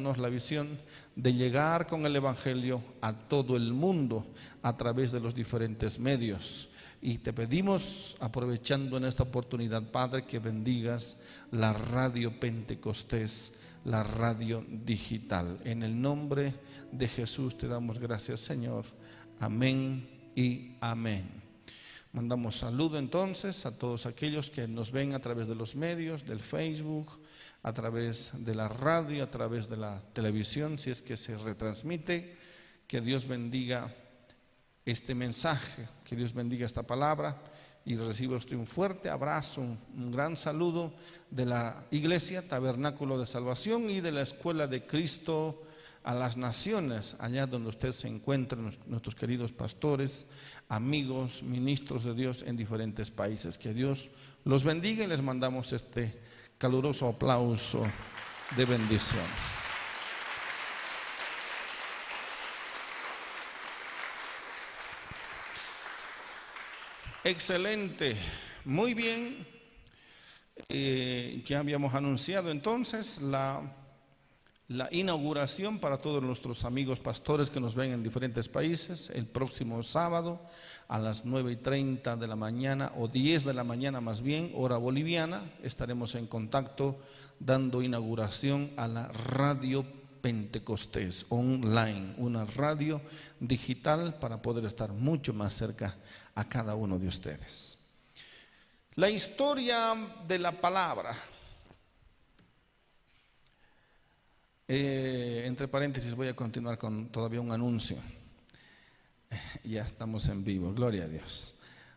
la visión de llegar con el Evangelio a todo el mundo a través de los diferentes medios. Y te pedimos, aprovechando en esta oportunidad, Padre, que bendigas la radio Pentecostés, la radio digital. En el nombre de Jesús te damos gracias, Señor. Amén y amén. Mandamos saludo entonces a todos aquellos que nos ven a través de los medios, del Facebook, a través de la radio, a través de la televisión, si es que se retransmite. Que Dios bendiga este mensaje, que Dios bendiga esta palabra y reciba usted un fuerte abrazo, un, gran saludo de la Iglesia Tabernáculo de Salvación y de la Escuela de Cristo a las naciones, allá donde usted se encuentra, nuestros queridos pastores, amigos, ministros de Dios en diferentes países. Que Dios los bendiga y les mandamos este caluroso aplauso de bendición. Excelente, muy bien. Eh, ya habíamos anunciado entonces la la inauguración para todos nuestros amigos pastores que nos ven en diferentes países el próximo sábado a las 9 y 30 de la mañana o 10 de la mañana más bien, hora boliviana. Estaremos en contacto dando inauguración a la radio Pentecostés online, una radio digital para poder estar mucho más cerca a cada uno de ustedes. La historia de la palabra Eh, entre paréntesis voy a continuar con todavía un anuncio. Ya estamos en vivo, gloria a Dios.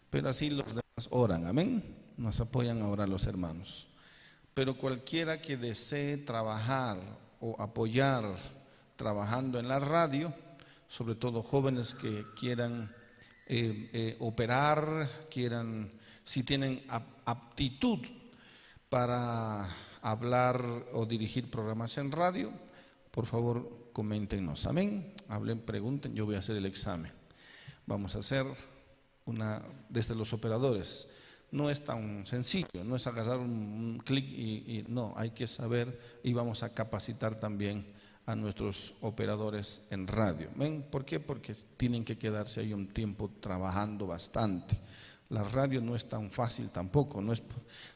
Pero así los demás oran, amén. Nos apoyan a orar los hermanos. Pero cualquiera que desee trabajar o apoyar trabajando en la radio, sobre todo jóvenes que quieran eh, eh, operar, quieran, si tienen aptitud para hablar o dirigir programas en radio, por favor coméntenos. Amén. Hablen, pregunten, yo voy a hacer el examen. Vamos a hacer una desde los operadores. No es tan sencillo, no es agarrar un, clic y, no, hay que saber y vamos a capacitar también a nuestros operadores en radio. ¿Ven? ¿Por qué? Porque tienen que quedarse ahí un tiempo trabajando bastante. La radio no es tan fácil tampoco, no es,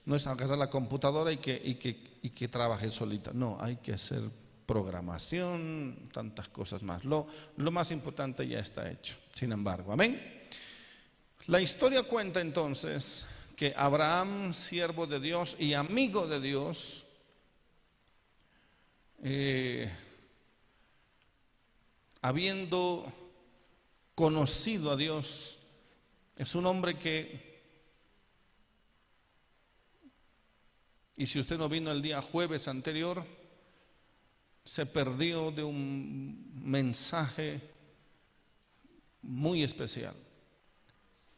no es agarrar la computadora y que, y, que, y que trabaje solita, no, hay que hacer programación, tantas cosas más. Lo, lo más importante ya está hecho, sin embargo, amén. La historia cuenta entonces que Abraham, siervo de Dios y amigo de Dios, eh, habiendo conocido a Dios, es un hombre que, y si usted no vino el día jueves anterior, se perdió de un mensaje muy especial.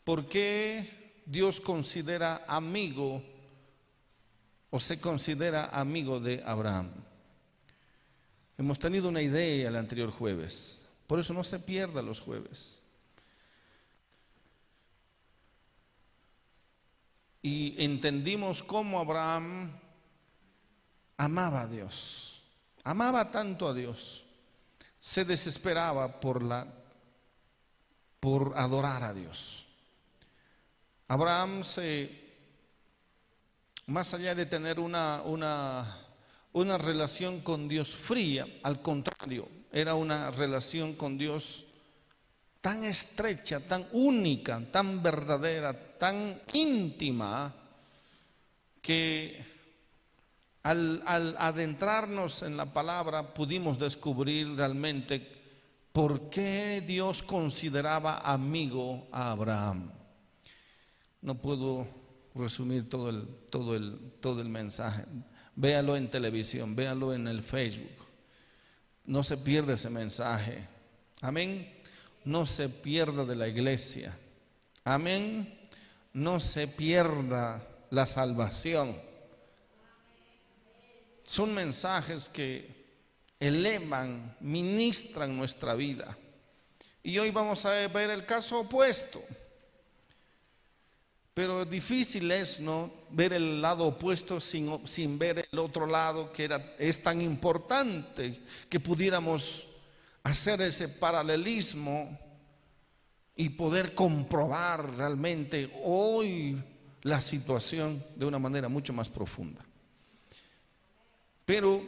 ¿Por qué Dios considera amigo o se considera amigo de Abraham? Hemos tenido una idea el anterior jueves, por eso no se pierda los jueves. Y entendimos cómo Abraham amaba a Dios, amaba tanto a Dios, se desesperaba por la por adorar a Dios. Abraham se más allá de tener una, una, una relación con Dios fría, al contrario, era una relación con Dios tan estrecha, tan única, tan verdadera, tan íntima, que al, adentrarnos en la palabra pudimos descubrir realmente por qué Dios consideraba amigo a Abraham. No puedo resumir todo el, todo el, todo el mensaje. Véalo en televisión, véalo en el Facebook. No se pierde ese mensaje. Amén no se pierda de la iglesia. Amén. No se pierda la salvación. Son mensajes que elevan, ministran nuestra vida. Y hoy vamos a ver el caso opuesto. Pero difícil es no ver el lado opuesto sin, sin ver el otro lado que era, es tan importante que pudiéramos hacer ese paralelismo y poder comprobar realmente hoy la situación de una manera mucho más profunda. Pero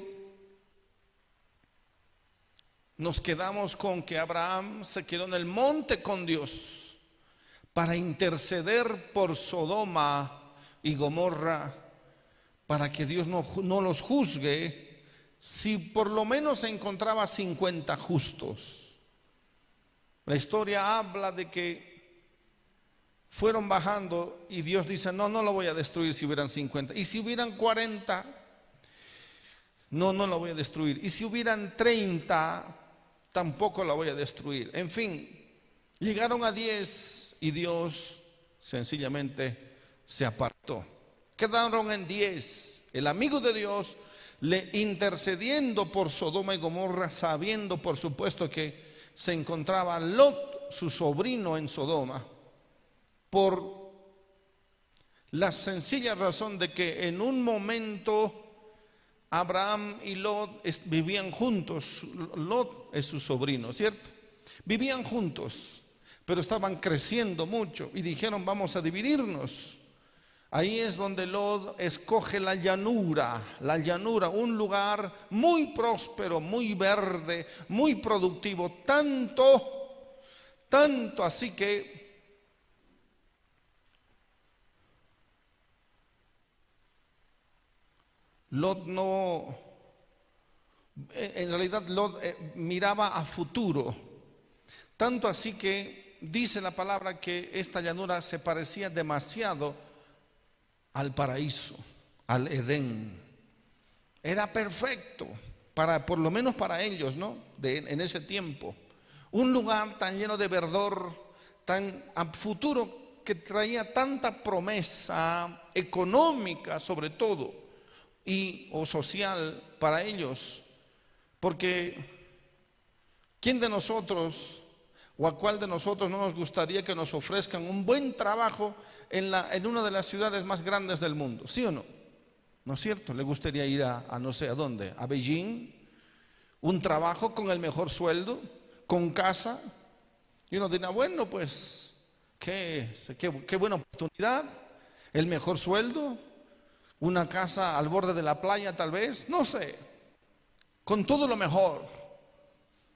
nos quedamos con que Abraham se quedó en el monte con Dios para interceder por Sodoma y Gomorra, para que Dios no, no los juzgue, si por lo menos se encontraba 50 justos. La historia habla de que fueron bajando y Dios dice, no, no lo voy a destruir si hubieran 50. Y si hubieran 40, no, no lo voy a destruir. Y si hubieran 30, tampoco la voy a destruir. En fin, llegaron a 10 y Dios sencillamente se apartó. Quedaron en 10. El amigo de Dios le intercediendo por Sodoma y Gomorra, sabiendo por supuesto que se encontraba Lot, su sobrino, en Sodoma, por la sencilla razón de que en un momento Abraham y Lot vivían juntos. Lot es su sobrino, ¿cierto? Vivían juntos, pero estaban creciendo mucho y dijeron, vamos a dividirnos. Ahí es donde Lot escoge la llanura, la llanura, un lugar muy próspero, muy verde, muy productivo, tanto, tanto así que Lot no, en realidad Lot eh, miraba a futuro, tanto así que dice la palabra que esta llanura se parecía demasiado al paraíso, al Edén. Era perfecto, para, por lo menos para ellos, ¿no? en ese tiempo. Un lugar tan lleno de verdor, tan futuro, que traía tanta promesa económica sobre todo, y o social para ellos. Porque ¿quién de nosotros o a cuál de nosotros no nos gustaría que nos ofrezcan un buen trabajo en, una de las ciudades más grandes del mundo, ¿sí o no? ¿No es cierto? ¿Le gustaría ir a, no sé a dónde? ¿A Beijing? ¿Un trabajo con el mejor sueldo? ¿Con casa? Y uno dirá, bueno, pues, qué, qué, qué buena oportunidad, el mejor sueldo, una casa al borde de la playa tal vez, no sé, con todo lo mejor.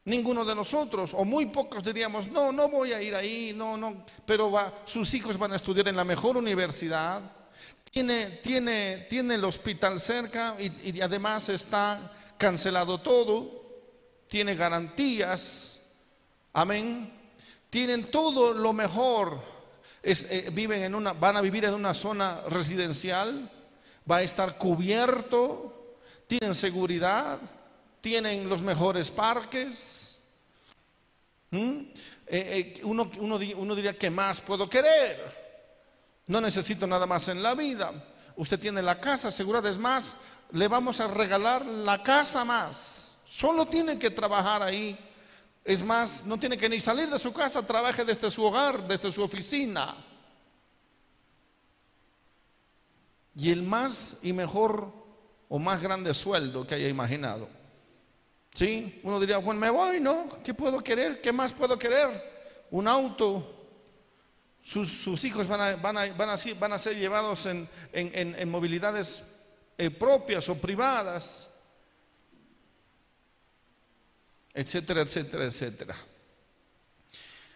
Ninguno de nosotros, o muy pocos diríamos, no, no voy a ir ahí, no, no, pero va, sus hijos van a estudiar en la mejor universidad, tiene, tiene, tiene el hospital cerca y, además está cancelado todo, tiene garantías, amén, tienen todo lo mejor, eh, viven en una, van a vivir en una zona residencial, va a estar cubierto, tienen seguridad, tienen los mejores parques. ¿Mm? Eh, eh, uno, uno, diría, ¿qué más puedo querer? No necesito nada más en la vida. Usted tiene la casa asegurada, es más, le vamos a regalar la casa más. Solo tiene que trabajar ahí. Es más, no tiene que ni salir de su casa, trabaje desde su hogar, desde su oficina. Y el más y mejor o más grande sueldo que haya imaginado. ¿Sí? Uno diría, bueno, me voy, ¿no? ¿Qué puedo querer? ¿Qué más puedo querer? Un auto. Sus, hijos van a, van, van, a, ser llevados en, movilidades eh, propias o privadas, etcétera, etcétera, etcétera.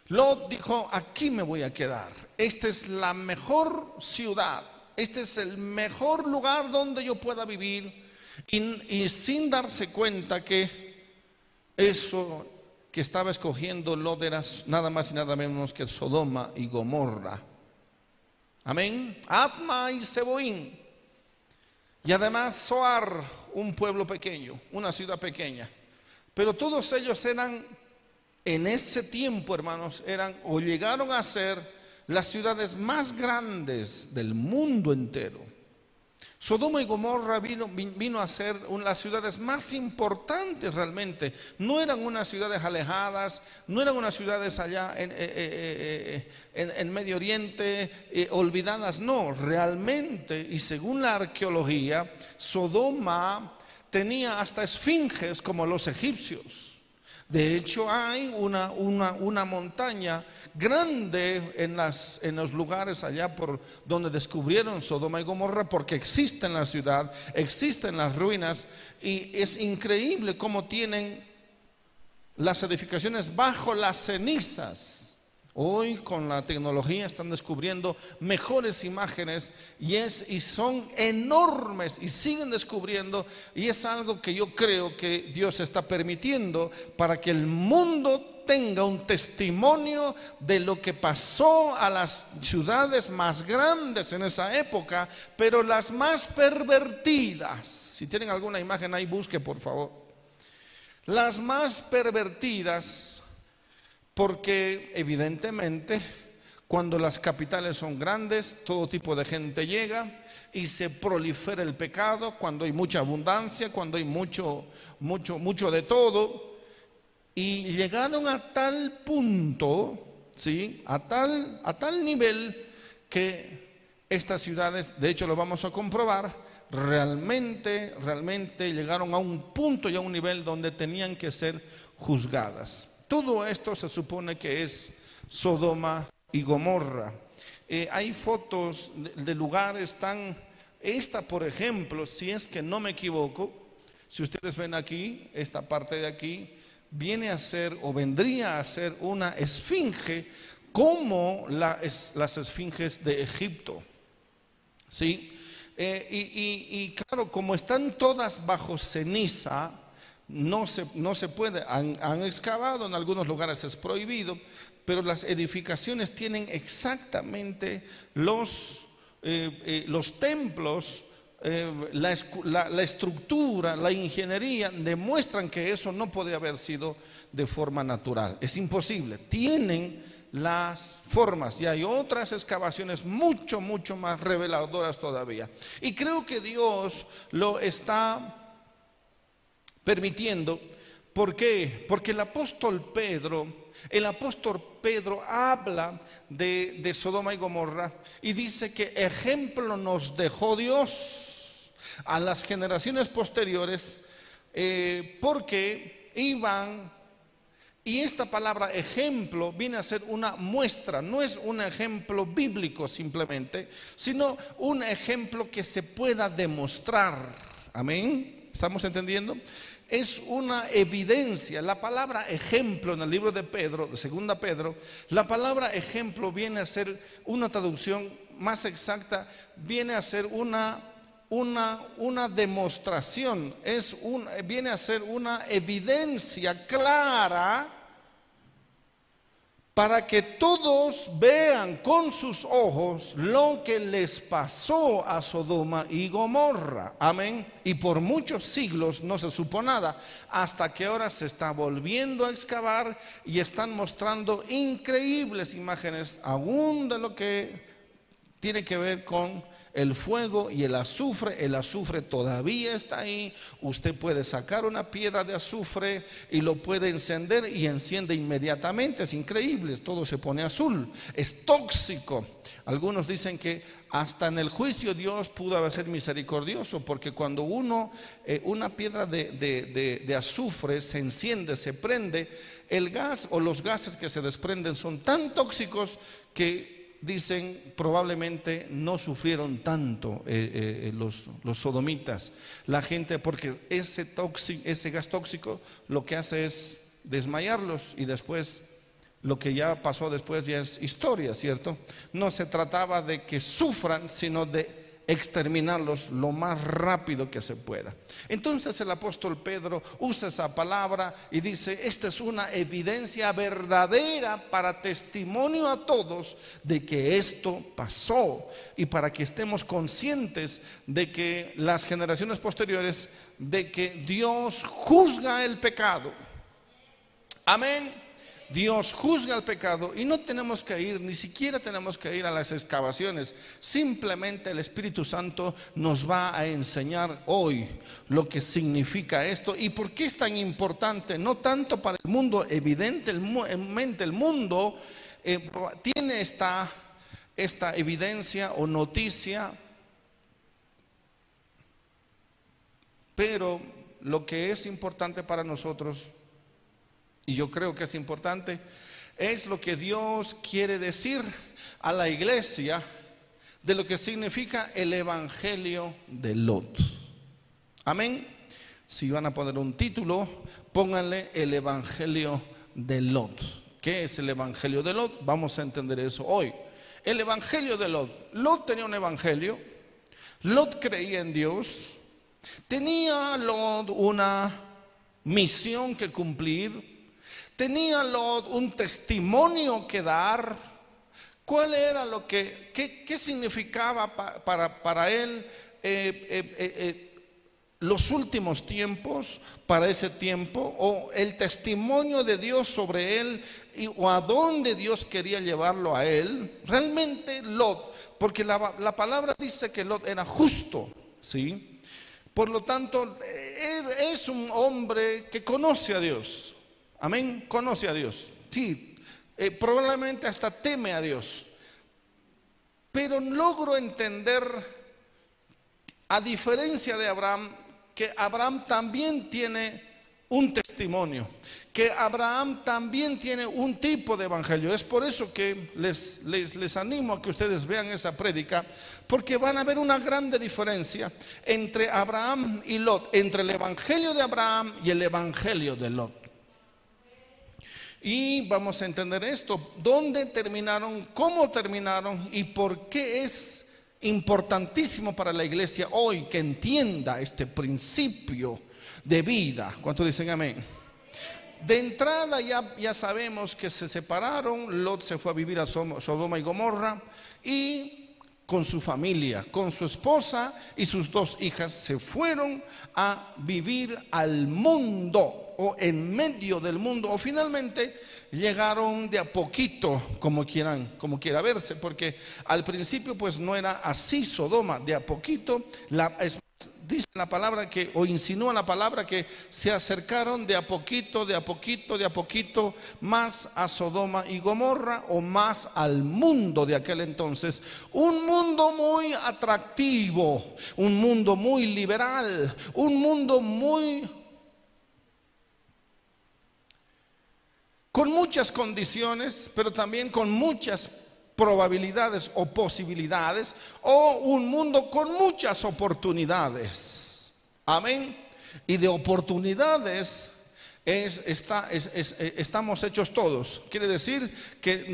Lot dijo, aquí me voy a quedar. Esta es la mejor ciudad. Este es el mejor lugar donde yo pueda vivir. y sin darse cuenta que eso que estaba escogiendo Lot era nada más y nada menos que Sodoma y Gomorra. Amén. Atma y Seboín. Y además Soar, un pueblo pequeño, una ciudad pequeña. Pero todos ellos eran, en ese tiempo, hermanos, eran o llegaron a ser las ciudades más grandes del mundo entero. Sodoma y Gomorra vino, vino a ser una de las ciudades más importantes realmente. No eran unas ciudades alejadas, no eran unas ciudades allá en, eh, eh, eh, en Medio Oriente olvidadas, no, realmente, y según la arqueología, Sodoma tenía hasta esfinges como los egipcios. De hecho, hay una, una, montaña grande en, las, en los lugares allá por donde descubrieron Sodoma y Gomorra, porque existe en la ciudad, existen las ruinas, y es increíble cómo tienen las edificaciones bajo las cenizas Hoy con la tecnología están descubriendo mejores imágenes y, son enormes y siguen descubriendo y es algo que yo creo que Dios está permitiendo para que el mundo tenga un testimonio de lo que pasó a las ciudades más grandes en esa época, pero las más pervertidas. Si tienen alguna imagen ahí, busque por favor. Las más pervertidas porque evidentemente cuando las capitales son grandes, todo tipo de gente llega y se prolifera el pecado, cuando hay mucha abundancia, cuando hay mucho, mucho, mucho de todo. Y llegaron a tal punto, ¿sí? A tal, a tal nivel que estas ciudades, de hecho lo vamos a comprobar, realmente, realmente llegaron a un punto y a un nivel donde tenían que ser juzgadas. Todo esto se supone que es Sodoma y Gomorra. Eh, hay fotos de, lugares tan... Esta, por ejemplo, si es que no me equivoco, si ustedes ven aquí, esta parte de aquí, viene a ser o vendría a ser una esfinge como las esfinges de Egipto. ¿Sí? Eh, y, claro, como están todas bajo ceniza, no se, no se puede, han, excavado, en algunos lugares es prohibido, pero las edificaciones tienen exactamente los, eh, eh, los templos, eh, la, la, estructura, la ingeniería, demuestran que eso no puede haber sido de forma natural. Es imposible. Tienen las formas y hay otras excavaciones mucho, mucho más reveladoras todavía. Y creo que Dios lo está permitiendo. ¿Por qué? Porque el apóstol Pedro, el apóstol Pedro habla de, Sodoma y Gomorra y dice que ejemplo nos dejó Dios a las generaciones posteriores eh, porque iban y esta palabra ejemplo viene a ser una muestra, no es un ejemplo bíblico simplemente, sino un ejemplo que se pueda demostrar. Amén. ¿Estamos entendiendo? Es una evidencia. La palabra ejemplo en el libro de Pedro, de segunda Pedro, la palabra ejemplo viene a ser una traducción más exacta, viene a ser una, una, una demostración, es viene a ser una evidencia clara para que todos vean con sus ojos lo que les pasó a Sodoma y Gomorra. Amén. Y por muchos siglos no se supo nada, hasta que ahora se está volviendo a excavar y están mostrando increíbles imágenes aún de lo que tiene que ver con el fuego y el azufre, el azufre todavía está ahí, usted puede sacar una piedra de azufre y lo puede encender y enciende inmediatamente, es increíble, todo se pone azul, es tóxico. Algunos dicen que hasta en el juicio Dios pudo sido misericordioso, porque cuando uno, eh, una piedra de, de azufre se enciende, se prende, el gas o los gases que se desprenden son tan tóxicos que dicen probablemente no sufrieron tanto eh, eh, eh, los, sodomitas. La gente, porque ese, ese gas tóxico lo que hace es desmayarlos y después lo que ya pasó después ya es historia, ¿cierto? No se trataba de que sufran, sino de exterminarlos lo más rápido que se pueda. Entonces el apóstol Pedro usa esa palabra y dice, esta es una evidencia verdadera para testimonio a todos de que esto pasó y para que estemos conscientes de que las generaciones posteriores, de que Dios juzga el pecado. Amén. Dios juzga el pecado y no tenemos que ir, ni siquiera tenemos que ir a las excavaciones. Simplemente el Espíritu Santo nos va a enseñar hoy lo que significa esto y por qué es tan importante, no tanto para el mundo, evidentemente el mundo eh, tiene esta, esta evidencia o noticia, pero lo que es importante para nosotros y yo creo que es importante, es lo que Dios quiere decir a la iglesia de lo que significa el Evangelio de Lot. Amén. Si van a poner un título, pónganle el Evangelio de Lot. ¿Qué es el Evangelio de Lot? Vamos a entender eso hoy. El Evangelio de Lot. Lot tenía un Evangelio. Lot creía en Dios. Tenía Lot una misión que cumplir Tenía Lot un testimonio que dar. ¿Cuál era lo que, qué, significaba para, para él eh, eh, eh, los últimos tiempos para ese tiempo? ¿O el testimonio de Dios sobre él y, o a dónde Dios quería llevarlo a él? Realmente Lot, porque la, la palabra dice que Lot era justo, ¿sí? Por lo tanto, es un hombre que conoce a Dios. Amén. Conoce a Dios. Sí, eh, probablemente hasta teme a Dios. Pero logro entender, a diferencia de Abraham, que Abraham también tiene un testimonio, que Abraham también tiene un tipo de evangelio. Es por eso que les, les, les, animo a que ustedes vean esa prédica, porque van a ver una grande diferencia entre Abraham y Lot, entre el evangelio de Abraham y el evangelio de Lot. Y vamos a entender esto, dónde terminaron, cómo terminaron y por qué es importantísimo para la iglesia hoy que entienda este principio de vida. ¿Cuántos dicen amén? De entrada ya, ya sabemos que se separaron, Lot se fue a vivir a Sodoma y Gomorra y con su familia, con su esposa y sus dos hijas, se fueron a vivir al mundo o en medio del mundo o finalmente llegaron de a poquito como quieran, como quiera verse, porque al principio pues no era así Sodoma, de a poquito la, dice la palabra que, o insinúa la palabra que se acercaron de a poquito, de a poquito, de a poquito más a Sodoma y Gomorra o más al mundo de aquel entonces. Un mundo muy atractivo, un mundo muy liberal, un mundo muy... con muchas condiciones, pero también con muchas probabilidades o posibilidades o un mundo con muchas oportunidades. Amén. Y de oportunidades eh, estamos hechos todos. Quiere decir que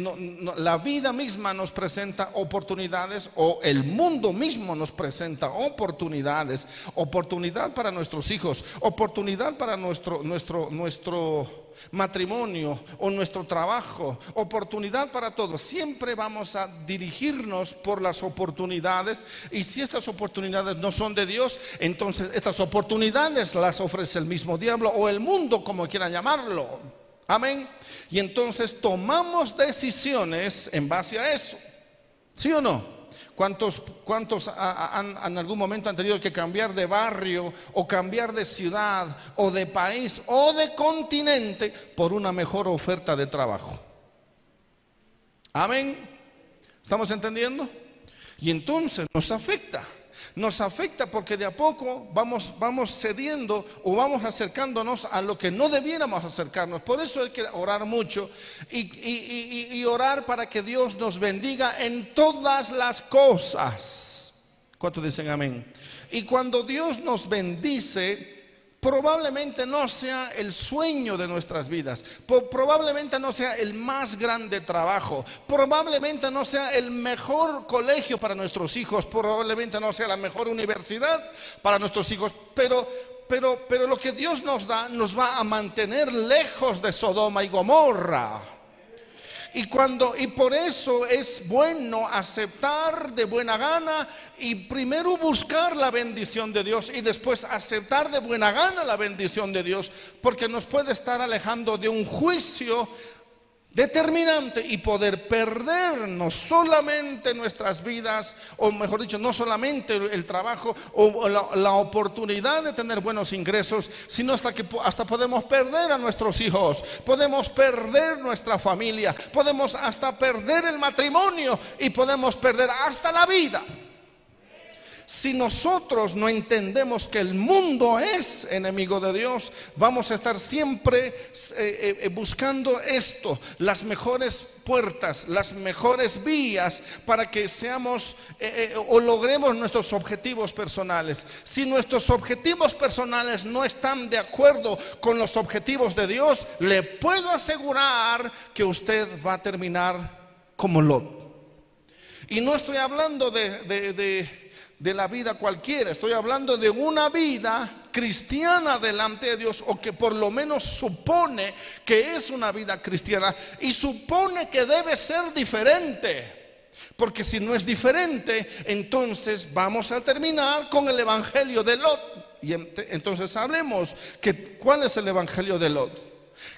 la vida misma nos presenta oportunidades o el mundo mismo nos presenta oportunidades. Oportunidad para nuestros hijos, oportunidad para nuestro, nuestro, nuestro matrimonio o nuestro trabajo, oportunidad para todos. Siempre vamos a dirigirnos por las oportunidades y si estas oportunidades no son de Dios, entonces estas oportunidades las ofrece el mismo diablo o el mundo, como quieran llamarlo. Amén. Y entonces tomamos decisiones en base a eso. ¿Sí o no? ¿Cuántos, cuántos en algún momento han tenido que cambiar de barrio o cambiar de ciudad o de país o de continente por una mejor oferta de trabajo? Amén. ¿Estamos entendiendo? Y entonces nos afecta nos afecta porque de a poco vamos, vamos cediendo o vamos acercándonos a lo que no debiéramos acercarnos. Por eso hay que orar mucho y, y orar para que Dios nos bendiga en todas las cosas. ¿Cuántos dicen amén? Y cuando Dios nos bendice, probablemente no sea el sueño de nuestras vidas, probablemente no sea el más grande trabajo, probablemente no sea el mejor colegio para nuestros hijos, probablemente no sea la mejor universidad para nuestros hijos, pero pero pero lo que Dios nos da nos va a mantener lejos de Sodoma y Gomorra. Y cuando y por eso es bueno aceptar de buena gana y primero buscar la bendición de Dios y después aceptar de buena gana la bendición de Dios, porque nos puede estar alejando de un juicio determinante y poder perder no solamente nuestras vidas, o mejor dicho, no solamente el, trabajo o la, la, oportunidad de tener buenos ingresos, sino hasta que hasta podemos perder a nuestros hijos, podemos perder nuestra familia, podemos hasta perder el matrimonio y podemos perder hasta la vida. Si nosotros no entendemos que el mundo es enemigo de Dios, vamos a estar siempre eh, eh, eh, buscando esto, las mejores puertas, las mejores vías para que seamos o logremos nuestros objetivos personales. Si nuestros objetivos personales no están de acuerdo con los objetivos de Dios, le puedo asegurar que usted va a terminar como Lot. Y no estoy hablando de de la vida cualquiera, estoy hablando de una vida cristiana delante de Dios o que por lo menos supone que es una vida cristiana y supone que debe ser diferente. Porque si no es diferente, entonces vamos a terminar con el Evangelio de Lot. Y entonces hablemos que cuál es el Evangelio de Lot.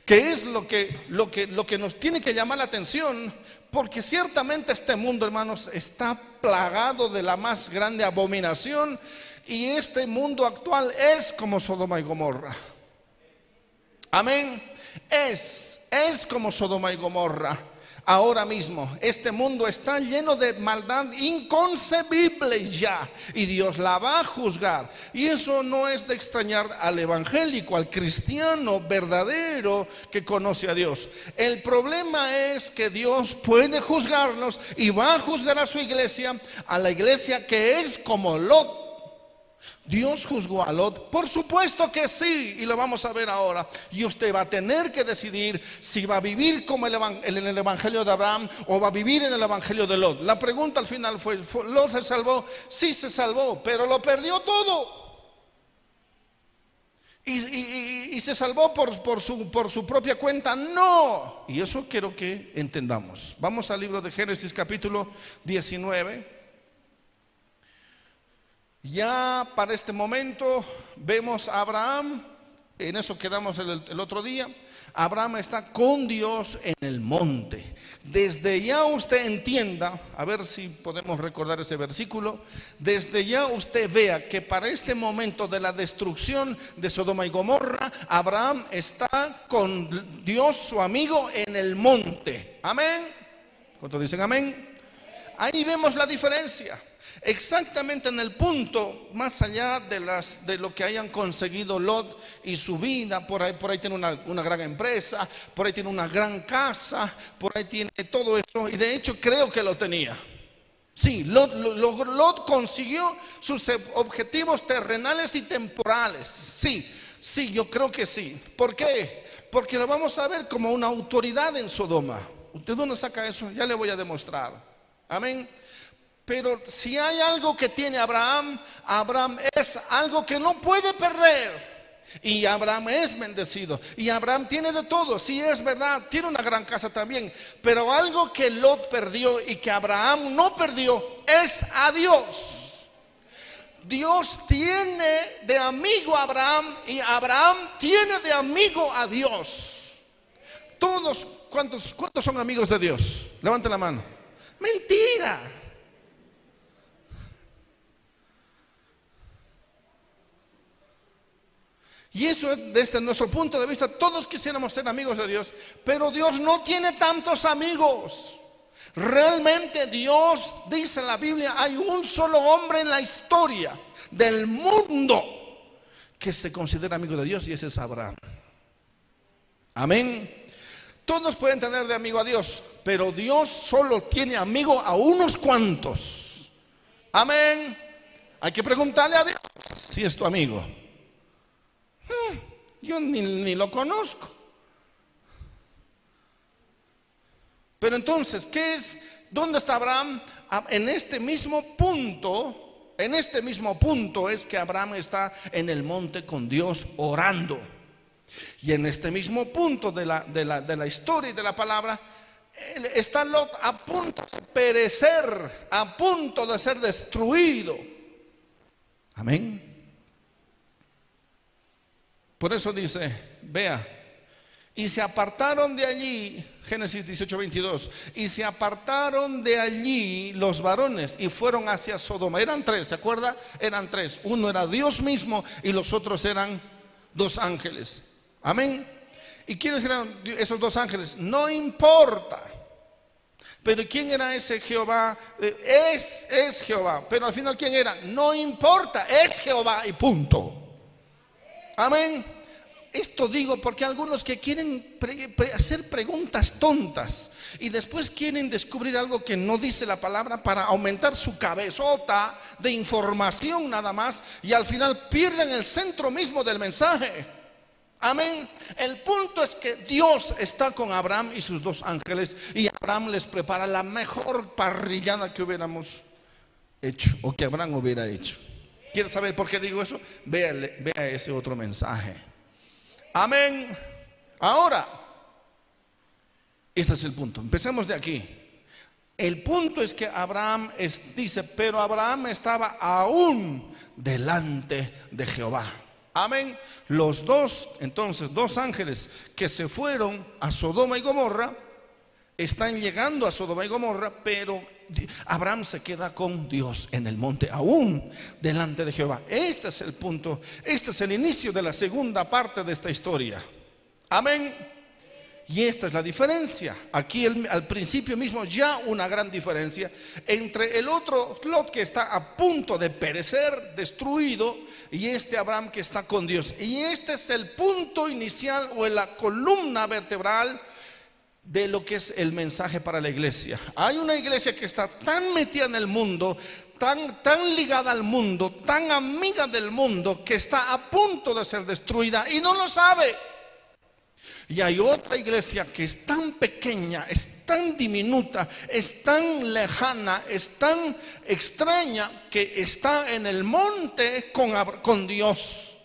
Que es lo que, lo, que, lo que nos tiene que llamar la atención, porque ciertamente este mundo, hermanos, está plagado de la más grande abominación y este mundo actual es como Sodoma y Gomorra. Amén. Es, es como Sodoma y Gomorra ahora mismo. Este mundo está lleno de maldad inconcebible ya y Dios la va a juzgar. Y eso no es de extrañar al evangélico, al cristiano verdadero que conoce a Dios. El problema es que Dios puede juzgarnos y va a juzgar a su iglesia, a la iglesia que es como Lot Dios juzgó a Lot. Por supuesto que sí, y lo vamos a ver ahora. Y usted va a tener que decidir si va a vivir como el en el Evangelio de Abraham o va a vivir en el Evangelio de Lot. La pregunta al final fue, ¿Lot se salvó? Sí se salvó, pero lo perdió todo. Y, se salvó por, por, su, por su propia cuenta. No. Y eso quiero que entendamos. Vamos al libro de Génesis capítulo 19. Ya para este momento vemos a Abraham, en eso quedamos el, otro día, Abraham está con Dios en el monte. Desde ya usted entienda, a ver si podemos recordar ese versículo, desde ya usted vea que para este momento de la destrucción de Sodoma y Gomorra, Abraham está con Dios, su amigo, en el monte. Amén. ¿Cuántos dicen amén? Ahí vemos la diferencia exactamente en el punto, más allá de, las, de lo que hayan conseguido Lot y su vida, por ahí, por ahí tiene una, gran empresa, por ahí tiene una gran casa, por ahí tiene todo eso, y de hecho creo que lo tenía. Sí, Lot, consiguió sus objetivos terrenales y temporales. Sí, sí, yo creo que sí. ¿Por qué? Porque lo vamos a ver como una autoridad en Sodoma. ¿Usted dónde saca eso? Ya le voy a demostrar. Amén. Pero si hay algo que tiene Abraham, Abraham es algo que no puede perder. Y Abraham es bendecido. Y Abraham tiene de todo. Sí es verdad, tiene una gran casa también. Pero algo que Lot perdió y que Abraham no perdió es a Dios. Dios tiene de amigo a Abraham y Abraham tiene de amigo a Dios. Todos, ¿cuántos, cuántos son amigos de Dios? Levanten la mano. Mentira. Y eso es desde nuestro punto de vista, todos quisiéramos ser amigos de Dios, pero Dios no tiene tantos amigos. Realmente Dios, dice en la Biblia, hay un solo hombre en la historia del mundo que se considera amigo de Dios y ese es Abraham. Amén. Todos pueden tener de amigo a Dios, pero Dios solo tiene amigo a unos cuantos. Amén. Hay que preguntarle a Dios si es tu amigo. Hmm, yo ni, lo conozco. Pero entonces, ¿qué es? ¿Dónde está Abraham? Ah, en este mismo punto, en este mismo punto es que Abraham está en el monte con Dios orando. Y en este mismo punto de la, de la, de la historia y de la palabra, está Lot a punto de perecer, a punto de ser destruido. Amén. Por eso dice, vea, Y se apartaron de allí, Génesis 18, 22, y se apartaron de allí los varones y fueron hacia Sodoma. Eran tres, ¿se acuerda? Eran tres. Uno era Dios mismo y los otros eran dos ángeles. Amén. ¿Y quiénes eran esos dos ángeles? No importa. Pero ¿quién era ese Jehová? Eh, es, es Jehová. Pero al final, ¿quién era? No importa, es Jehová y punto. Amén. Esto digo porque algunos que quieren hacer preguntas tontas y después quieren descubrir algo que no dice la palabra para aumentar su cabezota de información nada más y al final pierden el centro mismo del mensaje. Amén. El punto es que Dios está con Abraham y sus dos ángeles y Abraham les prepara la mejor parrillada que hubiéramos hecho o que Abraham hubiera hecho. ¿Quieres saber por qué digo eso? Vea, vea ese otro mensaje. Amén. Ahora, este es el punto. Empecemos de aquí. El punto es que Abraham dice, pero Abraham estaba aún delante de Jehová. Amén. Los dos, entonces, dos ángeles que se fueron a Sodoma y Gomorra, están llegando a Sodoma y Gomorra, pero Abraham se queda con Dios en el monte, aún delante de Jehová. Este es el punto, este es el inicio de la segunda parte de esta historia. Amén. Y esta es la diferencia. Aquí al principio mismo ya una gran diferencia entre el otro Lot que está a punto de perecer, destruido, y este Abraham que está con Dios. Y este es el punto inicial o la columna vertebral de lo que es el mensaje para la iglesia. Hay una iglesia que está tan metida en el mundo, tan, tan ligada al mundo, tan amiga del mundo, que está a punto de ser destruida y no lo sabe. Y hay otra iglesia que es tan pequeña, es tan diminuta, es tan lejana, es tan extraña que está en el monte con, con Dios.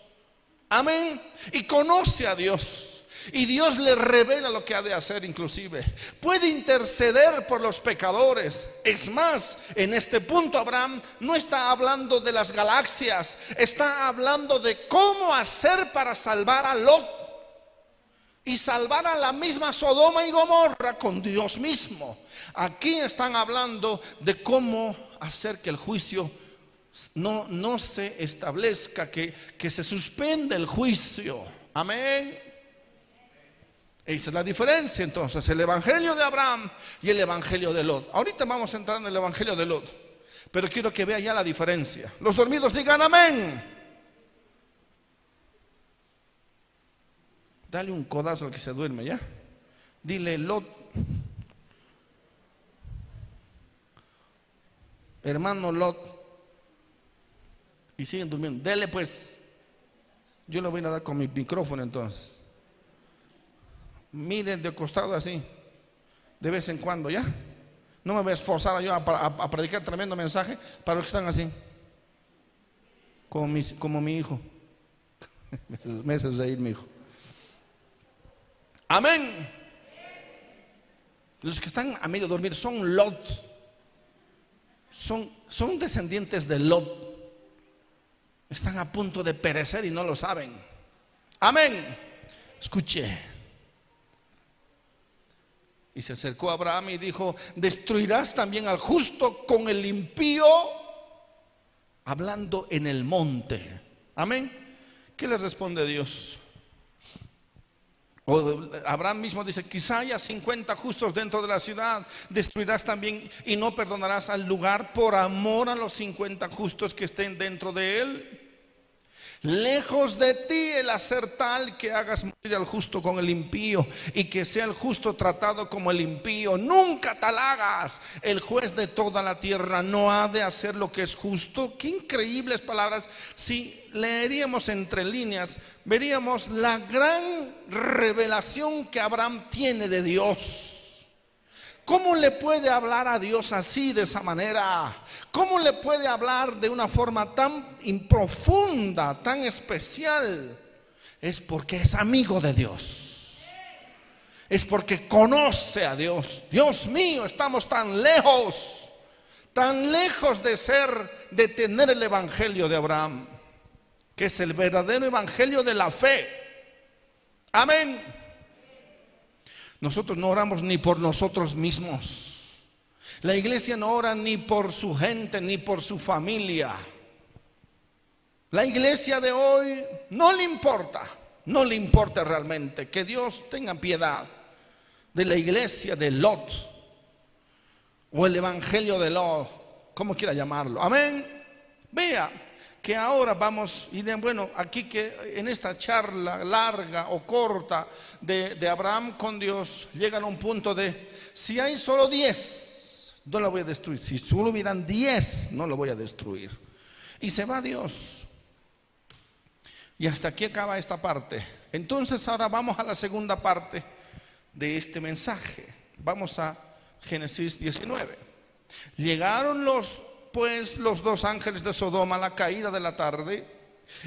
Amén. Y conoce a Dios. Y Dios le revela lo que ha de hacer inclusive. Puede interceder por los pecadores. Es más, en este punto Abraham no está hablando de las galaxias, está hablando de cómo hacer para salvar a Lot y salvar a la misma Sodoma y Gomorra con Dios mismo. Aquí están hablando de cómo hacer que el juicio no, no se establezca, que, que se suspende el juicio. Amén. Esa es la diferencia entonces, el Evangelio de Abraham y el Evangelio de Lot. Ahorita vamos a entrar en el Evangelio de Lot, pero quiero que vea ya la diferencia. Los dormidos digan amén. Dale un codazo al que se duerme ya. Dile Lot. Hermano Lot. Y siguen durmiendo. Dele pues. Yo lo voy a dar con mi micrófono entonces miren de costado así, de vez en cuando, ¿ya? No me voy a esforzar yo a, predicar tremendo mensaje para los que están así, como mi, hijo. me hace reír mi hijo. Amén. Los que están a medio dormir son Lot. Son, son descendientes de Lot. Están a punto de perecer y no lo saben. Amén. Escuche. Y se acercó a Abraham y dijo, destruirás también al justo con el impío, hablando en el monte. Amén. ¿Qué le responde Dios? O Abraham mismo dice, quizá haya 50 justos dentro de la ciudad, destruirás también y no perdonarás al lugar por amor a los 50 justos que estén dentro de él. Lejos de ti el hacer tal que hagas morir al justo con el impío y que sea el justo tratado como el impío. Nunca tal hagas. El juez de toda la tierra no ha de hacer lo que es justo. Qué increíbles palabras. Si leeríamos entre líneas, veríamos la gran revelación que Abraham tiene de Dios. ¿Cómo le puede hablar a Dios así, de esa manera? ¿Cómo le puede hablar de una forma tan profunda, tan especial? Es porque es amigo de Dios. Es porque conoce a Dios. Dios mío, estamos tan lejos, tan lejos de ser, de tener el Evangelio de Abraham, que es el verdadero Evangelio de la fe. Amén. Nosotros no oramos ni por nosotros mismos. La iglesia no ora ni por su gente ni por su familia. La iglesia de hoy no le importa, no le importa realmente que Dios tenga piedad de la iglesia de Lot o el evangelio de Lot, como quiera llamarlo. Amén. Vea que ahora vamos, y de, bueno, aquí que en esta charla larga o corta de, de Abraham con Dios, llegan a un punto de, si hay solo diez, no lo voy a destruir. Si solo hubieran diez, no lo voy a destruir. Y se va Dios. Y hasta aquí acaba esta parte. Entonces ahora vamos a la segunda parte de este mensaje. Vamos a Génesis 19. Llegaron los pues los dos ángeles de Sodoma a la caída de la tarde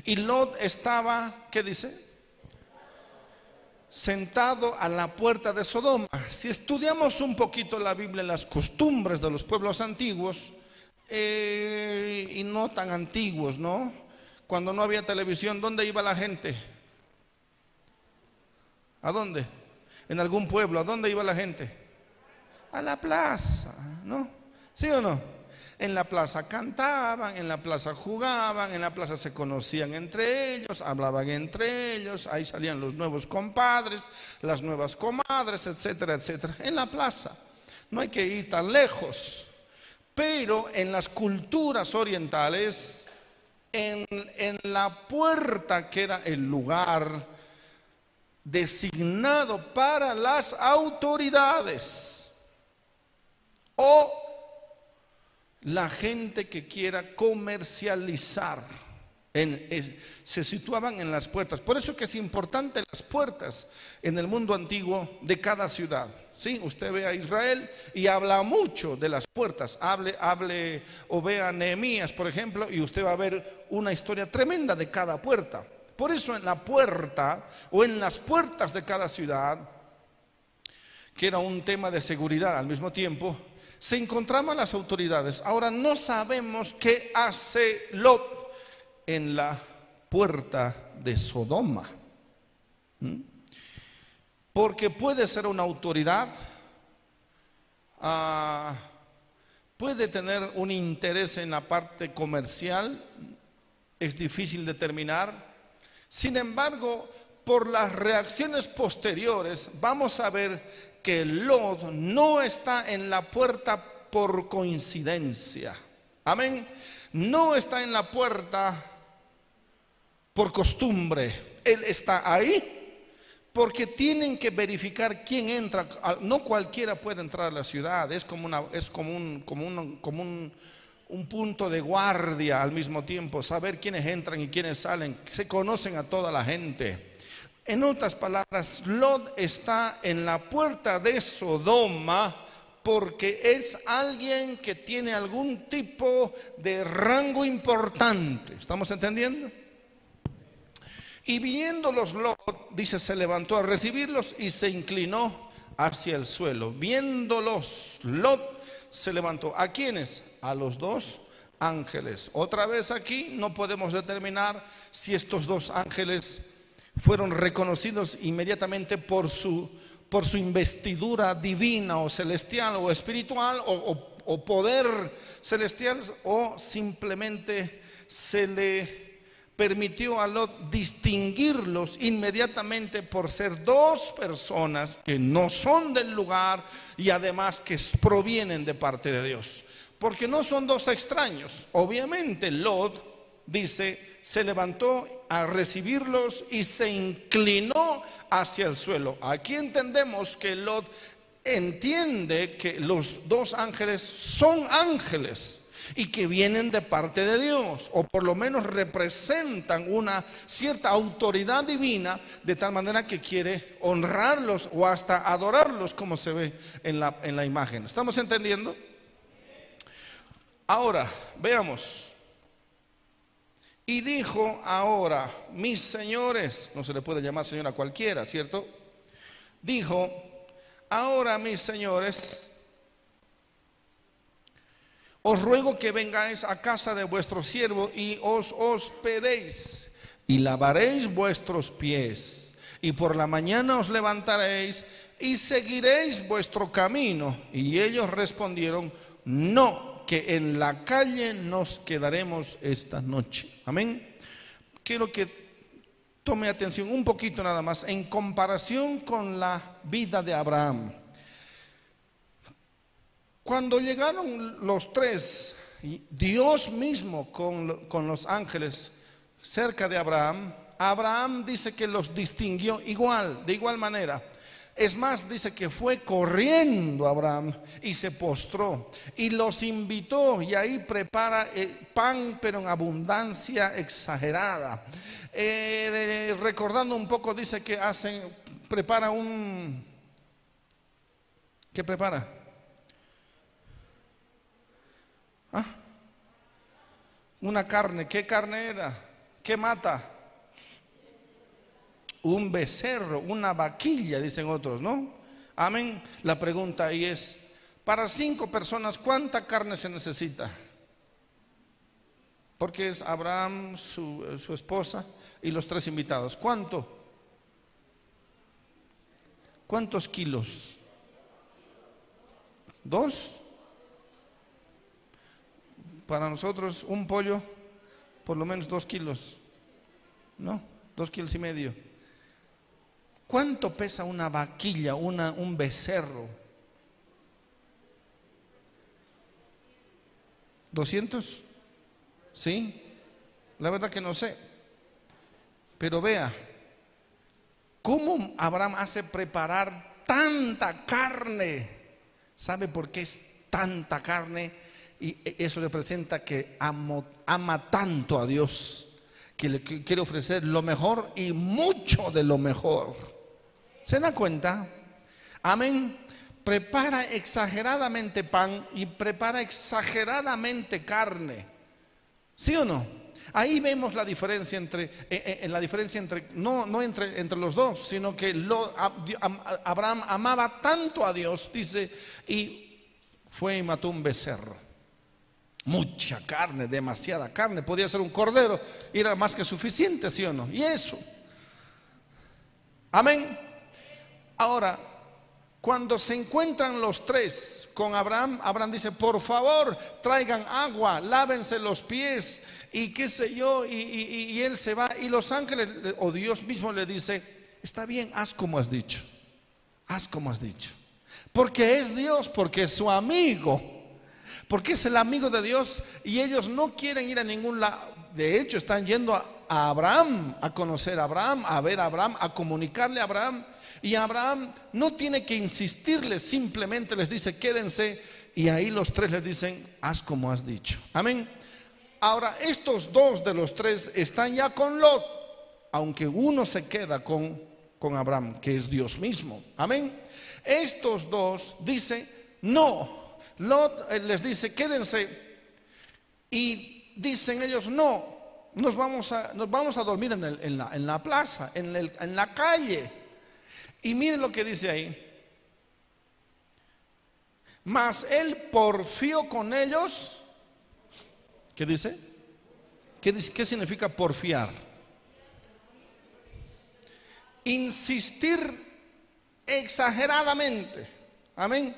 y Lot estaba, ¿qué dice? Sentado a la puerta de Sodoma. Si estudiamos un poquito la Biblia, las costumbres de los pueblos antiguos, eh, y no tan antiguos, ¿no? cuando no había televisión, ¿dónde iba la gente? ¿A dónde? En algún pueblo, ¿a dónde iba la gente? A la plaza, ¿no? ¿Sí o no? En la plaza cantaban, en la plaza jugaban, en la plaza se conocían entre ellos, hablaban entre ellos, ahí salían los nuevos compadres, las nuevas comadres, etcétera, etcétera. En la plaza. No hay que ir tan lejos. Pero en las culturas orientales en, la puerta que era el lugar designado para las autoridades o la gente que quiera comercializar. se situaban en las puertas. Por eso que es importante las puertas en el mundo antiguo de cada ciudad. Sí, usted ve a Israel y habla mucho de las puertas. Hable, hable o vea Nehemías, por ejemplo, y usted va a ver una historia tremenda de cada puerta. Por eso en la puerta o en las puertas de cada ciudad, que era un tema de seguridad al mismo tiempo, se encontraban las autoridades. Ahora no sabemos qué hace Lot en la puerta de Sodoma. ¿Mm? porque puede ser una autoridad, ah, puede tener un interés en la parte comercial, es difícil determinar. Sin embargo, por las reacciones posteriores, vamos a ver que Lot no está en la puerta por coincidencia. Amén. No está en la puerta por costumbre. Él está ahí porque tienen que verificar quién entra. No cualquiera puede entrar a la ciudad, es como, una, es como, un, como, un, como un, un, punto de guardia al mismo tiempo, saber quiénes entran y quiénes salen. Se conocen a toda la gente. En otras palabras, Lot está en la puerta de Sodoma porque es alguien que tiene algún tipo de rango importante. ¿Estamos entendiendo? Y viéndolos Lot, dice, se levantó a recibirlos y se inclinó hacia el suelo. Viéndolos, Lot se levantó. ¿A quiénes? A los dos ángeles. Otra vez aquí no podemos determinar si estos dos ángeles fueron reconocidos inmediatamente por su, por su investidura divina o celestial o espiritual o, o poder celestial o simplemente se le permitió a Lot distinguirlos inmediatamente por ser dos personas que no son del lugar y además que provienen de parte de Dios. Porque no son dos extraños. Obviamente Lot dice, se levantó a recibirlos y se inclinó hacia el suelo. Aquí entendemos que Lot entiende que los dos ángeles son ángeles y que vienen de parte de Dios, o por lo menos representan una cierta autoridad divina, de tal manera que quiere honrarlos o hasta adorarlos, como se ve en la, en la imagen. ¿Estamos entendiendo? Ahora, veamos. Y dijo ahora, mis señores, no se le puede llamar señora cualquiera, ¿cierto? Dijo, ahora mis señores, os ruego que vengáis a casa de vuestro siervo y os hospedéis y lavaréis vuestros pies y por la mañana os levantaréis y seguiréis vuestro camino. Y ellos respondieron, no, que en la calle nos quedaremos esta noche. Amén. Quiero que tome atención un poquito nada más en comparación con la vida de Abraham. Cuando llegaron los tres, Dios mismo con, con los ángeles cerca de Abraham, Abraham dice que los distinguió igual, de igual manera. Es más, dice que fue corriendo Abraham y se postró y los invitó y ahí prepara eh, pan pero en abundancia exagerada. Eh, recordando un poco, dice que hacen, prepara un... ¿Qué prepara? ¿Ah? Una carne, ¿qué carne era? ¿Qué mata? Un becerro, una vaquilla, dicen otros, ¿no? Amén. La pregunta ahí es, para cinco personas, ¿cuánta carne se necesita? Porque es Abraham, su, su esposa y los tres invitados. ¿Cuánto? ¿Cuántos kilos? ¿Dos? Para nosotros un pollo, por lo menos dos kilos. ¿No? Dos kilos y medio. ¿Cuánto pesa una vaquilla, una, un becerro? ¿200? ¿Sí? La verdad que no sé. Pero vea, ¿cómo Abraham hace preparar tanta carne? ¿Sabe por qué es tanta carne? Y eso representa que ama tanto a Dios, que le quiere ofrecer lo mejor y mucho de lo mejor. ¿Se da cuenta? Amén. Prepara exageradamente pan y prepara exageradamente carne. ¿Sí o no? Ahí vemos la diferencia entre, eh, eh, en la diferencia entre, no, no entre, entre los dos, sino que lo, Abraham amaba tanto a Dios, dice, y fue y mató un becerro. Mucha carne, demasiada carne, podía ser un cordero, era más que suficiente, ¿sí o no? Y eso. Amén. Ahora, cuando se encuentran los tres con Abraham, Abraham dice, por favor, traigan agua, lávense los pies y qué sé yo, y, él se va. Y los ángeles, o Dios mismo le dice, está bien, haz como has dicho, haz como has dicho. Porque es Dios, porque es su amigo, porque es el amigo de Dios y ellos no quieren ir a ningún lado. De hecho, están yendo a, Abraham, a conocer a Abraham, a ver a Abraham, a comunicarle a Abraham. Y Abraham no tiene que insistirles, simplemente les dice, quédense. Y ahí los tres les dicen, haz como has dicho. Amén. Ahora, estos dos de los tres están ya con Lot, aunque uno se queda con, con Abraham, que es Dios mismo. Amén. Estos dos dice, no. Lot eh, les dice, quédense. Y dicen ellos, no, nos vamos a, nos vamos a dormir en, en, la, en la, plaza, en, el, en la calle. Y miren lo que dice ahí. Mas él porfió con ellos. ¿Qué dice? ¿Qué, significa porfiar? Insistir exageradamente. Amén.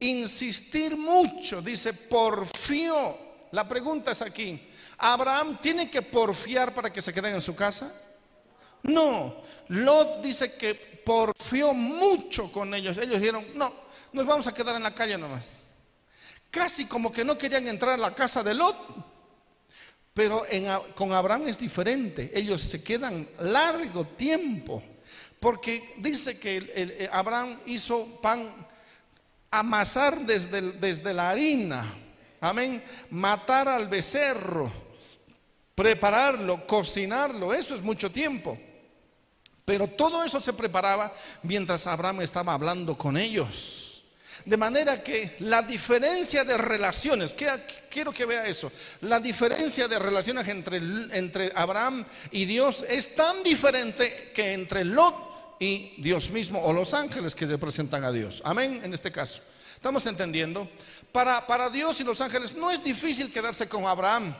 Insistir mucho, dice, porfió. La pregunta es aquí, ¿Abraham tiene que porfiar para que se queden en su casa? No, Lot dice que porfió mucho con ellos. Ellos dijeron, no, nos vamos a quedar en la calle nomás. Casi como que no querían entrar a la casa de Lot. Pero con Abraham es diferente. Ellos se quedan largo tiempo. Porque dice que Abraham hizo pan amasar desde, desde la harina. Amén. Matar al becerro. Prepararlo, cocinarlo. Eso es mucho tiempo. Pero todo eso se preparaba mientras Abraham estaba hablando con ellos. De manera que la diferencia de relaciones, quiero que vea eso, la diferencia de relaciones entre, entre Abraham y Dios es tan diferente que entre Lot y Dios mismo o los ángeles que representan a Dios. Amén, en este caso. ¿Estamos entendiendo? Para, para Dios y los ángeles no es difícil quedarse con Abraham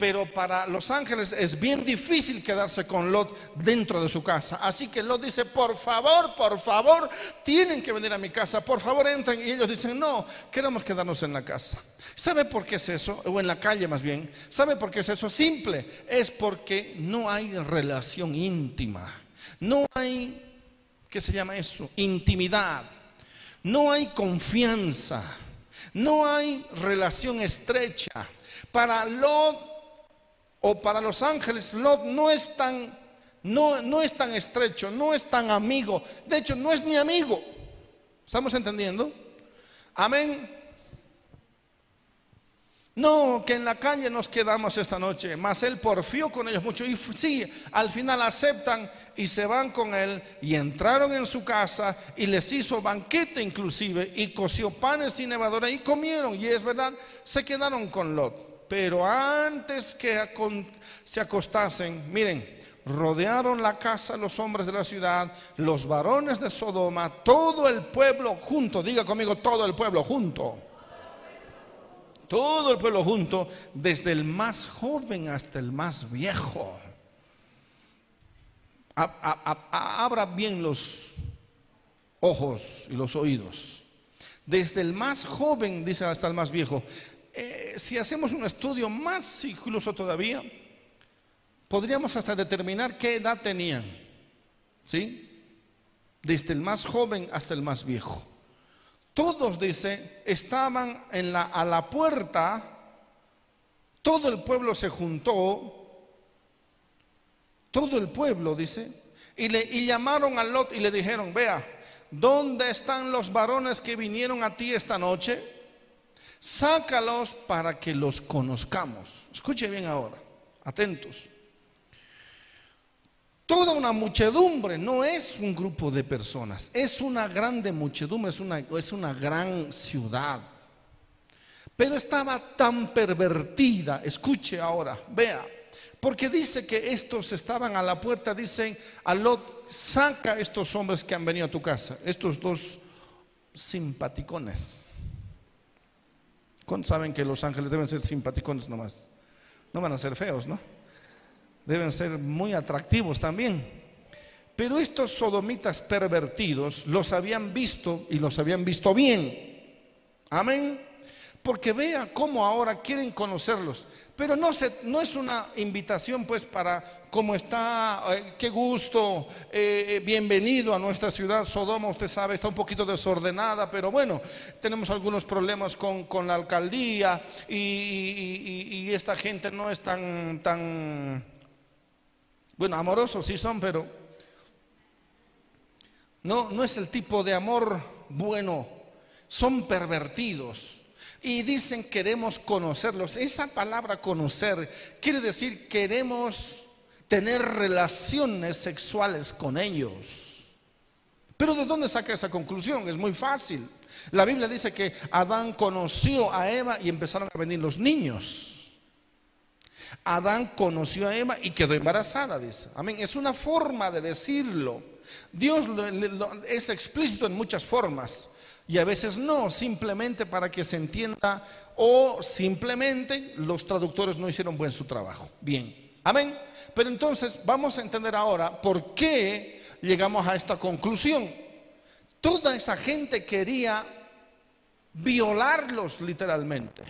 pero para los ángeles es bien difícil quedarse con Lot dentro de su casa. Así que Lot dice, por favor, por favor, tienen que venir a mi casa, por favor entren. Y ellos dicen, no, queremos quedarnos en la casa. ¿Sabe por qué es eso? O en la calle más bien. ¿Sabe por qué es eso? Simple, es porque no hay relación íntima. No hay, ¿qué se llama eso? Intimidad. No hay confianza. No hay relación estrecha. Para Lot o para los ángeles, Lot no es tan, no, no es tan estrecho, no es tan amigo. De hecho, no es ni amigo. ¿Estamos entendiendo? Amén. No, que en la calle nos quedamos esta noche, mas él porfió con ellos mucho y sí, al final aceptan y se van con él y entraron en su casa y les hizo banquete inclusive y coció panes y nevadora y comieron y es verdad, se quedaron con Lot. Pero antes que se acostasen, miren, rodearon la casa los hombres de la ciudad, los varones de Sodoma, todo el pueblo junto, diga conmigo, todo el pueblo junto. Todo el pueblo junto, desde el más joven hasta el más viejo. abra bien los ojos y los oídos. Desde el más joven, dice hasta el más viejo. Eh, si hacemos un estudio más incluso todavía, podríamos hasta determinar qué edad tenían. ¿Sí? Desde el más joven hasta el más viejo. Todos, dice, estaban en la, a la puerta, todo el pueblo se juntó, todo el pueblo, dice, y, le, y llamaron a Lot y le dijeron, vea, ¿dónde están los varones que vinieron a ti esta noche? Sácalos para que los conozcamos. Escuche bien ahora, atentos. Toda una muchedumbre no es un grupo de personas, es una grande muchedumbre, es una, es una gran ciudad. Pero estaba tan pervertida, escuche ahora, vea, porque dice que estos estaban a la puerta, dicen a Lot, saca estos hombres que han venido a tu casa, estos dos simpaticones. ¿Cuántos saben que los ángeles deben ser simpaticones nomás? No van a ser feos, ¿no? Deben ser muy atractivos también. Pero estos sodomitas pervertidos los habían visto y los habían visto bien. Amén. Porque vea cómo ahora quieren conocerlos. Pero no, se, no es una invitación pues para cómo está, eh, qué gusto, eh, eh, bienvenido a nuestra ciudad. Sodoma, usted sabe, está un poquito desordenada, pero bueno, tenemos algunos problemas con, la alcaldía y, esta gente no es tan, bueno, amorosos sí son, pero no es el tipo de amor bueno, son pervertidos y dicen queremos conocerlos. Esa palabra conocer quiere decir queremos tener relaciones sexuales con ellos. Pero ¿de dónde saca esa conclusión? Es muy fácil. La Biblia dice que Adán conoció a Eva y empezaron a venir los niños. Adán conoció a Eva y quedó embarazada, dice. Amén. Es una forma de decirlo. Dios es explícito en muchas formas y a veces no, simplemente para que se entienda o simplemente los traductores no hicieron buen su trabajo. Bien, amén. Pero entonces vamos a entender ahora por qué llegamos a esta conclusión. Toda esa gente quería violarlos literalmente.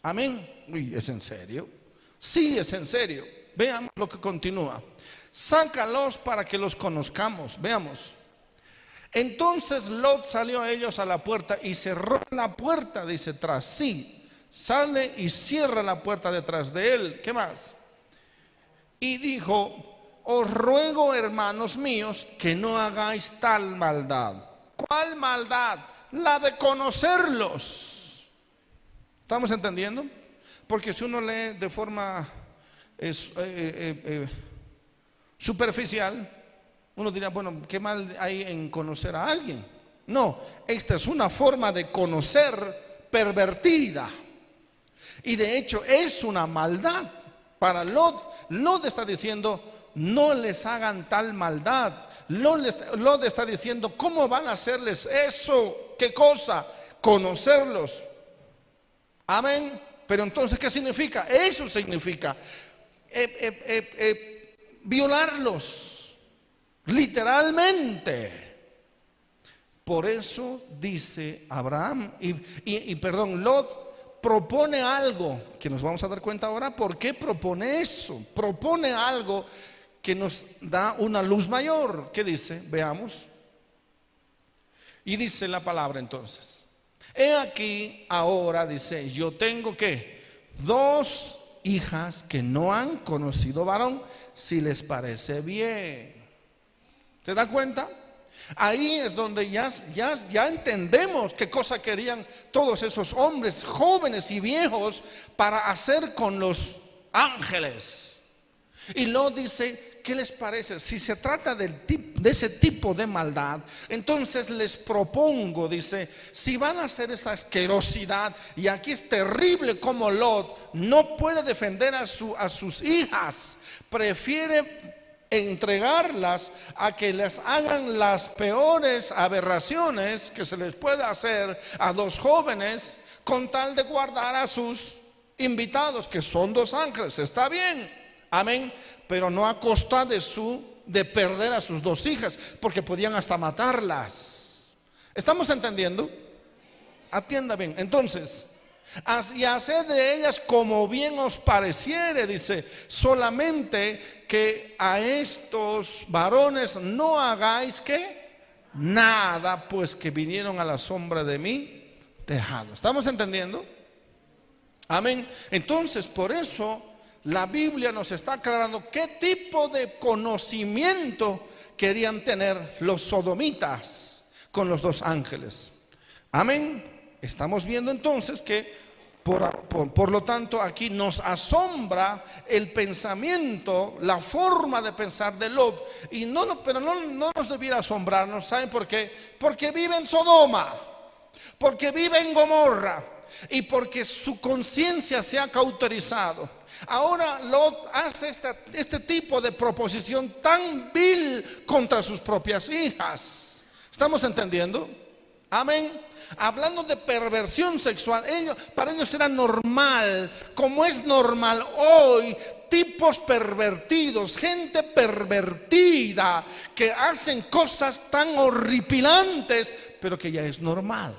Amén. Uy, ¿es en serio? Sí, es en serio. Veamos lo que continúa. Sácalos para que los conozcamos. Veamos. Entonces Lot salió a ellos a la puerta y cerró la puerta, dice, tras sí. Sale y cierra la puerta detrás de él. ¿Qué más? Y dijo, os ruego, hermanos míos, que no hagáis tal maldad. ¿Cuál maldad? La de conocerlos. ¿Estamos entendiendo? Porque si uno lee de forma eh, eh, eh, superficial, uno dirá, bueno, ¿qué mal hay en conocer a alguien? No, esta es una forma de conocer pervertida. Y de hecho es una maldad. Para Lot, Lot está diciendo, no les hagan tal maldad, Lot está diciendo, ¿cómo van a hacerles eso? ¿Qué cosa? Conocerlos. Amén. Pero entonces, ¿qué significa? Eso significa eh, eh, eh, violarlos, literalmente. Por eso dice Abraham, y, y, perdón, Lot propone algo, que nos vamos a dar cuenta ahora, ¿por qué propone eso? Propone algo que nos da una luz mayor. ¿Qué dice? Veamos. Y dice la palabra entonces. He aquí ahora, dice, yo tengo que dos hijas que no han conocido varón, si les parece bien. ¿Se da cuenta? Ahí es donde ya, ya, ya, entendemos qué cosa querían todos esos hombres jóvenes y viejos para hacer con los ángeles. Y lo dice, ¿Qué les parece? Si se trata del de ese tipo de maldad, entonces les propongo, dice, si van a hacer esa asquerosidad, y aquí es terrible como Lot no puede defender a, su, a sus hijas, prefiere entregarlas a que les hagan las peores aberraciones que se les puede hacer a dos jóvenes con tal de guardar a sus invitados, que son dos ángeles. Está bien, amén pero no a costa de su de perder a sus dos hijas, porque podían hasta matarlas. ¿Estamos entendiendo? Atienda bien. Entonces, y haced de ellas como bien os pareciere, dice, solamente que a estos varones no hagáis que nada, pues que vinieron a la sombra de mí tejado. ¿Estamos entendiendo? Amén. Entonces, por eso la Biblia nos está aclarando qué tipo de conocimiento querían tener los sodomitas con los dos ángeles. Amén. Estamos viendo entonces que por, lo tanto aquí nos asombra el pensamiento, la forma de pensar de Lot. Y no, pero no, no nos debiera asombrarnos, ¿saben por qué? Porque vive en Sodoma, porque vive en Gomorra y porque su conciencia se ha cauterizado. Ahora Lot hace este tipo de proposición tan vil contra sus propias hijas. ¿Estamos entendiendo? Amén. Hablando de perversión sexual, para ellos era normal, como es normal hoy, tipos pervertidos, gente pervertida, que hacen cosas tan horripilantes, pero que ya es normal.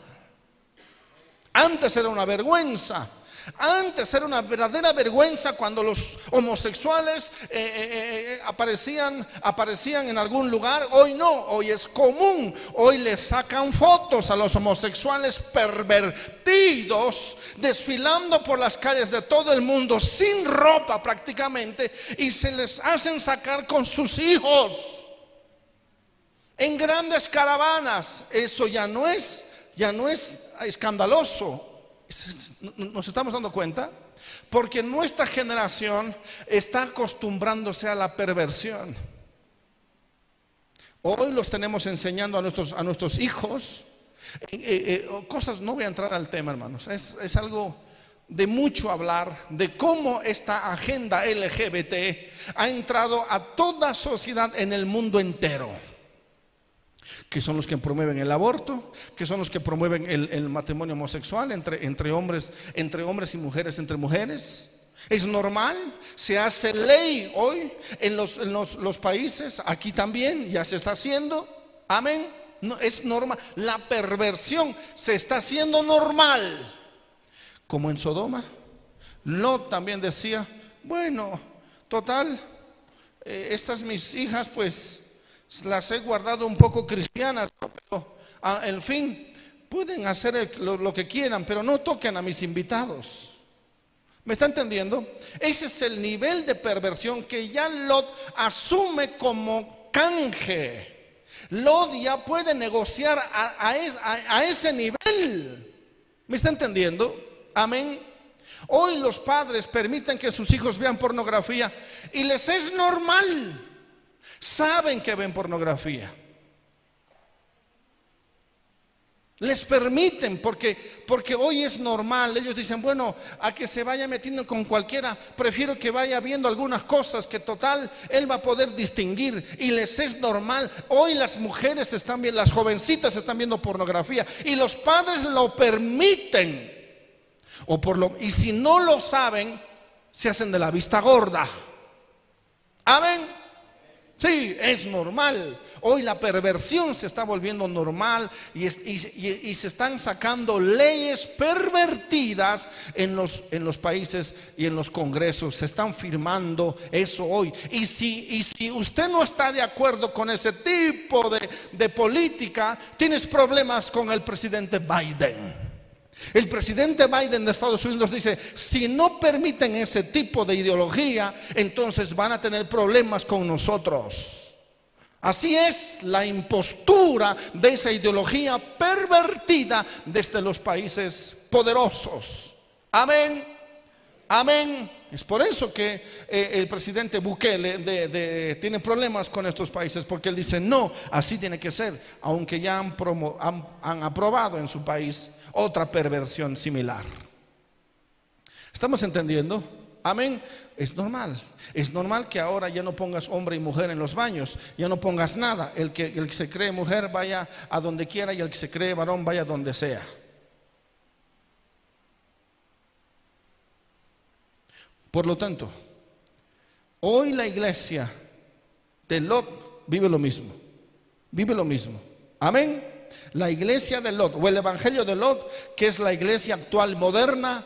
Antes era una vergüenza. Antes era una verdadera vergüenza cuando los homosexuales eh, eh, eh, aparecían, aparecían en algún lugar. Hoy no, hoy es común. Hoy les sacan fotos a los homosexuales pervertidos desfilando por las calles de todo el mundo sin ropa prácticamente y se les hacen sacar con sus hijos en grandes caravanas. Eso ya no es, ya no es escandaloso ¿Nos estamos dando cuenta? Porque nuestra generación está acostumbrándose a la perversión. Hoy los tenemos enseñando a nuestros, a nuestros hijos eh, eh, eh, cosas, no voy a entrar al tema hermanos, es, es algo de mucho hablar de cómo esta agenda LGBT ha entrado a toda sociedad en el mundo entero que son los que promueven el aborto, que son los que promueven el, matrimonio homosexual entre, hombres, entre hombres y mujeres, entre mujeres. Es normal, se hace ley hoy en los, en los, países, aquí también ya se está haciendo. Amén. No, es normal. La perversión se está haciendo normal. Como en Sodoma. Lot también decía, bueno, total, eh, estas mis hijas pues las he guardado un poco cristianas, pero ah, en fin, pueden hacer lo, que quieran, pero no toquen a mis invitados. ¿Me está entendiendo? Ese es el nivel de perversión que ya Lot asume como canje. Lot ya puede negociar a, ese nivel. ¿Me está entendiendo? Amén. Hoy los padres permiten que sus hijos vean pornografía y les es normal. Saben que ven pornografía. Les permiten, porque, porque hoy es normal. Ellos dicen, bueno, a que se vaya metiendo con cualquiera, prefiero que vaya viendo algunas cosas que total él va a poder distinguir y les es normal. Hoy las mujeres están viendo, las jovencitas están viendo pornografía y los padres lo permiten. O por lo, y si no lo saben, se hacen de la vista gorda. Amén. Sí, es normal. Hoy la perversión se está volviendo normal y, se están sacando leyes pervertidas en los, en los, países y en los congresos. Se están firmando eso hoy. Y si, si usted no está de acuerdo con ese tipo de política, tienes problemas con el presidente Biden. El presidente Biden de Estados Unidos dice, si no permiten ese tipo de ideología, entonces van a tener problemas con nosotros. Así es la impostura de esa ideología pervertida desde los países poderosos. Amén. Amén. Es por eso que eh, el presidente Bukele tiene problemas con estos países, porque él dice, no, así tiene que ser, aunque ya han aprobado en su país otra perversión similar. ¿Estamos entendiendo? Amén. Es normal. Es normal que ahora ya no pongas hombre y mujer en los baños. Ya no pongas nada. El que, se cree mujer vaya a donde quiera y el que se cree varón vaya donde sea. Por lo tanto, hoy la iglesia de Lot vive lo mismo. Vive lo mismo. Amén. La iglesia de Lot o el evangelio de Lot, que es la iglesia actual moderna,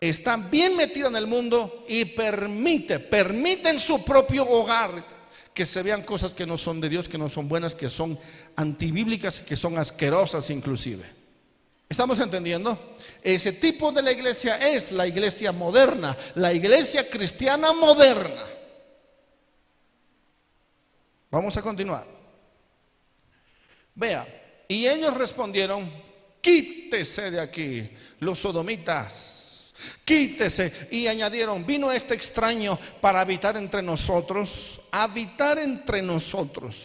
está bien metida en el mundo y permite, permite en su propio hogar que se vean cosas que no son de Dios, que no son buenas, que son antibíblicas, que son asquerosas inclusive. ¿Estamos entendiendo? Ese tipo de la iglesia es la iglesia moderna, la iglesia cristiana moderna. Vamos a continuar. Vea, y ellos respondieron, quítese de aquí, los sodomitas, quítese. Y añadieron, vino este extraño para habitar entre nosotros, habitar entre nosotros.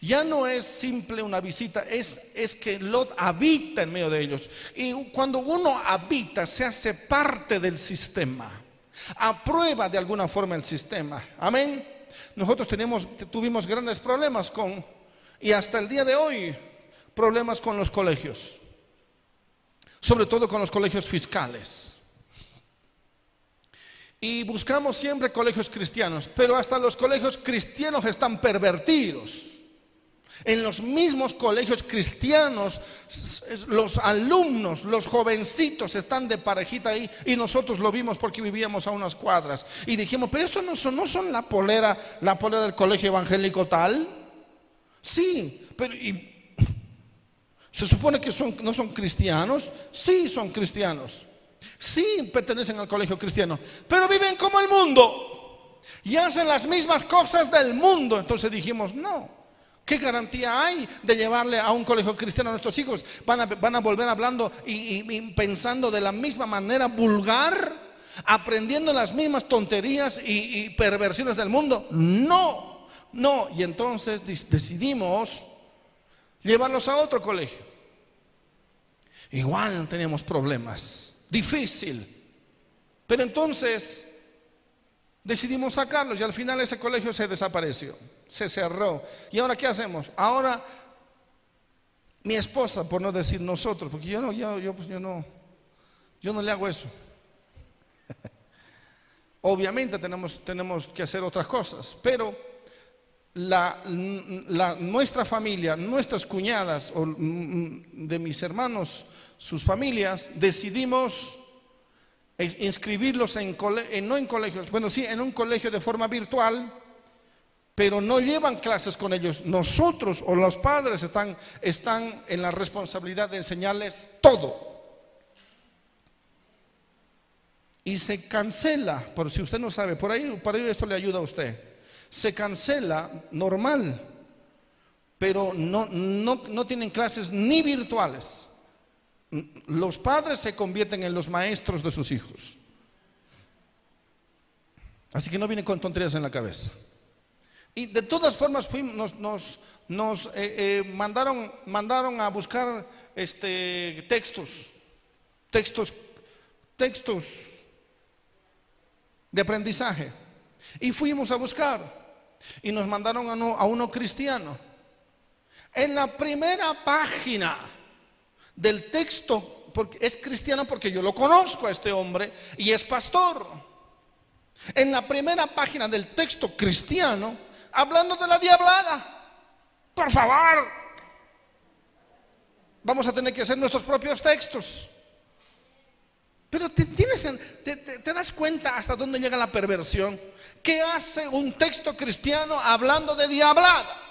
Ya no es simple una visita, es, es que Lot habita en medio de ellos. Y cuando uno habita, se hace parte del sistema, aprueba de alguna forma el sistema. Amén. Nosotros tenemos, tuvimos grandes problemas con, y hasta el día de hoy problemas con los colegios, sobre todo con los colegios fiscales. Y buscamos siempre colegios cristianos, pero hasta los colegios cristianos están pervertidos. En los mismos colegios cristianos, los alumnos, los jovencitos están de parejita ahí y nosotros lo vimos porque vivíamos a unas cuadras. Y dijimos, pero esto no son, no son la polera, la polera del colegio evangélico tal. Sí, pero y se supone que son, no son cristianos. Sí, son cristianos. Sí, pertenecen al colegio cristiano. Pero viven como el mundo. Y hacen las mismas cosas del mundo. Entonces dijimos, no. ¿Qué garantía hay de llevarle a un colegio cristiano a nuestros hijos? ¿Van a, van a volver hablando y, pensando de la misma manera vulgar? ¿Aprendiendo las mismas tonterías y, y perversiones del mundo? No, no. Y entonces decidimos llevarlos a otro colegio. Igual tenemos problemas, difícil. Pero entonces decidimos sacarlos y al final ese colegio se desapareció, se cerró. ¿Y ahora qué hacemos? Ahora mi esposa, por no decir nosotros, porque yo no, yo, yo, pues yo no, yo no le hago eso. Obviamente tenemos, tenemos que hacer otras cosas, pero la, nuestra familia, nuestras cuñadas o mm, de mis hermanos, sus familias, decidimos inscribirlos en, no en colegios, bueno, sí, en un colegio de forma virtual, pero no llevan clases con ellos. Nosotros o los padres están, están en la responsabilidad de enseñarles todo. Y se cancela, por si usted no sabe, por ahí, por ahí esto le ayuda a usted se cancela normal, pero no, no, tienen clases ni virtuales. Los padres se convierten en los maestros de sus hijos. Así que no vienen con tonterías en la cabeza. Y de todas formas fuimos, nos, nos, eh, eh, mandaron, mandaron a buscar este, textos, textos, textos de aprendizaje. Y fuimos a buscar. Y nos mandaron a uno cristiano. En la primera página del texto, porque es cristiano porque yo lo conozco a este hombre y es pastor. En la primera página del texto cristiano, hablando de la diablada. Por favor, vamos a tener que hacer nuestros propios textos. Pero te, das cuenta hasta dónde llega la perversión. ¿Qué hace un texto cristiano hablando de diablada?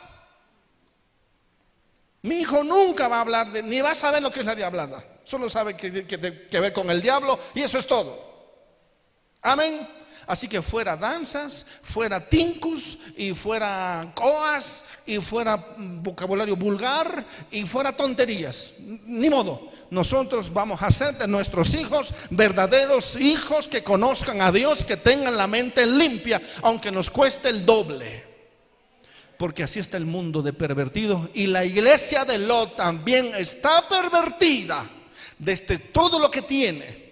Mi hijo nunca va a hablar de, ni va a saber lo que es la diablada. Solo sabe que, que, que ve con el diablo y eso es todo. Amén. Así que fuera danzas, fuera tincus y fuera coas y fuera vocabulario vulgar y fuera tonterías. Ni modo. Nosotros vamos a hacer de nuestros hijos verdaderos hijos que conozcan a Dios, que tengan la mente limpia, aunque nos cueste el doble porque así está el mundo de pervertidos. Y la iglesia de Lot también está pervertida desde todo lo que tiene.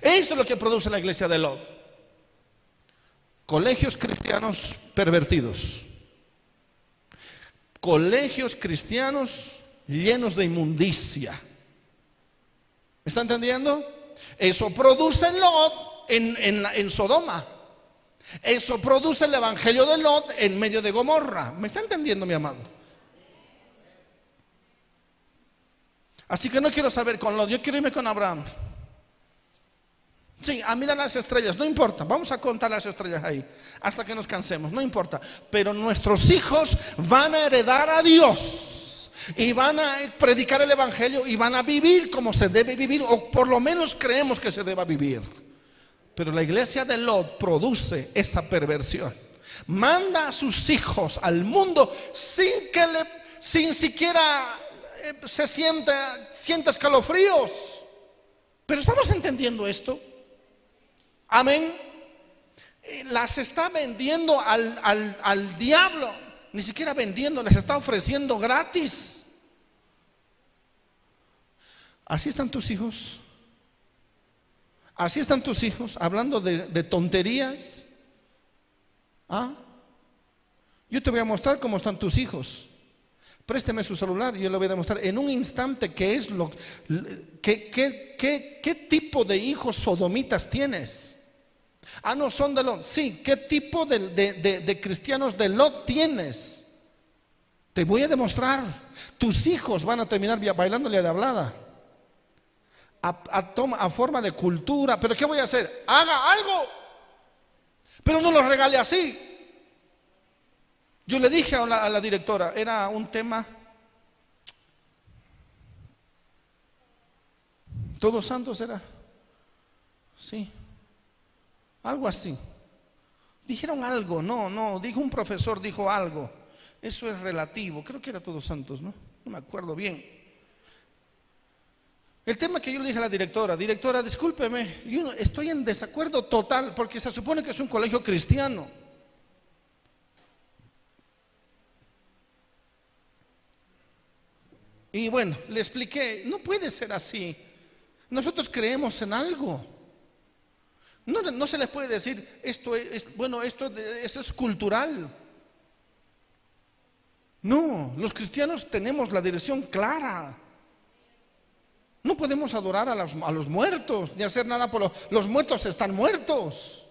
Eso es lo que produce la iglesia de Lot. Colegios cristianos pervertidos. Colegios cristianos llenos de inmundicia. ¿Me está entendiendo? Eso produce Lot en, en, en Sodoma. Eso produce el evangelio de Lot en medio de Gomorra. ¿Me está entendiendo, mi amado? Así que no quiero saber con Lot, yo quiero irme con Abraham. Sí, a mirar las estrellas, no importa, vamos a contar las estrellas ahí, hasta que nos cansemos, no importa. Pero nuestros hijos van a heredar a Dios y van a predicar el Evangelio y van a vivir como se debe vivir, o por lo menos creemos que se deba vivir. Pero la iglesia de Lot produce esa perversión. Manda a sus hijos al mundo sin que le, sin siquiera eh, se sienta, sienta escalofríos. Pero estamos entendiendo esto. Amén. Eh, las está vendiendo al, al, al diablo. Ni siquiera vendiendo, les está ofreciendo gratis. Así están tus hijos. Así están tus hijos hablando de, tonterías. ¿Ah? Yo te voy a mostrar cómo están tus hijos. Présteme su celular yo le voy a demostrar en un instante qué es lo qué, qué, tipo de hijos sodomitas tienes. Ah, no, son de Lot. Sí, ¿qué tipo de, de cristianos de Lot tienes? Te voy a demostrar. Tus hijos van a terminar bailándole de hablada a, toma, a forma de cultura. Pero ¿qué voy a hacer? Haga algo. Pero no lo regale así. Yo le dije a la, directora, era un tema... Todos santos era. Sí. Algo así. Dijeron algo, no, no, dijo un profesor, dijo algo. Eso es relativo, creo que era todos santos, ¿no? No me acuerdo bien. El tema que yo le dije a la directora, directora, discúlpeme, yo estoy en desacuerdo total porque se supone que es un colegio cristiano. Y bueno, le expliqué, no puede ser así. Nosotros creemos en algo. No, se les puede decir, esto es, bueno, esto, es cultural. No, los cristianos tenemos la dirección clara. No podemos adorar a los, muertos ni hacer nada por los, los muertos, están muertos.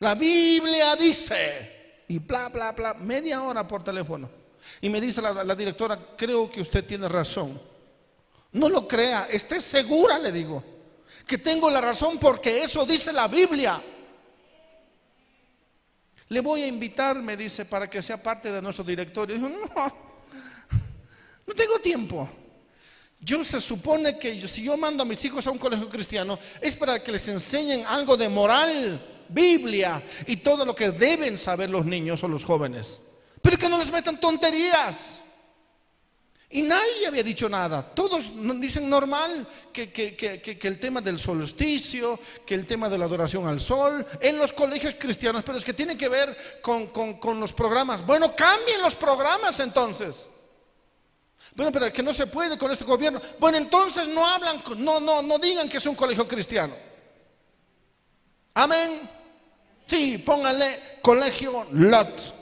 La Biblia dice, y bla, bla, bla, media hora por teléfono. Y me dice la, la directora, creo que usted tiene razón. No lo crea, esté segura, le digo, que tengo la razón porque eso dice la Biblia. Le voy a invitar, me dice, para que sea parte de nuestro directorio. Dijo, no, no tengo tiempo. Yo se supone que si yo mando a mis hijos a un colegio cristiano es para que les enseñen algo de moral, Biblia y todo lo que deben saber los niños o los jóvenes. Pero que no les metan tonterías. Y nadie había dicho nada. Todos dicen normal que, el tema del solsticio, que el tema de la adoración al sol, en los colegios cristianos, pero es que tiene que ver con, los programas. Bueno, cambien los programas entonces. Bueno, pero que no se puede con este gobierno. Bueno, entonces no hablan, no, no, no digan que es un colegio cristiano. Amén. Sí, pónganle colegio Lot.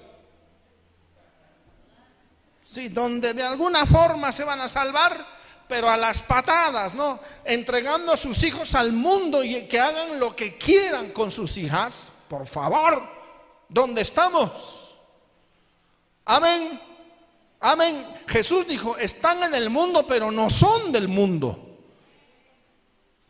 Sí, donde de alguna forma se van a salvar, pero a las patadas, ¿no? Entregando a sus hijos al mundo y que hagan lo que quieran con sus hijas, por favor, ¿dónde estamos? Amén. Amén. Jesús dijo, están en el mundo, pero no son del mundo.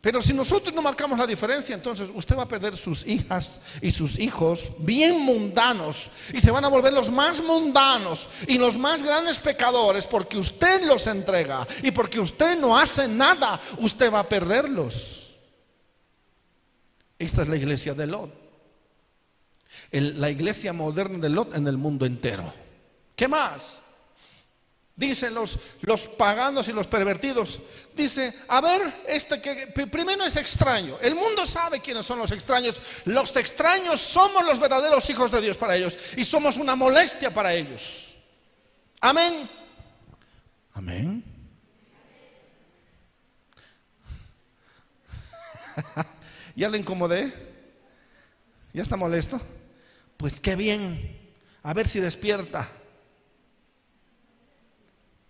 Pero si nosotros no marcamos la diferencia, entonces usted va a perder sus hijas y sus hijos bien mundanos y se van a volver los más mundanos y los más grandes pecadores porque usted los entrega y porque usted no hace nada, usted va a perderlos. Esta es la iglesia de Lot. la iglesia moderna de Lot en el mundo entero. ¿Qué más? Dicen los, los paganos y los pervertidos. Dice, a ver, este que primero es extraño. El mundo sabe quiénes son los extraños. Los extraños somos los verdaderos hijos de Dios para ellos. Y somos una molestia para ellos. Amén. Amén. ¿Ya le incomodé? ¿Ya está molesto? Pues qué bien. A ver si despierta.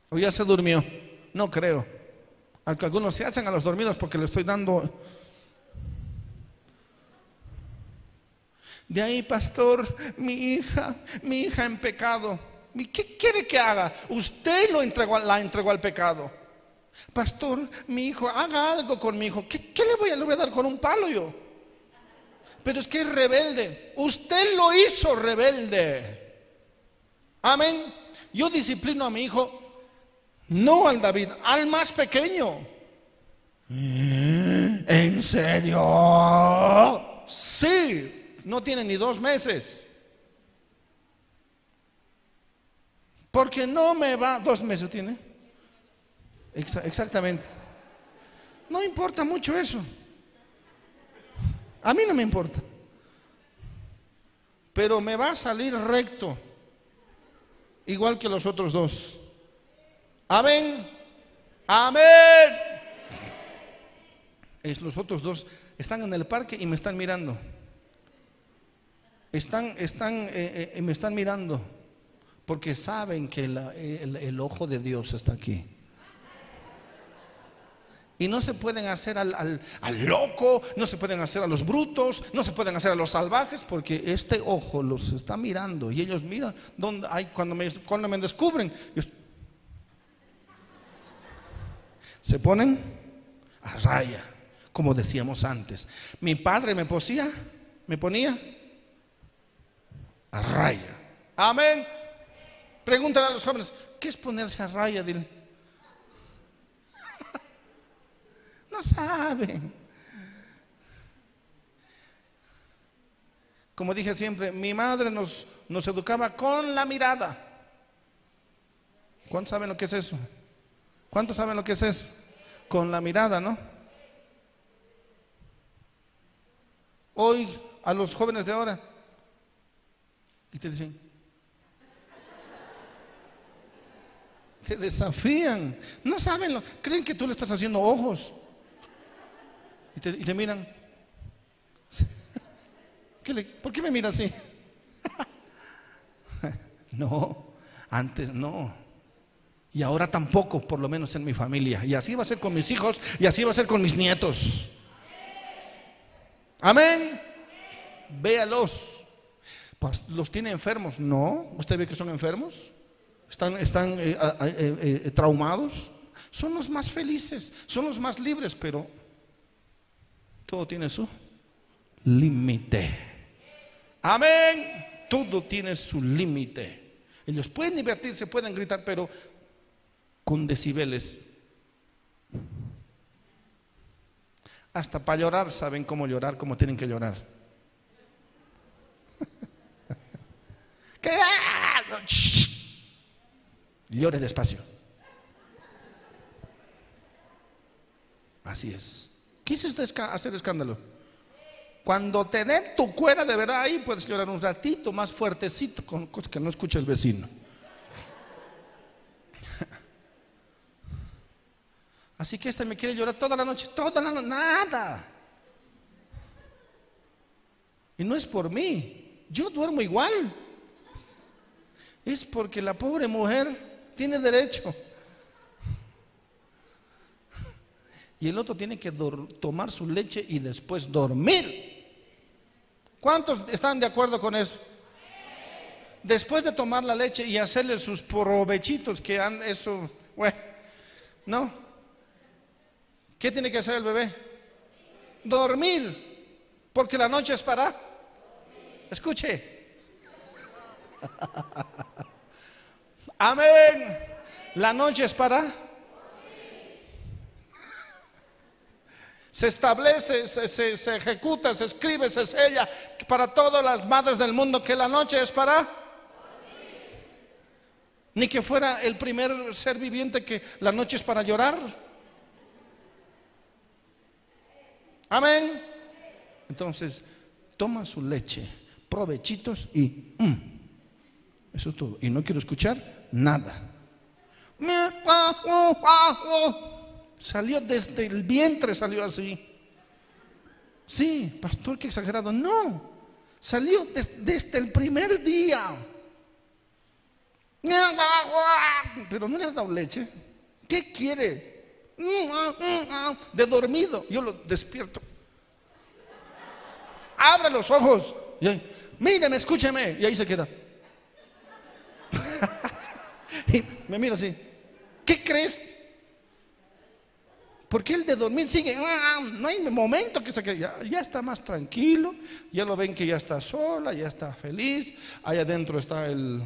¿O ya se durmió? No creo. Aunque algunos se hacen a los dormidos porque le estoy dando... De ahí, pastor, mi hija, mi hija en pecado. ¿Qué quiere que haga? Usted lo entregó, la entregó al pecado. Pastor, mi hijo, haga algo con mi hijo. ¿Qué, le, voy a, le voy a dar con un palo yo? Pero es que es rebelde. Usted lo hizo rebelde. Amén. Yo disciplino a mi hijo no al David, al más pequeño. ¿En serio? Sí, no tiene ni dos meses. Porque no me va, dos meses tiene. Exactamente. No importa mucho eso. A mí no me importa. Pero me va a salir recto. Igual que los otros dos. Amén. Amén. Es, los otros dos están en el parque y me están mirando. Están, están, eh, eh, me están mirando porque saben que el, ojo de Dios está aquí. Y no se pueden hacer al, al, loco, no se pueden hacer a los brutos, no se pueden hacer a los salvajes, porque este ojo los está mirando y ellos miran donde hay, cuando, me, cuando me descubren se ponen a raya, como decíamos antes. Mi padre me posía, me ponía a raya. Amén. Pregúntale a los jóvenes, ¿qué es ponerse a raya? Dile. No saben. Como dije siempre, mi madre nos, nos educaba con la mirada. ¿Cuántos saben lo que es eso? ¿Cuántos saben lo que es eso? Con la mirada, ¿no? Hoy a los jóvenes de ahora y te dicen, te desafían, no saben, lo, creen que tú le estás haciendo ojos y te, miran. ¿Por qué me mira así? no, antes no. Y ahora tampoco, por lo menos en mi familia. Y así va a ser con mis hijos y así va a ser con mis nietos. Amén. Véalos. ¿Los tiene enfermos? No. ¿Usted ve que son enfermos? ¿Están, están eh, eh, eh, traumados? Son los más felices, son los más libres, pero todo tiene su límite. Amén. Todo tiene su límite. Ellos pueden divertirse, pueden gritar, pero con decibeles. Hasta para llorar saben cómo llorar, cómo tienen que llorar. ¿Qué? Llore despacio. Así es. ¿Quisiste hacer escándalo? Cuando tener tu cuera de verdad ahí, puedes llorar un ratito más fuertecito, con cosas que no escucha el vecino. Así que este me quiere llorar toda la noche, toda la noche, nada. Y no es por mí, yo duermo igual. Es porque la pobre mujer tiene derecho. Y el otro tiene que tomar su leche y después dormir. ¿Cuántos están de acuerdo con eso? Después de tomar la leche y hacerle sus provechitos que han eso, bueno, ¿no? ¿Qué tiene que hacer el bebé? Dormir, porque la noche es para. Escuche. Amén. La noche es para. Se establece, se, ejecuta, se escribe, se sella para todas las madres del mundo que la noche es para... Ni que fuera el primer ser viviente que la noche es para llorar. Amén. Entonces, toma su leche, provechitos y... Mm, eso es todo. Y no quiero escuchar nada. Salió desde el vientre, salió así. Sí, pastor, qué exagerado. No, salió desde el primer día. Pero no le has dado leche. ¿Qué quiere? De dormido. Yo lo despierto. Abre los ojos. míreme, escúcheme. Y ahí se queda. y me mira así. ¿Qué crees? Porque el de dormir sigue, ah, no hay momento que se quede, ya, está más tranquilo, ya lo ven que ya está sola, ya está feliz, allá adentro está el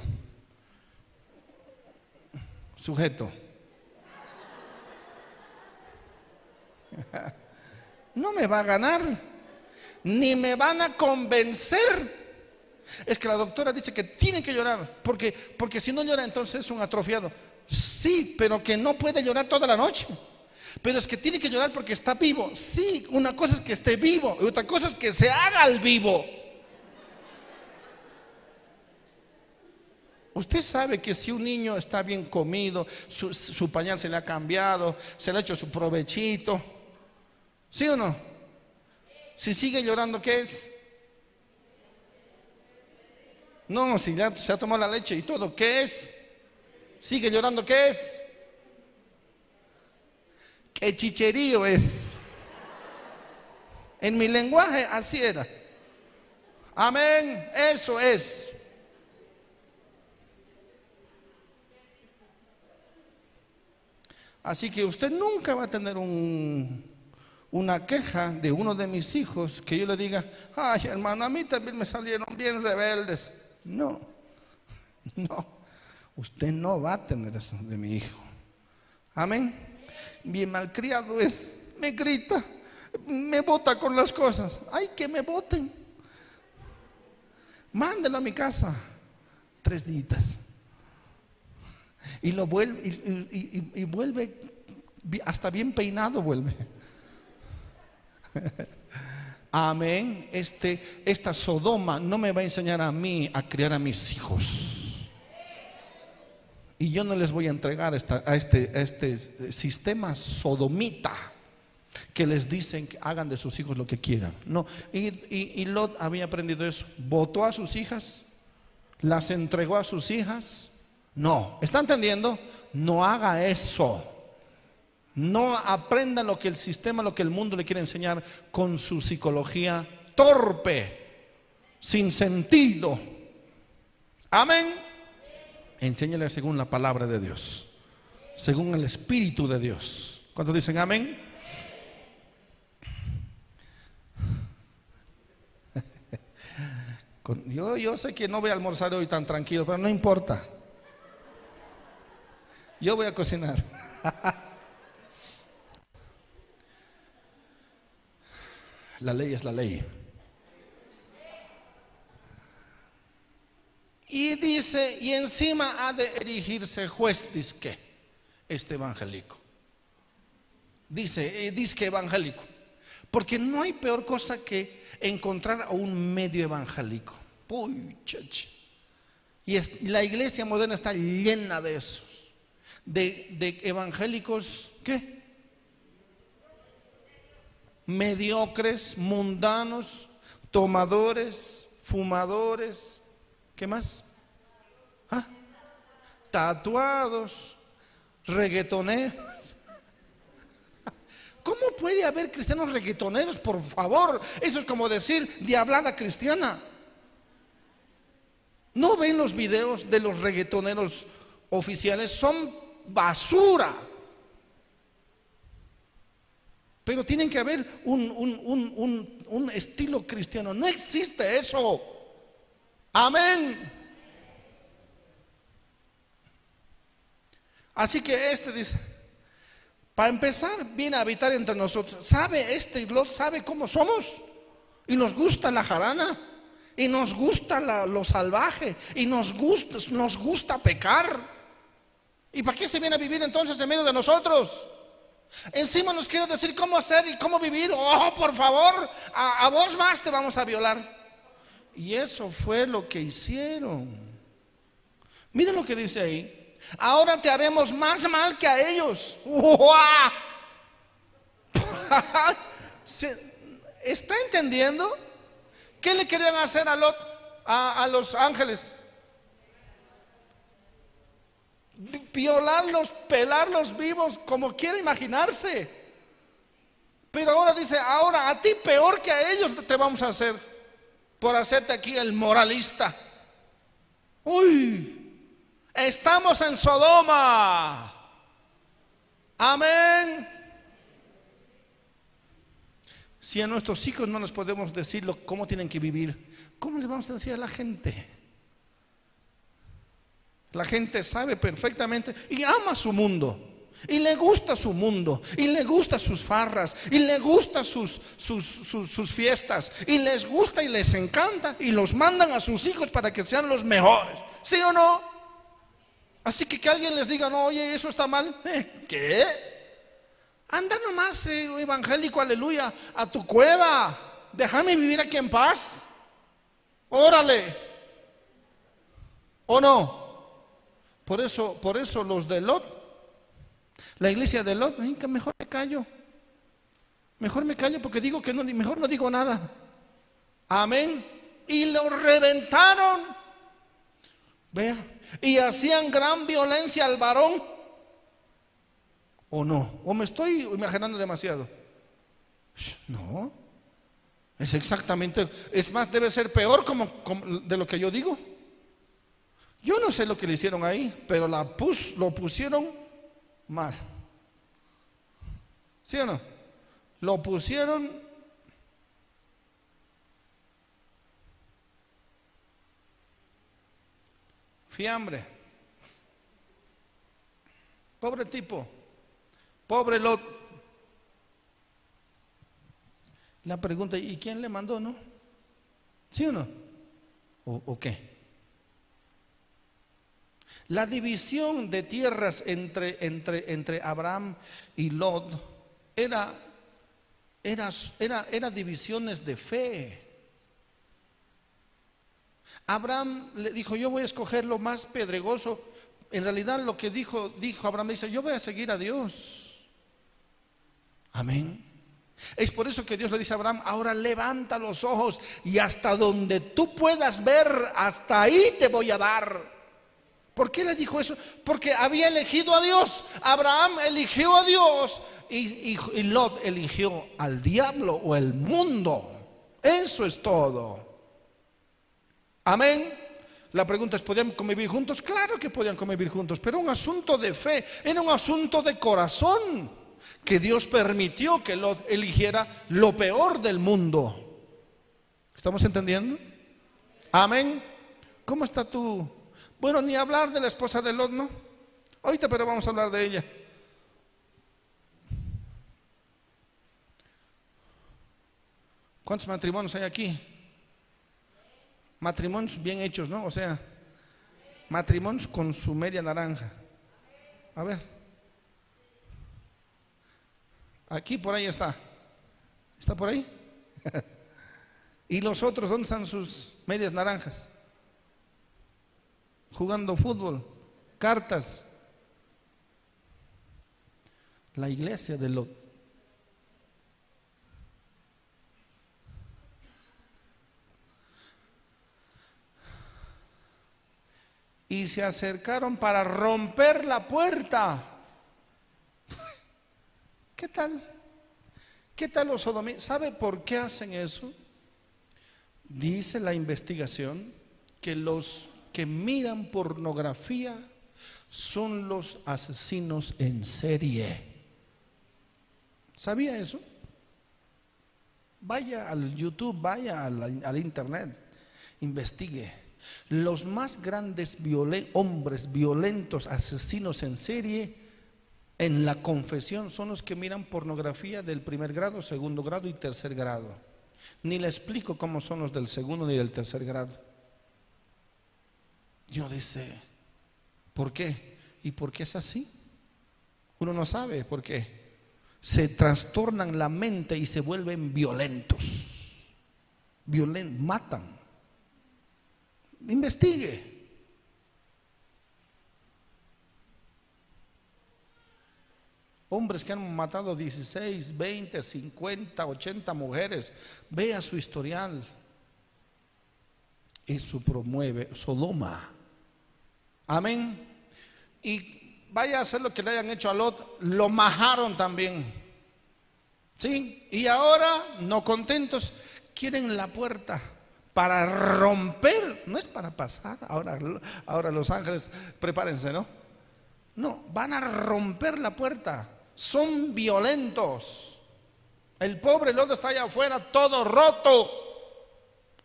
sujeto. No me va a ganar, ni me van a convencer. Es que la doctora dice que tiene que llorar, porque, porque si no llora entonces es un atrofiado. Sí, pero que no puede llorar toda la noche. Pero es que tiene que llorar porque está vivo. Sí, una cosa es que esté vivo y otra cosa es que se haga el vivo. Usted sabe que si un niño está bien comido, su, pañal se le ha cambiado, se le ha hecho su provechito, ¿sí o no? Si sigue llorando, ¿qué es? No, si ya se ha tomado la leche y todo, ¿qué es? Sigue llorando, ¿qué es? ¿Qué chicherío es? En mi lenguaje así era. Amén, eso es. Así que usted nunca va a tener una queja de uno de mis hijos que yo le diga, ay hermano, a mí también me salieron bien rebeldes. No, no, usted no va a tener eso de mi hijo. Amén bien malcriado es, me grita, me bota con las cosas. Ay, que me boten. Mándelo a mi casa. Tres días. Y lo vuelve, y, vuelve, hasta bien peinado vuelve. Amén. Este, esta Sodoma no me va a enseñar a mí a criar a mis hijos. Y yo no les voy a entregar a, este, este sistema sodomita que les dicen que hagan de sus hijos lo que quieran. No, y, Lot había aprendido eso. Votó a sus hijas, las entregó a sus hijas. No, ¿está entendiendo? No haga eso. No aprenda lo que el sistema, lo que el mundo le quiere enseñar con su psicología torpe, sin sentido. Amén. Enséñale según la palabra de Dios, según el Espíritu de Dios. ¿Cuántos dicen amén? Yo, yo sé que no voy a almorzar hoy tan tranquilo, pero no importa. Yo voy a cocinar. La ley es la ley. Y dice, y encima ha de erigirse juez, dice que este evangélico. dice, eh, dice que evangélico. Porque no hay peor cosa que encontrar a un medio evangélico. Uy. Y la iglesia moderna está llena de esos, de, de evangélicos, ¿qué? Mediocres, mundanos, tomadores, fumadores, ¿qué más? ¿Ah? Tatuados, reggaetoneros. ¿Cómo puede haber cristianos reggaetoneros, por favor? Eso es como decir diablada cristiana. ¿No ven los videos de los reggaetoneros oficiales? Son basura. Pero tienen que haber un, un, estilo cristiano. No existe eso. Amén. Así que este dice, para empezar, viene a habitar entre nosotros. ¿Sabe este Lot? ¿Sabe cómo somos? Y nos gusta la jarana. Y nos gusta lo salvaje. Y nos gusta, nos gusta pecar. ¿Y para qué se viene a vivir entonces en medio de nosotros? Encima nos quiere decir cómo hacer y cómo vivir. Oh, por favor, a, vos más te vamos a violar. Y eso fue lo que hicieron. Miren lo que dice ahí. Ahora te haremos más mal que a ellos. ¿Está entendiendo? ¿Qué le querían hacer a, Lot, a, los ángeles? Violarlos, pelarlos vivos, como quiera imaginarse. Pero ahora dice, ahora a ti peor que a ellos te vamos a hacer por hacerte aquí el moralista. Uy, Estamos en Sodoma. Amén. Si a nuestros hijos no les podemos decir cómo tienen que vivir, ¿cómo les vamos a decir a la gente? La gente sabe perfectamente y ama su mundo. Y le gusta su mundo, y le gusta sus farras, y le gusta sus, sus, sus, fiestas, y les gusta y les encanta, y los mandan a sus hijos para que sean los mejores. ¿Sí o no? Así que que alguien les diga, no, oye, eso está mal. ¿Eh? ¿Qué? Anda nomás, eh, evangélico, aleluya, a tu cueva. Déjame vivir aquí en paz. Órale. ¿O no? Por eso, por eso los de Lot, la iglesia de Lot, mejor me callo. Mejor me callo porque digo que no, mejor no digo nada. Amén. Y lo reventaron. Vea, y hacían gran violencia al varón. ¿O no? ¿O me estoy imaginando demasiado? No. Es exactamente, es más, debe ser peor como, de lo que yo digo. Yo no sé lo que le hicieron ahí, pero la pus, lo pusieron mal. ¿Sí o no? Lo pusieron Fiambre. Pobre tipo. Pobre Lot. La pregunta, ¿y quién le mandó, no? ¿Sí o no? ¿O, qué? La división de tierras entre, entre, entre Abraham y Lot era, era, era, era divisiones de fe. Abraham le dijo, yo voy a escoger lo más pedregoso. En realidad lo que dijo, dijo Abraham, dice, yo voy a seguir a Dios. Amén. Es por eso que Dios le dice a Abraham, ahora levanta los ojos y hasta donde tú puedas ver, hasta ahí te voy a dar. ¿Por qué le dijo eso? Porque había elegido a Dios. Abraham eligió a Dios y, Lot eligió al diablo o el mundo. Eso es todo. Amén. La pregunta es, ¿podían convivir juntos? Claro que podían convivir juntos, pero un asunto de fe, era un asunto de corazón, que Dios permitió que Lot eligiera lo peor del mundo. ¿Estamos entendiendo? Amén. ¿Cómo está tú? Bueno, ni hablar de la esposa de Lot, ¿no? Ahorita, pero vamos a hablar de ella. ¿Cuántos matrimonios hay aquí? matrimonios bien hechos, ¿no? O sea, matrimonios con su media naranja. A ver. Aquí por ahí está. ¿Está por ahí? ¿Y los otros dónde están sus medias naranjas? Jugando fútbol, cartas. La iglesia de Lot. Y se acercaron para romper la puerta. ¿Qué tal? ¿Qué tal los sodomitas? ¿Sabe por qué hacen eso? Dice la investigación que los que miran pornografía son los asesinos en serie. ¿Sabía eso? Vaya al YouTube, vaya al, internet, investigue. Los más grandes hombres violentos, asesinos en serie, en la confesión son los que miran pornografía del primer grado, segundo grado y tercer grado. Ni le explico cómo son los del segundo ni del tercer grado. Yo dice, ¿por qué? ¿Y por qué es así? Uno no sabe por qué. Se trastornan la mente y se vuelven violentos. Violentos, matan. Investigue. Hombres que han matado 16, 20, 50, 80 mujeres. Vea su historial. Eso promueve Sodoma. Amén. Y vaya a hacer lo que le hayan hecho a Lot. Lo majaron también. ¿Sí? Y ahora, no contentos, quieren la puerta para romper. No es para pasar. Ahora, ahora los ángeles, prepárense, ¿no? No, van a romper la puerta son violentos. El pobre Lot está allá afuera todo roto.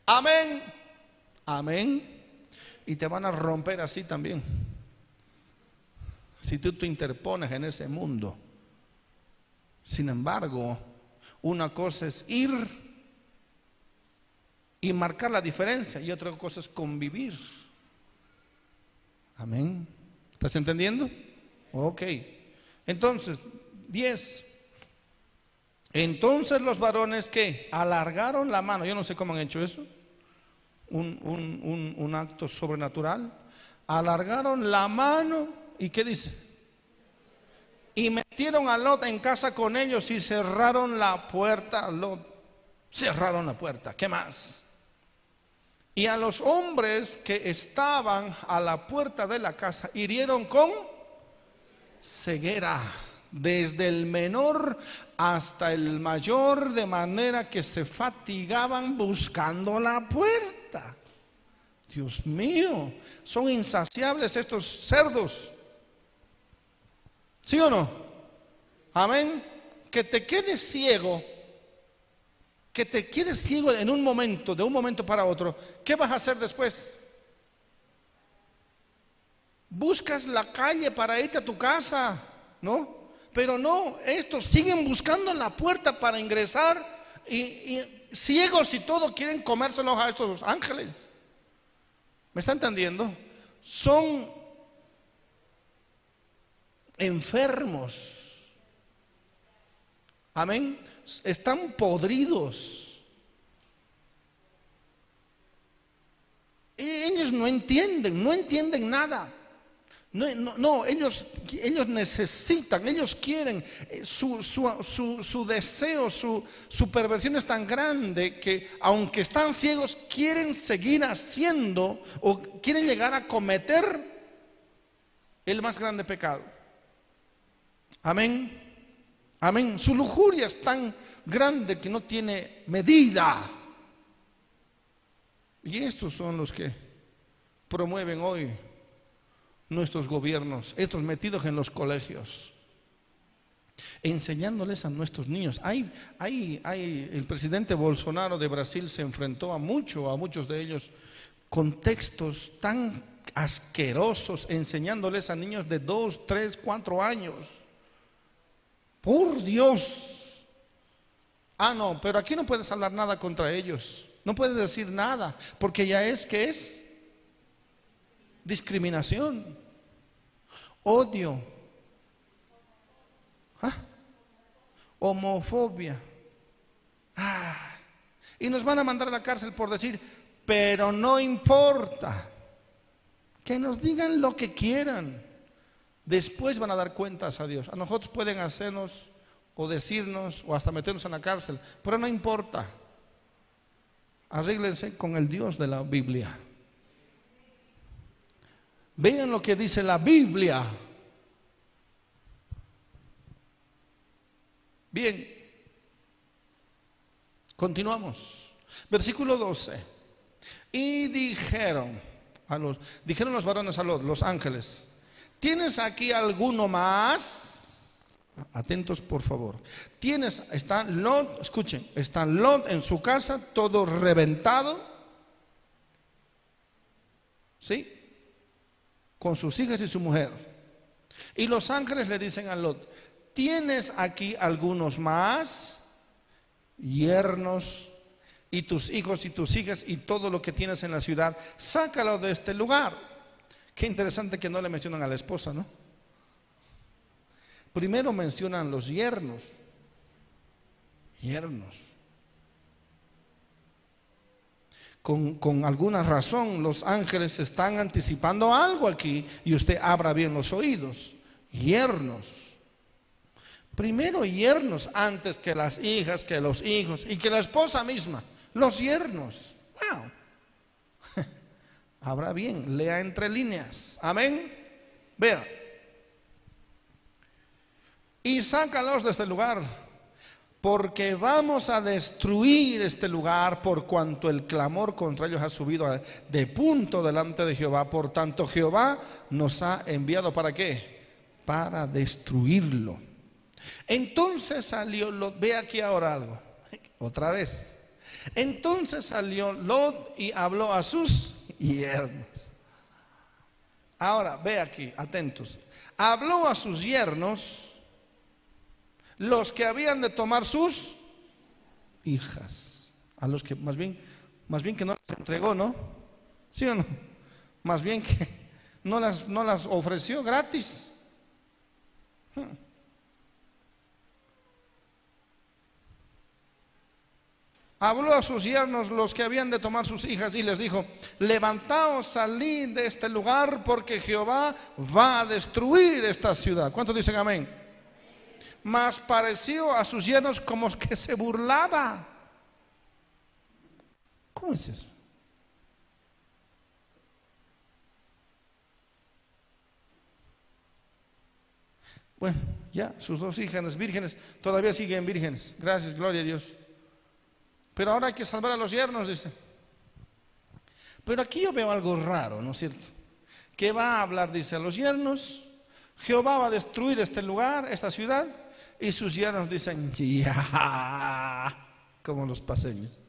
Amén. Amén. Y te van a romper así también. Si tú te interpones en ese mundo. Sin embargo, una cosa es ir y marcar la diferencia y otra cosa es convivir. Amén. ¿Estás entendiendo? Ok. Entonces, 10. Entonces los varones que alargaron la mano, yo no sé cómo han hecho eso, un, acto sobrenatural, alargaron la mano y ¿qué dice? Y metieron a Lot en casa con ellos y cerraron la puerta. Lot, cerraron la puerta. ¿Qué más? Y a los hombres que estaban a la puerta de la casa hirieron con ceguera desde el menor hasta el mayor, de manera que se fatigaban buscando la puerta. Dios mío, son insaciables estos cerdos. ¿Sí o no? Amén. Que te quedes ciego, que te quedes ciego en un momento, de un momento para otro, ¿qué vas a hacer después? Buscas la calle para irte a tu casa, ¿no? Pero no, estos siguen buscando la puerta para ingresar y, ciegos y todo quieren comérselos a estos ángeles. ¿Me está entendiendo? Son enfermos. Amén. Están podridos. Ellos no entienden, no entienden nada. No, ellos, ellos necesitan, ellos quieren, eh, su, su, deseo, su, su, perversión es tan grande que aunque están ciegos, quieren seguir haciendo o quieren llegar a cometer el más grande pecado. Amén. Amén. Su lujuria es tan grande que no tiene medida. Y estos son los que promueven hoy nuestros gobiernos, estos metidos en los colegios, enseñándoles a nuestros niños. Hay, hay, hay, el presidente Bolsonaro de Brasil se enfrentó a mucho, a muchos de ellos, con textos tan asquerosos, enseñándoles a niños de dos, tres, cuatro años. Por Dios. Ah, no, pero aquí no puedes hablar nada contra ellos. No puedes decir nada, porque ya es que es discriminación, odio, ¿Ah? homofobia. Ah, y nos van a mandar a la cárcel por decir, pero no importa. Que nos digan lo que quieran. Después van a dar cuentas a Dios. A nosotros pueden hacernos o decirnos o hasta meternos en la cárcel, pero no importa. Arréglense con el Dios de la Biblia. Vean lo que dice la Biblia. Bien, continuamos. Versículo 12. Y dijeron a los, dijeron los varones a los, los ángeles, ¿tienes aquí alguno más? Atentos por favor. Tienes, está Lot, escuchen, está Lot en su casa, todo reventado. ¿Sí? Con sus hijas y su mujer. Y los ángeles le dicen a Lot, ¿tienes aquí algunos más? Yernos y tus hijos y tus hijas y todo lo que tienes en la ciudad, sácalo de este lugar. Qué interesante que no le mencionan a la esposa, ¿no? Primero mencionan los yernos. Yernos. Con, alguna razón los ángeles están anticipando algo aquí y usted abra bien los oídos. Yernos. Primero yernos antes que las hijas, que los hijos y que la esposa misma. Los yernos. Wow. Habrá bien, lea entre líneas. Amén. Vea. Y sácalos de este lugar, porque vamos a destruir este lugar por cuanto el clamor contra ellos ha subido de punto delante de Jehová. Por tanto, Jehová nos ha enviado para qué? Para destruirlo. Entonces salió, ve aquí ahora algo, otra vez. Entonces salió Lot y habló a sus yernos. Ahora, ve aquí, atentos. Habló a sus yernos los que habían de tomar sus hijas. A los que más bien, más bien que no las entregó, ¿no? ¿Sí o no? Más bien que no las, no las ofreció gratis. Hmm. habló a sus yernos los que habían de tomar sus hijas y les dijo, levantaos, salid de este lugar porque Jehová va a destruir esta ciudad. ¿Cuántos dicen amén? Mas pareció a sus yernos como que se burlaba. ¿Cómo es eso? Bueno, ya, sus dos hijas vírgenes todavía siguen vírgenes. Gracias, gloria a Dios. Pero ahora hay que salvar a los yernos, dice. Pero aquí yo veo algo raro, ¿no es cierto? Que va a hablar, dice, a los yernos, Jehová va a destruir este lugar, esta ciudad, y sus yernos dicen, ya, como los paseños.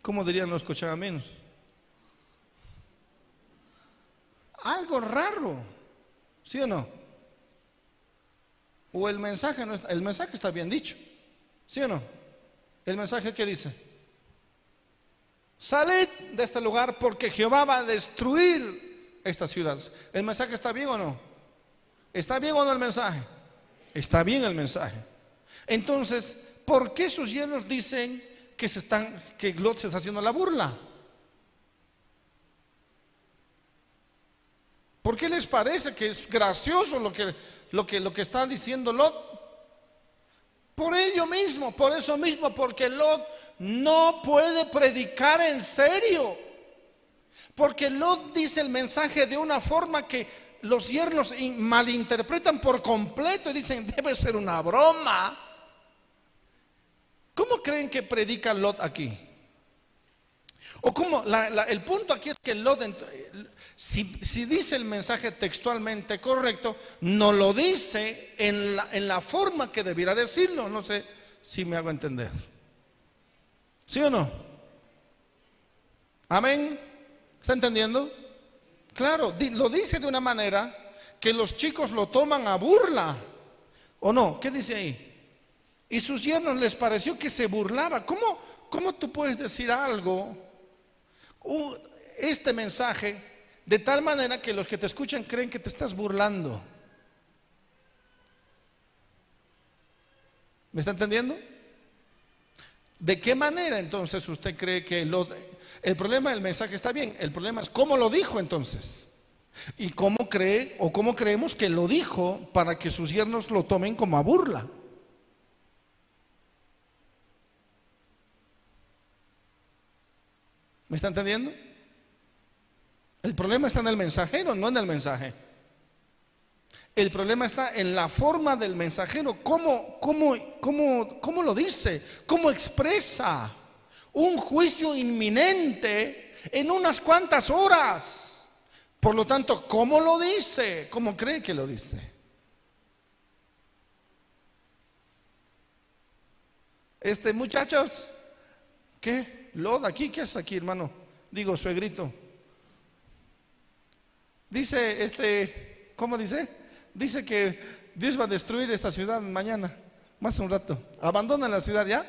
¿Cómo dirían los cochagamenos? Algo raro, ¿sí o no? O el mensaje no está, el mensaje está bien dicho. ¿Sí o no? El mensaje que dice, salid de este lugar porque Jehová va a destruir estas ciudades. ¿El mensaje está bien o no? ¿Está bien o no el mensaje? Está bien el mensaje. Entonces, ¿por qué sus yernos dicen que están, que Lot se está haciendo la burla? ¿Por qué les parece que es gracioso lo que lo que, lo que está diciendo Lot. Por ello mismo, por eso mismo, porque Lot no puede predicar en serio. Porque Lot dice el mensaje de una forma que los yernos malinterpretan por completo y dicen, debe ser una broma. ¿Cómo creen que predica Lot aquí? O cómo, el punto aquí es que Lot, si, dice el mensaje textualmente correcto, no lo dice en la, en la forma que debiera decirlo. No sé si me hago entender. ¿Sí o no? Amén. ¿Está entendiendo? Claro, lo dice de una manera que los chicos lo toman a burla. ¿O no? ¿Qué dice ahí? Y sus yernos les pareció que se burlaba. ¿Cómo, cómo tú puedes decir algo, este mensaje, de tal manera que los que te escuchan creen que te estás burlando? ¿Me está entendiendo? ¿De qué manera entonces usted cree que lo, el problema del mensaje está bien? El problema es cómo lo dijo entonces. ¿Y cómo cree o cómo creemos que lo dijo para que sus yernos lo tomen como a burla? ¿Me está entendiendo? El problema está en el mensajero, no en el mensaje. El problema está en la forma del mensajero, cómo, cómo, cómo, cómo lo dice, cómo expresa un juicio inminente en unas cuantas horas. Por lo tanto, ¿cómo lo dice? ¿Cómo cree que lo dice? Este muchachos, ¿qué? Loda aquí, ¿qué es aquí, hermano? Digo, suegrito. Dice este, ¿cómo dice? Dice que Dios va a destruir esta ciudad mañana, más un rato. Abandonan la ciudad ya.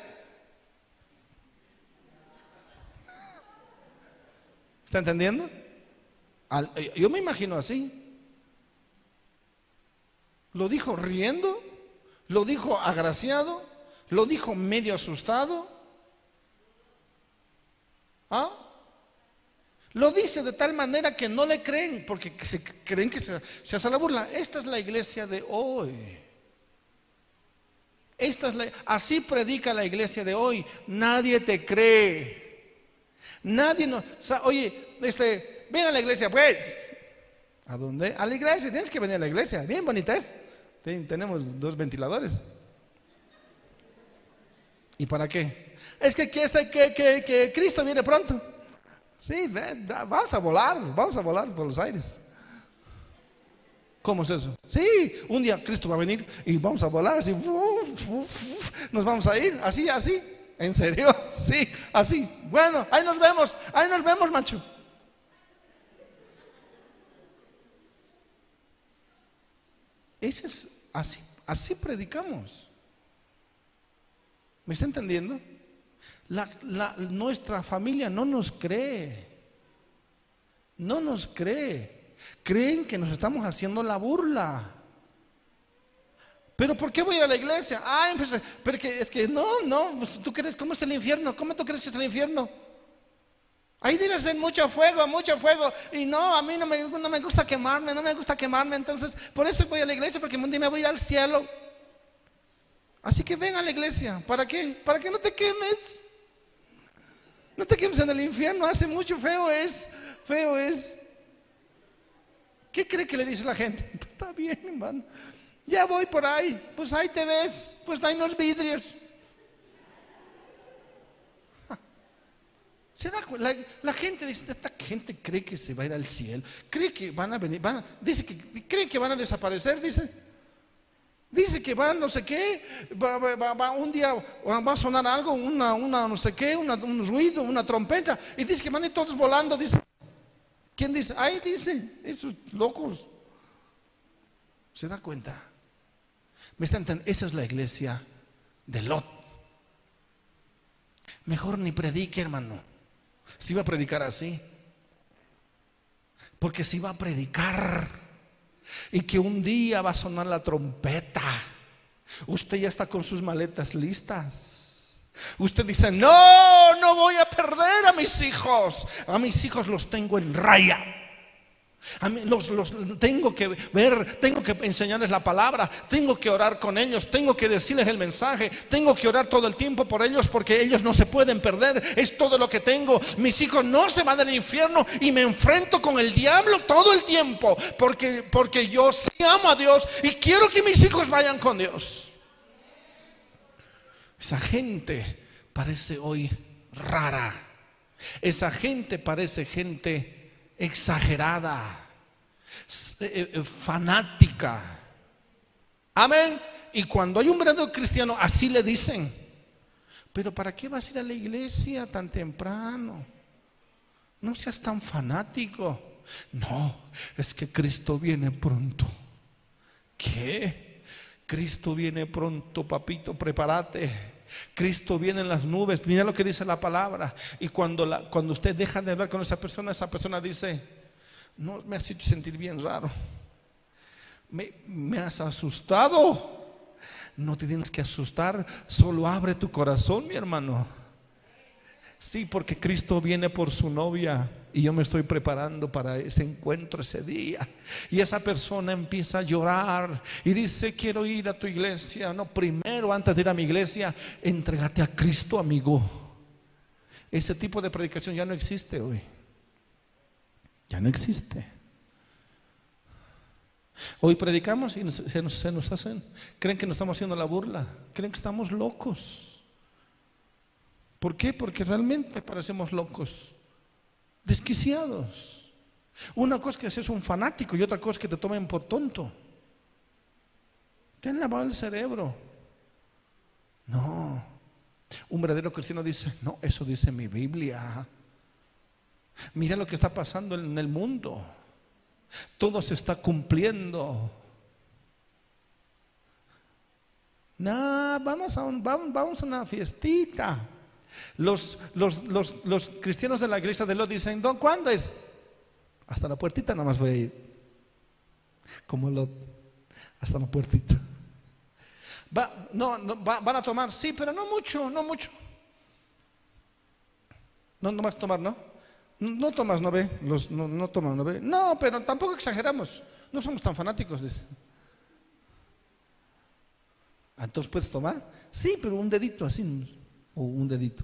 ¿Está entendiendo? yo me imagino así. Lo dijo riendo, lo dijo agraciado, lo dijo medio asustado. ¿Ah? Lo dice de tal manera que no le creen, porque se creen que se, hace la burla. Esta es la iglesia de hoy. Esta es la, así predica la iglesia de hoy. Nadie te cree. Nadie no. oye, este, ven a la iglesia, pues. ¿A dónde? A la iglesia. Tienes que venir a la iglesia. Bien bonita es. tenemos dos ventiladores. ¿Y para qué? Es que, que, que, que Cristo viene pronto. Sí, vamos a volar, vamos a volar por los aires. ¿Cómo es eso? Sí, un día Cristo va a venir y vamos a volar así, nos vamos a ir, así, así. ¿En serio? Sí, así. Bueno, ahí nos vemos, ahí nos vemos, macho. Ese es así, así predicamos. ¿Me está entendiendo? Nuestra familia no nos cree. No nos cree. Creen que nos estamos haciendo la burla. Pero ¿por qué voy a ir a la iglesia? Ay, pues, pero que, es que no, no, pues, tú crees, ¿cómo es el infierno? ¿Cómo tú crees que es el infierno? Ahí debe ser mucho fuego, mucho fuego. Y no, a mí no me, no me gusta quemarme, no me gusta quemarme. Entonces, por eso voy a la iglesia, porque un día me voy al cielo. Así que ven a la iglesia. ¿Para qué? Para que no te quemes. No te quemes en el infierno, hace mucho feo es, feo es. ¿Qué cree que le dice la gente? está bien, hermano. Ya voy por ahí, pues ahí te ves, pues hay unos vidrios. Se da, la, la, gente dice, esta gente cree que se va a ir al cielo, cree que van a venir, dice que cree que van a desaparecer, dice. Dice que va no sé qué, va, un día va a sonar algo, una, una no sé qué, un ruido, una trompeta, y dice que van a todos volando, dice. ¿Quién dice? Ahí dice, esos locos. ¿Se da cuenta? ¿Me está entendiendo? Esa es la iglesia de Lot. Mejor ni predique, hermano. Si va a predicar así. Porque si va a predicar y que un día va a sonar la trompeta. Usted ya está con sus maletas listas. Usted dice, no, no voy a perder a mis hijos. A mis hijos los tengo en raya. Los, tengo que ver, tengo que enseñarles la palabra, tengo que orar con ellos, tengo que decirles el mensaje, tengo que orar todo el tiempo por ellos porque ellos no se pueden perder, es todo lo que tengo. Mis hijos no se van del infierno y me enfrento con el diablo todo el tiempo porque, porque yo sí amo a Dios y quiero que mis hijos vayan con Dios. Esa gente parece hoy rara, esa gente parece gente exagerada, eh, eh, fanática. Amén. Y cuando hay un verdadero cristiano, así le dicen. Pero ¿para qué vas a ir a la iglesia tan temprano? No seas tan fanático. No, es que Cristo viene pronto. ¿Qué? Cristo viene pronto, papito, prepárate. Cristo viene en las nubes. Mira lo que dice la palabra. Y cuando, cuando usted deja de hablar con esa persona, esa persona dice, no me has hecho sentir bien raro. Me, me has asustado. No te tienes que asustar, solo abre tu corazón, mi hermano. Sí, porque Cristo viene por su novia y yo me estoy preparando para ese encuentro ese día. Y esa persona empieza a llorar y dice, quiero ir a tu iglesia. No, primero, antes de ir a mi iglesia, entrégate a Cristo, amigo. Ese tipo de predicación ya no existe hoy. Ya no existe. Hoy predicamos y se nos, se nos hacen, creen que nos estamos haciendo la burla, creen que estamos locos. ¿Por qué? Porque realmente parecemos locos, desquiciados. Una cosa que seas un fanático y otra cosa que te tomen por tonto. Te han lavado el cerebro. No. Un verdadero cristiano dice, no, eso dice mi Biblia. Mira lo que está pasando en el mundo. Todo se está cumpliendo. No, vamos a, vamos, a una fiestita. Los, los, cristianos de la iglesia de Lot dicen, ¿Don, ¿cuándo es? Hasta la puertita nada más voy a ir. Como Lot, hasta la puertita. Va, no, no van a tomar, sí, pero no mucho, no mucho. No, no a tomar, ¿no? No tomas, no ve. Los, no, no no ve. No, pero tampoco exageramos. No somos tan fanáticos, dice. Ah, entonces puedes tomar. Sí, pero un dedito así. O un dedito.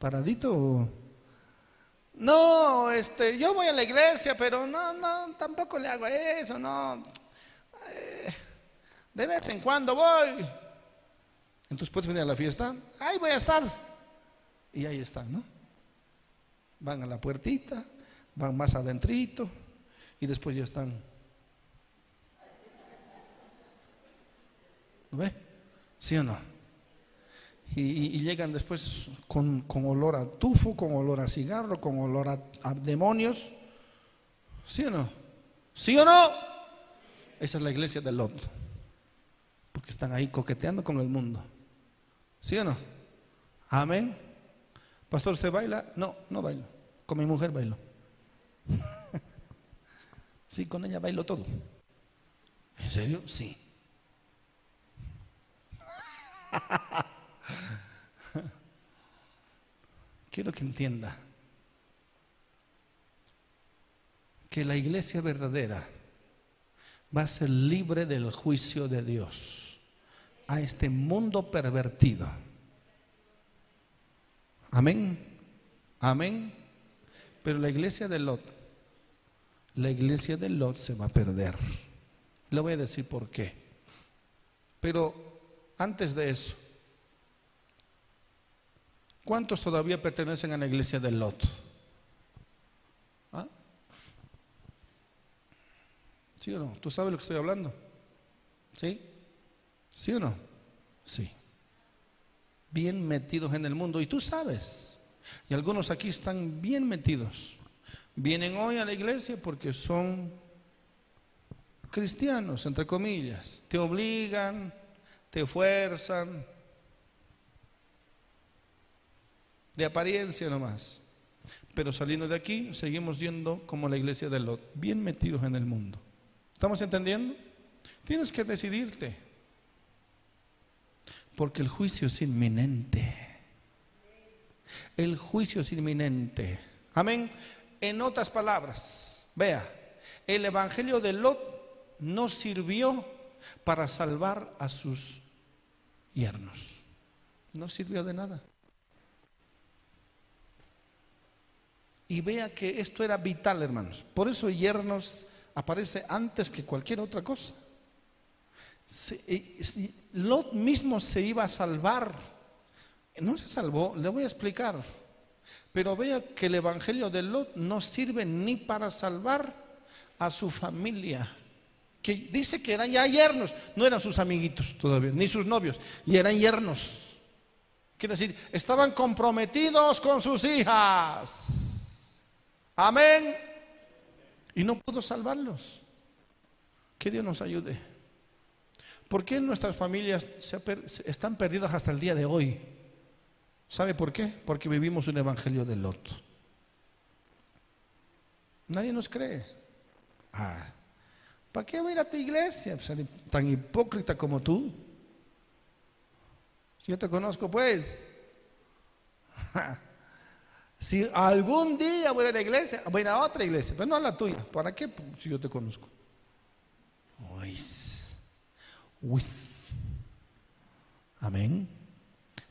¿Paradito o.? No, este, yo voy a la iglesia, pero no, no, tampoco le hago eso, no. Eh, de vez en cuando voy. Entonces puedes venir a la fiesta. Ahí voy a estar. Y ahí está, ¿no? Van a la puertita, van más adentrito y después ya están. ¿Lo ve? ¿Sí o no? Y, llegan después con, olor a tufo, con olor a cigarro, con olor a, demonios. ¿Sí o no? ¿Sí o no? Esa es la iglesia del Lot. Porque están ahí coqueteando con el mundo. ¿Sí o no? Amén. Pastor, ¿usted baila? No, no bailo. Con mi mujer bailo. sí, con ella bailo todo. ¿En serio? Sí. Quiero que entienda que la iglesia verdadera va a ser libre del juicio de Dios a este mundo pervertido Amén. Amén. Pero la iglesia de Lot, la iglesia de Lot se va a perder. Le voy a decir por qué. Pero antes de eso, ¿cuántos todavía pertenecen a la iglesia de Lot? ¿Ah? ¿Sí o no? ¿Tú sabes lo que estoy hablando? ¿Sí? ¿Sí o no? Sí bien metidos en el mundo. Y tú sabes, y algunos aquí están bien metidos. Vienen hoy a la iglesia porque son cristianos, entre comillas. Te obligan, te fuerzan. De apariencia nomás. Pero saliendo de aquí, seguimos yendo como la iglesia de Lot, bien metidos en el mundo. ¿Estamos entendiendo? Tienes que decidirte. Porque el juicio es inminente. El juicio es inminente. Amén. En otras palabras, vea, el Evangelio de Lot no sirvió para salvar a sus yernos. No sirvió de nada. Y vea que esto era vital, hermanos. Por eso yernos aparece antes que cualquier otra cosa. Eh, Lot mismo se iba a salvar. No se salvó, le voy a explicar. Pero vea que el Evangelio de Lot no sirve ni para salvar a su familia. Que dice que eran ya yernos, no eran sus amiguitos todavía, ni sus novios, y eran yernos. Quiere decir, estaban comprometidos con sus hijas. Amén. Y no pudo salvarlos. Que Dios nos ayude. ¿Por qué nuestras familias están perdidas hasta el día de hoy? ¿Sabe por qué? Porque vivimos un evangelio de Lot. Nadie nos cree. Ah, ¿Para qué voy a ir a tu iglesia? Pues, tan hipócrita como tú. Yo te conozco, pues. si algún día voy a la iglesia, voy a otra iglesia, pero no a la tuya. ¿Para qué? Si yo te conozco. Amén.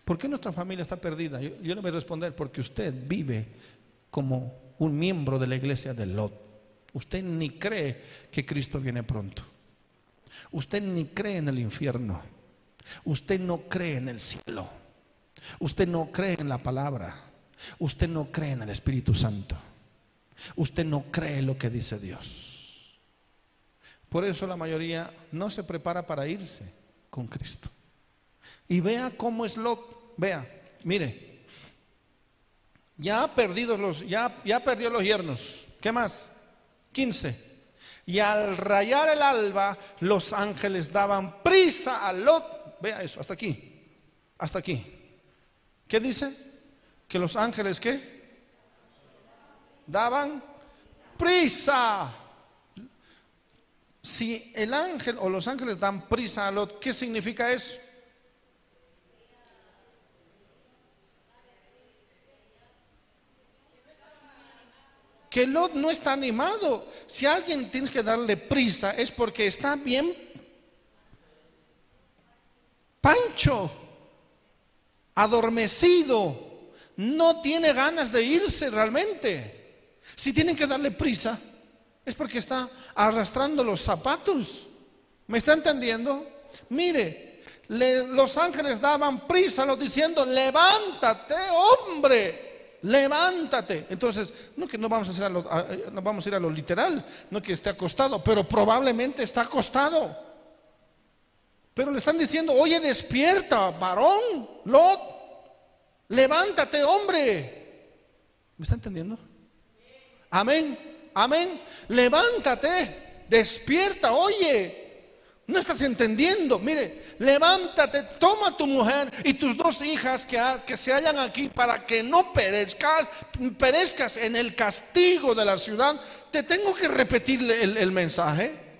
¿Por qué nuestra familia está perdida? Yo, yo, le voy a responder, porque usted vive como un miembro de la iglesia de Lot. Usted ni cree que Cristo viene pronto. Usted ni cree en el infierno. Usted no cree en el cielo. Usted no cree en la palabra. Usted no cree en el Espíritu Santo. Usted no cree lo que dice Dios. Por eso la mayoría no se prepara para irse con Cristo. Y vea cómo es Lot. Vea, mire. Ya ha perdido los, ya, ya perdió los yernos. ¿Qué más? 15. Y al rayar el alba, los ángeles daban prisa a Lot Vea eso, hasta aquí. Hasta aquí. ¿Qué dice? Que los ángeles qué? Daban prisa. Si el ángel o los ángeles dan prisa a Lot, ¿qué significa eso? que Lot no está animado. Si alguien tiene que darle prisa es porque está bien Pancho, adormecido, no tiene ganas de irse realmente. Si tienen que darle prisa, es porque está arrastrando los zapatos. ¿Me está entendiendo? Mire, los ángeles daban prisa, lo diciendo, levántate, hombre, levántate. Entonces, no que no vamos a, hacer no vamos a ir a lo literal, no que esté acostado, pero probablemente está acostado. Pero le están diciendo, oye, despierta, varón, Lot, levántate, hombre. ¿Me está entendiendo? Amén, amén. Levántate, despierta, oye. No estás entendiendo. Mire, levántate, toma tu mujer y tus dos hijas que, se hallan aquí para que no perezcas, perezcas en el castigo de la ciudad. Te tengo que repetirle el mensaje.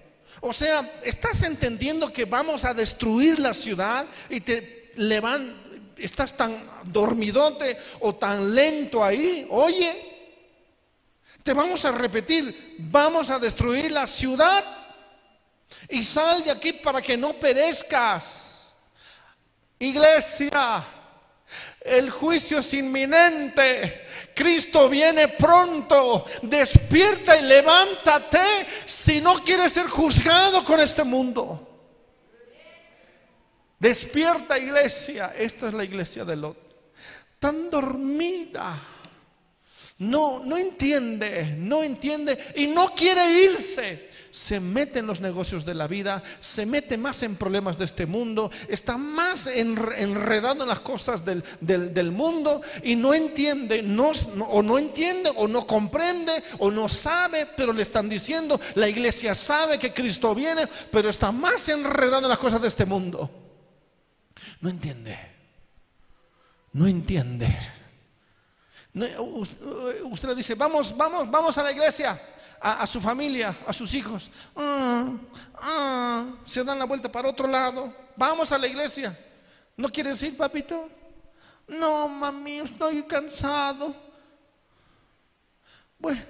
O sea, ¿estás entendiendo que vamos a destruir la ciudad y te levantas, estás tan dormidote o tan lento ahí? Oye, te vamos a repetir, vamos a destruir la ciudad y sal de aquí para que no perezcas. Iglesia, el juicio es inminente. Cristo viene pronto. Despierta y levántate si no quieres ser juzgado con este mundo. Despierta iglesia. Esta es la iglesia de Lot. Tan dormida. No, no entiende, no entiende y no quiere irse se mete en los negocios de la vida, se mete más en problemas de este mundo, está más enredado en las cosas del, mundo y no entiende, o no entiende, o no comprende, o no sabe, pero le están diciendo, la iglesia sabe que Cristo viene, pero está más enredado en las cosas de este mundo. No entiende, no entiende. usted dice, vamos, vamos, vamos a la iglesia a, su familia, a sus hijos. Ah, ah, se dan la vuelta para otro lado. Vamos a la iglesia. ¿No quieres ir, papito? No, mami, estoy cansado. Bueno,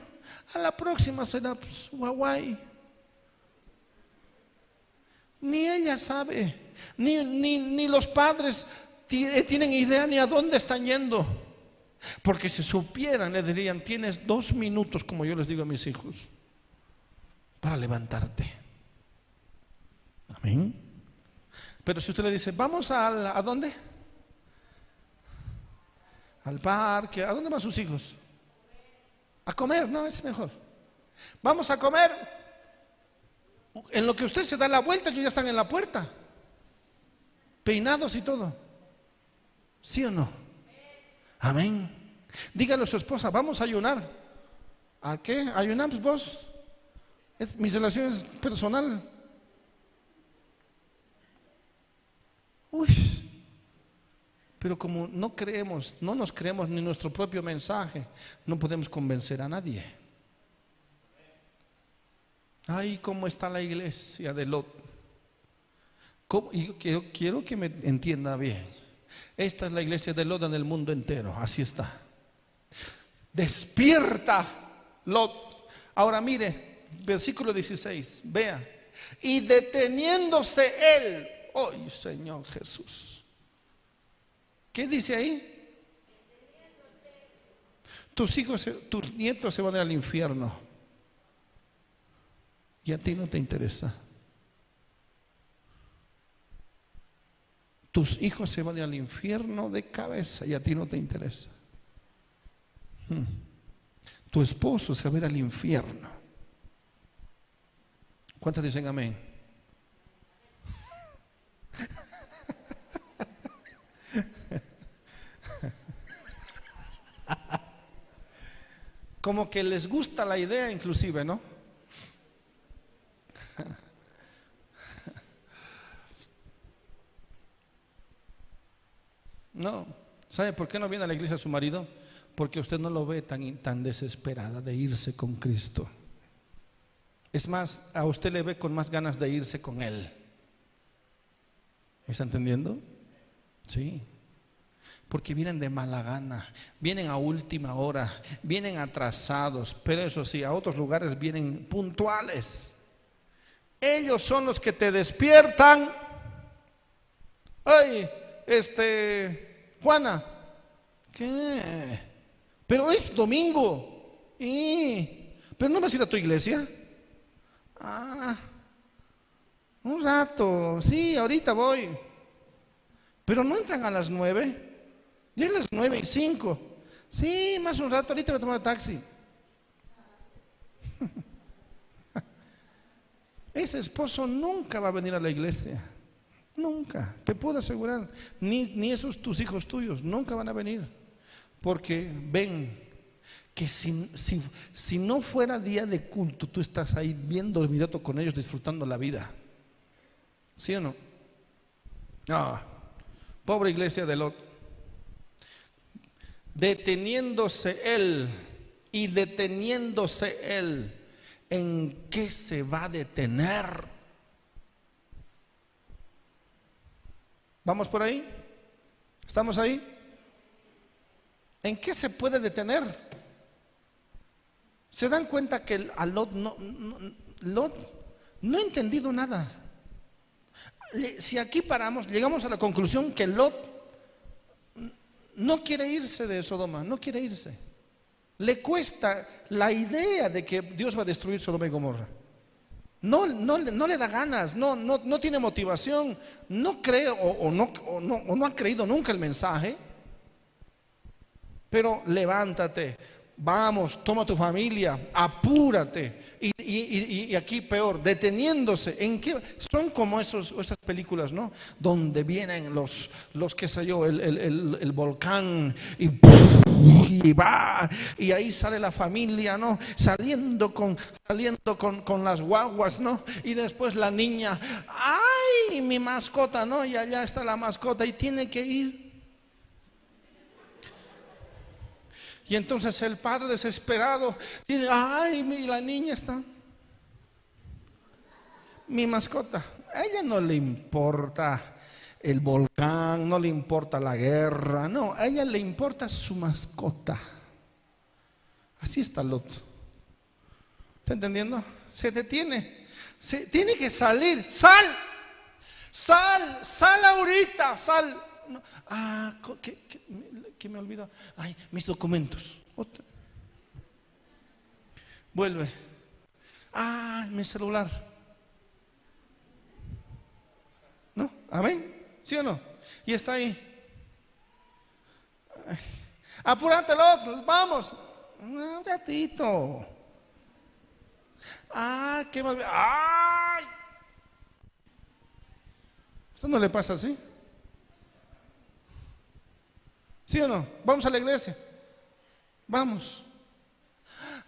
a la próxima será pues, Ni ella sabe, ni, ni, ni los padres tienen idea ni a dónde están yendo. Porque si supieran, le dirían, tienes dos minutos, como yo les digo a mis hijos, para levantarte. Amén. Pero si usted le dice, vamos a, ¿a dónde? Al parque, ¿a dónde van sus hijos? A comer, no, es mejor. Vamos a comer. En lo que usted se da la vuelta, ellos ya están en la puerta. Peinados y todo. ¿Sí o no? Amén. Dígale a su esposa, vamos a ayunar. ¿A qué? ¿Ayunamos vos? Es, mi relación es personal. Uy, pero como no creemos, no nos creemos ni nuestro propio mensaje, no podemos convencer a nadie. Ay, ¿cómo está la iglesia de Lot? Yo quiero, quiero que me entienda bien. Esta es la iglesia de Lot en el mundo entero. Así está. Despierta, Lot. Ahora mire, versículo 16. Vea. Y deteniéndose él. ¡Ay, Señor Jesús! ¿Qué dice ahí? Tus hijos, tus nietos se van al infierno. Y a ti no te interesa. Tus hijos se van al infierno de cabeza y a ti no te interesa. Hmm. Tu esposo se va a ir al infierno. ¿Cuántos dicen amén? Como que les gusta la idea inclusive, ¿no? No. ¿Sabe por qué no viene a la iglesia su marido? Porque usted no lo ve tan, tan desesperada de irse con Cristo. Es más, a usted le ve con más ganas de irse con Él. ¿Está entendiendo? Sí. Porque vienen de mala gana, vienen a última hora, vienen atrasados, pero eso sí, a otros lugares vienen puntuales. Ellos son los que te despiertan. Ay, este, Juana, ¿qué? Pero es domingo. ¿Y? ¿Pero no vas a ir a tu iglesia? Ah, un rato. Sí, ahorita voy. Pero no entran a las nueve. Ya a las nueve y cinco. Sí, más un rato. Ahorita voy a tomar taxi. Ese esposo nunca va a venir a la iglesia. Nunca. Te puedo asegurar. Ni, ni esos tus hijos tuyos. Nunca van a venir. Porque ven que si, si, no fuera día de culto, tú estás ahí viendo el video con ellos, disfrutando la vida. ¿Sí o no? Ah, pobre iglesia de Lot. Deteniéndose él y deteniéndose él ¿en qué se va a detener? ¿Vamos por ahí? ¿Estamos ahí? ¿En qué se puede detener? ¿Se dan cuenta que a Lot no, Lot no ha entendido nada? Si aquí paramos, llegamos a la conclusión que Lot no quiere irse de Sodoma, no quiere irse. Le cuesta la idea de que Dios va a destruir Sodoma y Gomorra. No, no, no le da ganas, no, no, no tiene motivación, no cree o, no, no, no ha creído nunca el mensaje. Pero levántate, Vamos, toma tu familia, apúrate. Y, aquí peor, deteniéndose. ¿En qué? Son como esos, esas películas, ¿no? Donde vienen los, los qué sé yo, el, volcán y, va. Y ahí sale la familia, ¿no? Saliendo con, saliendo con, con las guaguas, ¿no? Y después la niña, ¡ay! Mi mascota, ¿no? Y allá está la mascota y tiene que ir Y entonces el padre desesperado dice, ay, mi, la niña está. Mi mascota, a ella no le importa el volcán, no le importa la guerra, no, a ella le importa su mascota. Así está Lot. ¿Está entendiendo? Se detiene. Se, tiene que salir. Sal. Sal. Sal ahorita. Sal. Ah, ¿qué, qué, ¿Qué me olvidó? Ay, mis documentos. Vuelve. Ah, mi celular. ¿No? ¿Amén? ¿Sí o no? Y está ahí. Apúratelo, vamos. Un ratito. Ah, qué mal. ¡Ay! ¿Esto no le pasa así? ¿Sí o no? Vamos a la iglesia. Vamos.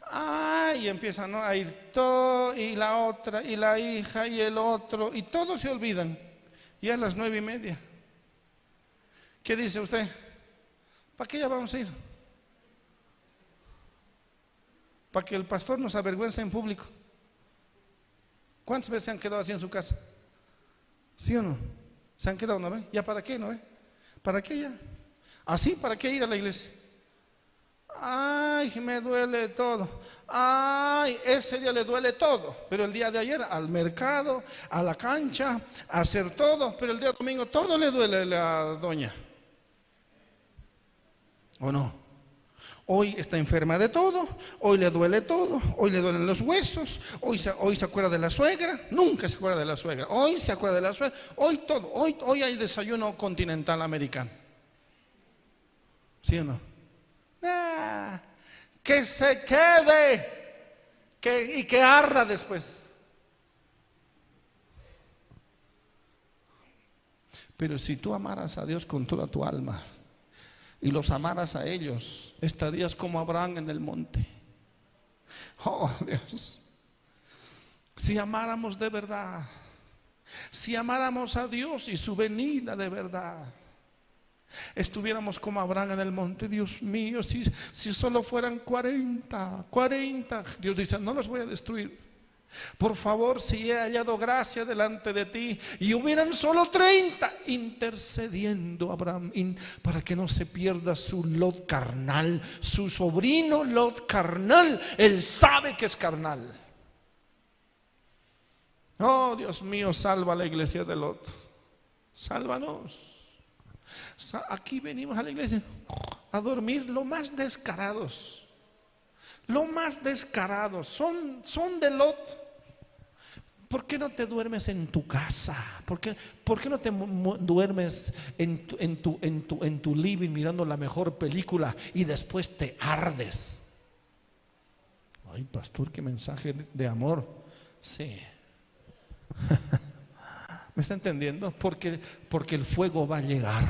Ay, y empiezan a ir todo, y la otra, y la hija, y el otro, y todos se olvidan. Y a las nueve y media. ¿Qué dice usted? ¿Para qué ya vamos a ir? ¿Para que el pastor nos avergüence en público? ¿Cuántas veces se han quedado así en su casa? ¿Sí o no? ¿Se han quedado una vez? ¿Ya para qué, no? Eh? ¿Para qué ya? ¿Así? ¿Para qué ir a la iglesia? Ay, me duele todo. Ay, ese día le duele todo. Pero el día de ayer al mercado, a la cancha, a hacer todo. Pero el día domingo todo le duele a la doña. ¿O no? Hoy está enferma de todo, hoy le duele todo, hoy le duelen los huesos, hoy se, hoy se acuerda de la suegra, nunca se acuerda de la suegra, hoy se acuerda de la suegra, hoy todo, hoy, hoy hay desayuno continental americano. ¿Sí o no? Que se quede que, y que arda después. Pero si tú amaras a Dios con toda tu alma y los amaras a ellos, estarías como Abraham en el monte. Oh Dios, si amáramos de verdad, si amáramos a Dios y su venida de verdad estuviéramos como Abraham en el monte, Dios mío, si, si solo fueran 40, 40, Dios dice, no los voy a destruir. Por favor, si he hallado gracia delante de ti y hubieran solo 30 intercediendo Abraham para que no se pierda su Lot carnal, su sobrino Lot carnal, él sabe que es carnal. Oh, Dios mío, salva a la iglesia de Lot. Sálvanos. Aquí venimos a la iglesia a dormir lo más descarados. Lo más descarados. Son, son de Lot. ¿Por qué no te duermes en tu casa? ¿Por qué, por qué no te duermes en tu, en, tu, en, tu, en tu living mirando la mejor película y después te ardes? Ay, pastor, qué mensaje de amor. Sí. ¿Me está entendiendo? Porque, porque el fuego va a llegar.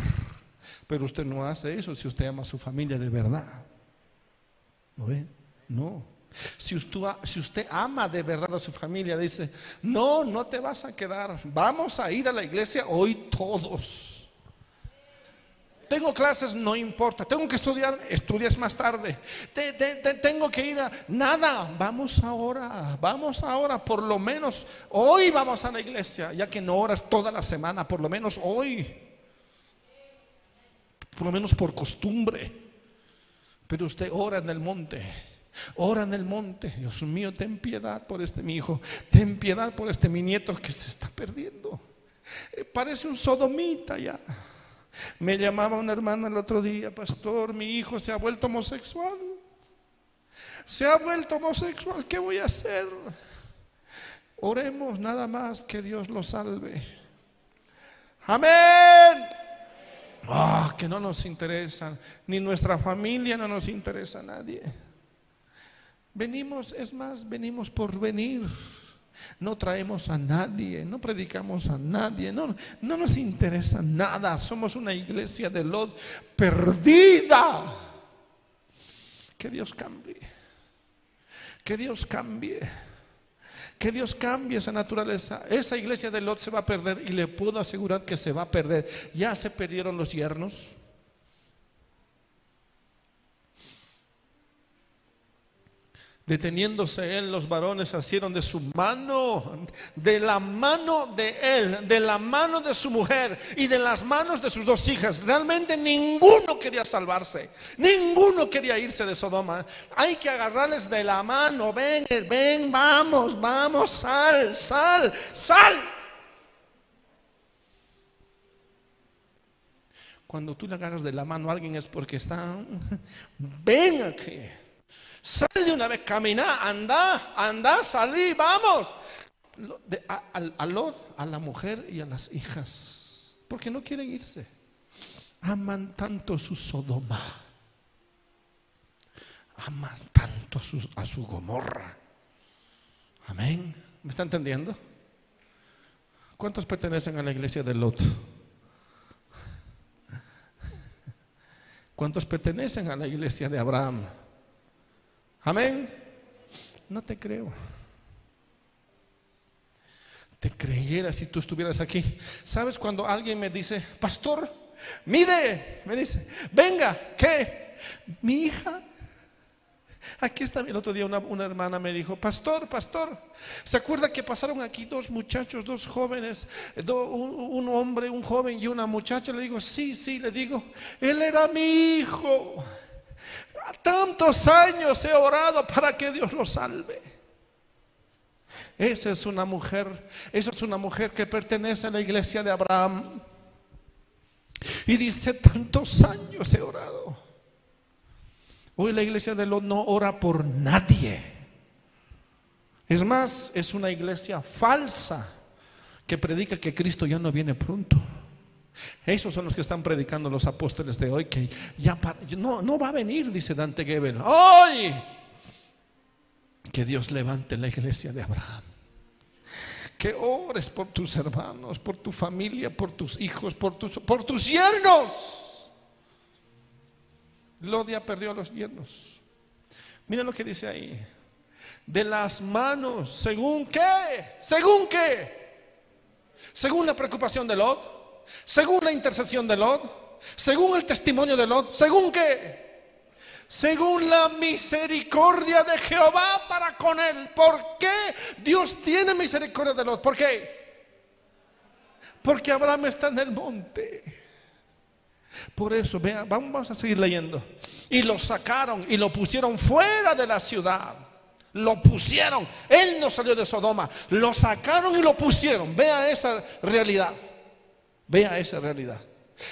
Pero usted no hace eso si usted ama a su familia de verdad. ¿No? No. Si usted, si usted ama de verdad a su familia, dice, no, no te vas a quedar. Vamos a ir a la iglesia hoy todos. Tengo clases, no importa. Tengo que estudiar, estudias más tarde. tengo que ir a... Nada, vamos ahora, vamos ahora, por lo menos hoy vamos a la iglesia, ya que no oras toda la semana, por lo menos hoy. Por lo menos por costumbre. Pero usted ora en el monte. Ora en el monte, Dios mío, ten piedad por este mi hijo, ten piedad por este mi nieto que se está perdiendo. Eh, parece un sodomita ya. Me llamaba una hermana el otro día, pastor, mi hijo se ha vuelto homosexual. Se ha vuelto homosexual, ¿qué voy a hacer? Oremos nada más que Dios lo salve. Amén. Ah, que no nos interesa, ni nuestra familia no nos interesa a nadie. Venimos, es más, venimos por venir. No traemos a nadie, no predicamos a nadie, no, no nos interesa nada. Somos una iglesia de Lot perdida. Que Dios cambie. Que Dios cambie. Que Dios cambie esa naturaleza. Esa iglesia de Lot se va a perder y le puedo asegurar que se va a perder. Ya se perdieron los yernos. Deteniéndose él, los varones asieron de su mano, de la mano de él, de la mano de su mujer y de las manos de sus dos hijas. Realmente ninguno quería salvarse, ninguno quería irse de Sodoma. Hay que agarrarles de la mano, ven, ven, vamos, vamos, sal, sal, sal. Cuando tú le agarras de la mano a alguien es porque está, ven aquí. Sal de una vez, camina, anda, anda, salí, vamos. a, Lot, a la mujer y a las hijas, porque no quieren irse. Aman tanto su Sodoma, aman tanto a su Gomorra. Amén. ¿Me está entendiendo? ¿Cuántos pertenecen a la iglesia de Lot? ¿Cuántos pertenecen a la iglesia de Abraham? Amén. No te creo. Te creyera si tú estuvieras aquí. ¿Sabes cuando alguien me dice, pastor, mire, me dice, venga, ¿qué? Mi hija Aquí está, el otro día una, hermana me dijo, pastor, pastor, ¿se acuerda que pasaron aquí dos muchachos, dos jóvenes, un, hombre, un joven y una muchacha? Le digo, sí, sí, le digo, él era mi hijo. Tantos años he orado para que Dios lo salve. Esa es una mujer, esa es una mujer que pertenece a la iglesia de Abraham. Y dice, tantos años he orado. Hoy la iglesia de Lot no ora por nadie. Es más, es una iglesia falsa que predica que Cristo ya no viene pronto. Esos son los que están predicando los apóstoles de hoy, que ya no, no va a venir, dice Dante Gebel. Hoy que Dios levante la iglesia de Abraham. Que ores por tus hermanos, por tu familia, por tus hijos, por tus, por tus yernos. Lodia perdió a los yernos. Mira lo que dice ahí. De las manos, según qué, según qué, según la preocupación de Lot según la intercesión de Lot, según el testimonio de Lot, según qué? Según la misericordia de Jehová para con él. ¿Por qué Dios tiene misericordia de Lot? ¿Por qué? Porque Abraham está en el monte. Por eso, vean, vamos a seguir leyendo. Y lo sacaron y lo pusieron fuera de la ciudad. Lo pusieron. Él no salió de Sodoma. Lo sacaron y lo pusieron. Vea esa realidad. Vea esa realidad.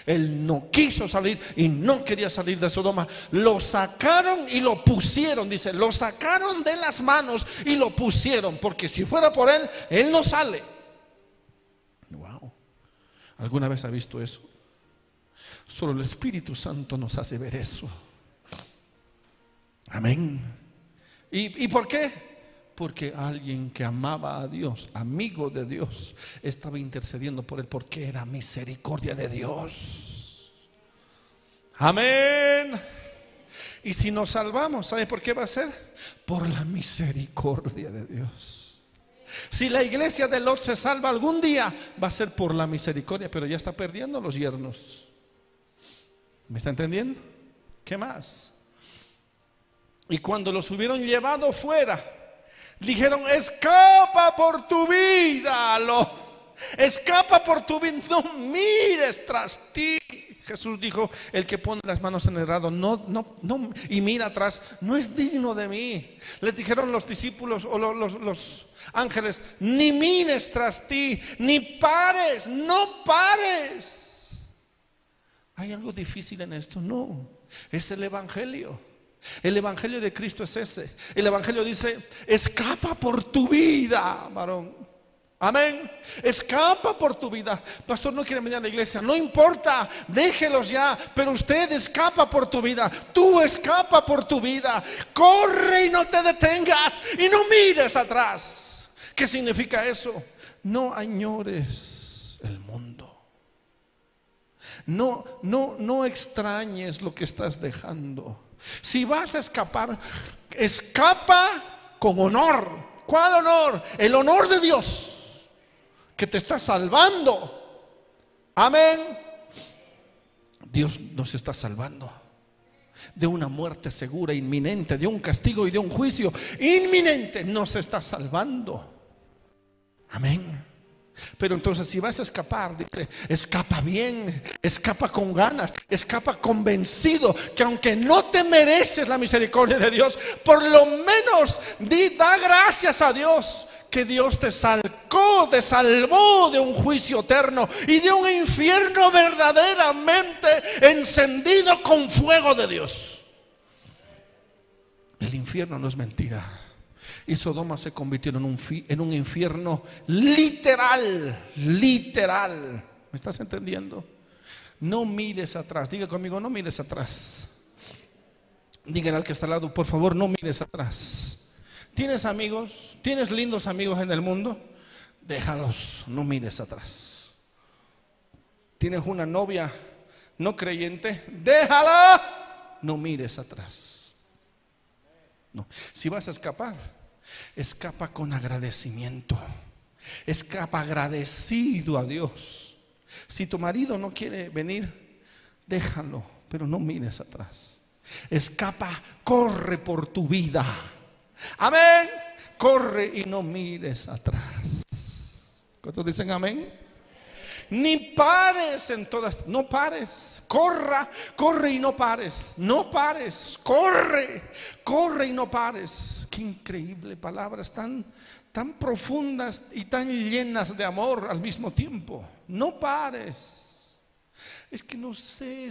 Él no quiso salir y no quería salir de Sodoma. Lo sacaron y lo pusieron, dice, lo sacaron de las manos y lo pusieron, porque si fuera por él, él no sale. Wow. ¿Alguna vez ha visto eso? Solo el Espíritu Santo nos hace ver eso. Amén. ¿Y, y por qué? Porque alguien que amaba a Dios, amigo de Dios, estaba intercediendo por él porque era misericordia de Dios. Amén. Y si nos salvamos, ¿sabe por qué va a ser? Por la misericordia de Dios. Si la iglesia de Lot se salva algún día, va a ser por la misericordia, pero ya está perdiendo los yernos. ¿Me está entendiendo? ¿Qué más? Y cuando los hubieron llevado fuera, Dijeron, escapa por tu vida, Escapa por tu vida, no mires tras ti. Jesús dijo, el que pone las manos en el rado no, no, no, y mira atrás, no es digno de mí. Le dijeron los discípulos o los, los ángeles, ni mires tras ti, ni pares, no pares. ¿Hay algo difícil en esto? No, es el Evangelio. El Evangelio de Cristo es ese. El Evangelio dice, escapa por tu vida, varón. Amén. Escapa por tu vida. Pastor, no quiere venir a la iglesia. No importa, déjelos ya. Pero usted escapa por tu vida. Tú escapa por tu vida. Corre y no te detengas. Y no mires atrás. ¿Qué significa eso? No añores el mundo. No, no, no extrañes lo que estás dejando. Si vas a escapar, escapa con honor. ¿Cuál honor? El honor de Dios que te está salvando. Amén. Dios nos está salvando de una muerte segura, inminente, de un castigo y de un juicio inminente. Nos está salvando. Amén. Pero entonces si vas a escapar, dice, escapa bien, escapa con ganas, escapa convencido que aunque no te mereces la misericordia de Dios, por lo menos di, da gracias a Dios que Dios te salcó, te salvó de un juicio eterno y de un infierno verdaderamente encendido con fuego de Dios. El infierno no es mentira y Sodoma se convirtió en un, en un infierno literal, literal. ¿Me estás entendiendo? No mires atrás. Diga conmigo, no mires atrás. Díganle al que está al lado, por favor, no mires atrás. ¿Tienes amigos? ¿Tienes lindos amigos en el mundo? Déjalos, no mires atrás. ¿Tienes una novia no creyente? Déjala, no mires atrás. No. Si vas a escapar, Escapa con agradecimiento. Escapa agradecido a Dios. Si tu marido no quiere venir, déjalo, pero no mires atrás. Escapa, corre por tu vida. Amén. Corre y no mires atrás. ¿Cuántos dicen amén? Ni pares en todas, no pares, corra, corre y no pares, no pares, corre, corre y no pares. Qué increíble palabras tan, tan profundas y tan llenas de amor al mismo tiempo. No pares es que no sé,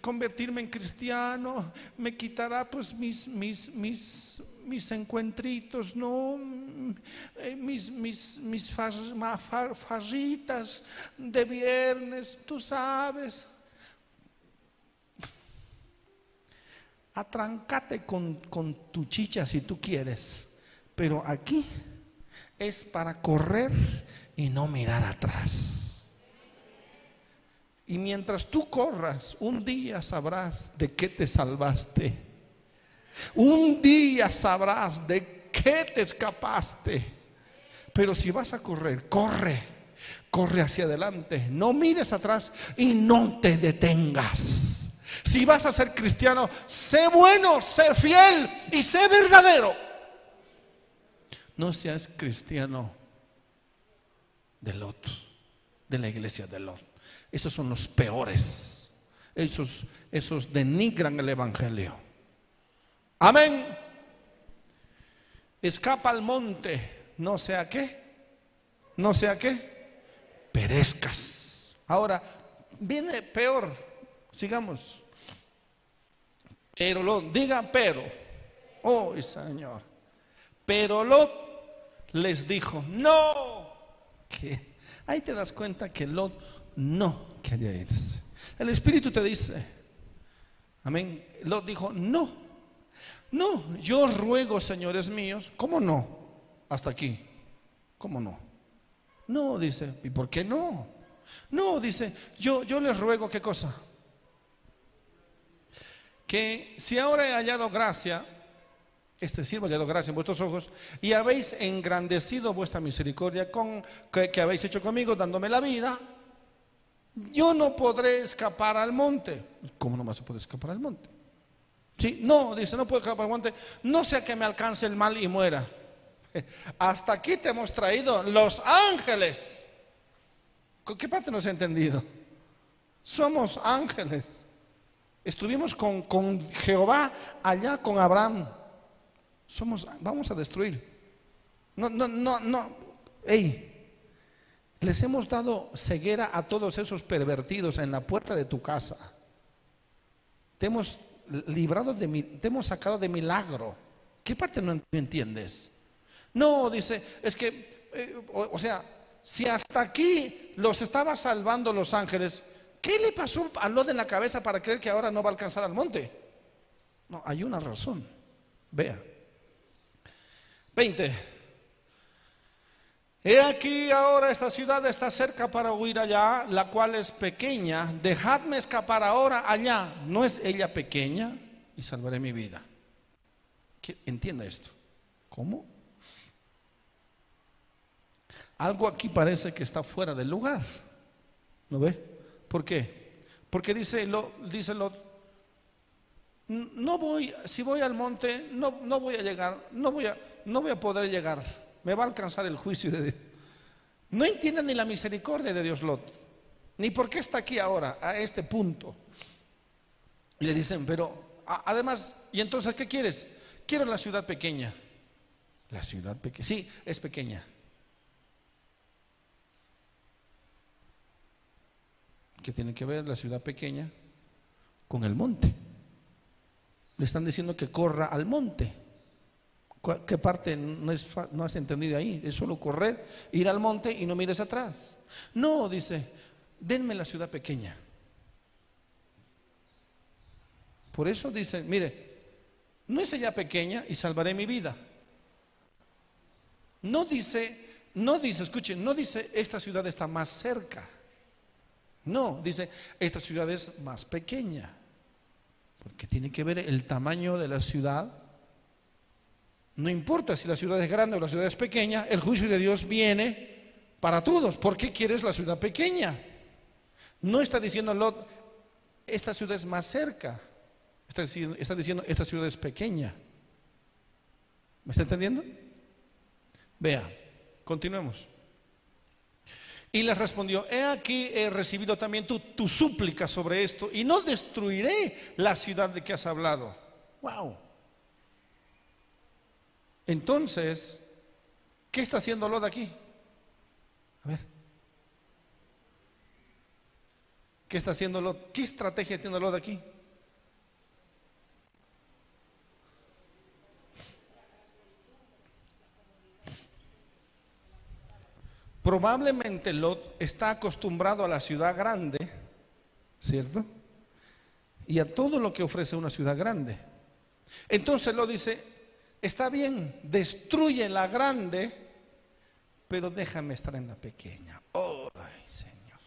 convertirme en cristiano, me quitará pues mis, mis, mis, mis encuentritos, no, eh, mis, mis, mis farritas de viernes, tú sabes. Atrancate con, con tu chicha si tú quieres, pero aquí es para correr y no mirar atrás. Y mientras tú corras, un día sabrás de qué te salvaste. Un día sabrás de qué te escapaste. Pero si vas a correr, corre. Corre hacia adelante. No mires atrás y no te detengas. Si vas a ser cristiano, sé bueno, sé fiel y sé verdadero. No seas cristiano de Lot, de la iglesia de Lot. Esos son los peores. Esos, esos denigran el Evangelio. Amén. Escapa al monte, no sea qué, no sea qué, perezcas. Ahora, viene peor, sigamos. Pero Lot, diga pero, oh Señor, pero Lot les dijo, no, que ahí te das cuenta que Lot no quería irse. El Espíritu te dice, amén. Lot dijo, no, no, yo ruego, señores míos, ¿cómo no? Hasta aquí, ¿cómo no? No, dice, ¿y por qué no? No, dice, yo, yo les ruego, ¿qué cosa? Que si ahora he hallado gracia, este siervo ha hallado gracia en vuestros ojos, y habéis engrandecido vuestra misericordia con que habéis hecho conmigo, dándome la vida, yo no podré escapar al monte. ¿Cómo no más se puede escapar al monte? Sí, no, dice, no puedo escapar al monte, no sea que me alcance el mal y muera. Hasta aquí te hemos traído los ángeles. ¿Con qué parte no se ha entendido? Somos ángeles. Estuvimos con, con Jehová allá con Abraham. Somos, vamos a destruir. No, no, no, no. Ey, les hemos dado ceguera a todos esos pervertidos en la puerta de tu casa. Te hemos librado de te hemos sacado de milagro. ¿Qué parte no entiendes? No, dice, es que, eh, o, sea, si hasta aquí los estaba salvando los ángeles, ¿qué le pasó a lo de la cabeza para creer que ahora no va a alcanzar al monte? No, hay una razón. Vea. 20. He aquí ahora esta ciudad está cerca para huir allá, la cual es pequeña. Dejadme escapar ahora allá. ¿No es ella pequeña? Y salvaré mi vida. Entienda esto. ¿Cómo? Algo aquí parece que está fuera del lugar. ¿No ve? ¿Por qué? Porque dice lo, dice lo, no voy, si voy al monte, no, no voy a llegar, no voy a, no voy a poder llegar me va a alcanzar el juicio de Dios. No entienden ni la misericordia de Dios Lot, ni por qué está aquí ahora, a este punto. Le dicen, pero además, ¿y entonces qué quieres? Quiero la ciudad pequeña. La ciudad pequeña, sí, es pequeña. ¿Qué tiene que ver la ciudad pequeña con el monte? Le están diciendo que corra al monte. ¿Qué parte no, no has entendido ahí? Es solo correr, ir al monte y no mires atrás. No, dice, denme la ciudad pequeña. Por eso dice, mire, no es ella pequeña y salvaré mi vida. No dice, no dice, escuchen, no dice esta ciudad está más cerca. No, dice esta ciudad es más pequeña. Porque tiene que ver el tamaño de la ciudad no importa si la ciudad es grande o la ciudad es pequeña, el juicio de Dios viene para todos. ¿Por qué quieres la ciudad pequeña? No está diciendo Lot, esta ciudad es más cerca. Está diciendo, está diciendo, esta ciudad es pequeña. ¿Me está entendiendo? Vea, continuemos. Y les respondió, he aquí he recibido también tu, tu súplica sobre esto y no destruiré la ciudad de que has hablado. Wow. Entonces, ¿qué está haciendo Lot aquí? A ver. ¿Qué está haciendo Lot? ¿Qué estrategia tiene Lot aquí? Probablemente Lot está acostumbrado a la ciudad grande, ¿cierto? Y a todo lo que ofrece una ciudad grande. Entonces Lot dice, está bien, destruye la grande, pero déjame estar en la pequeña. Oh, ay, Señor.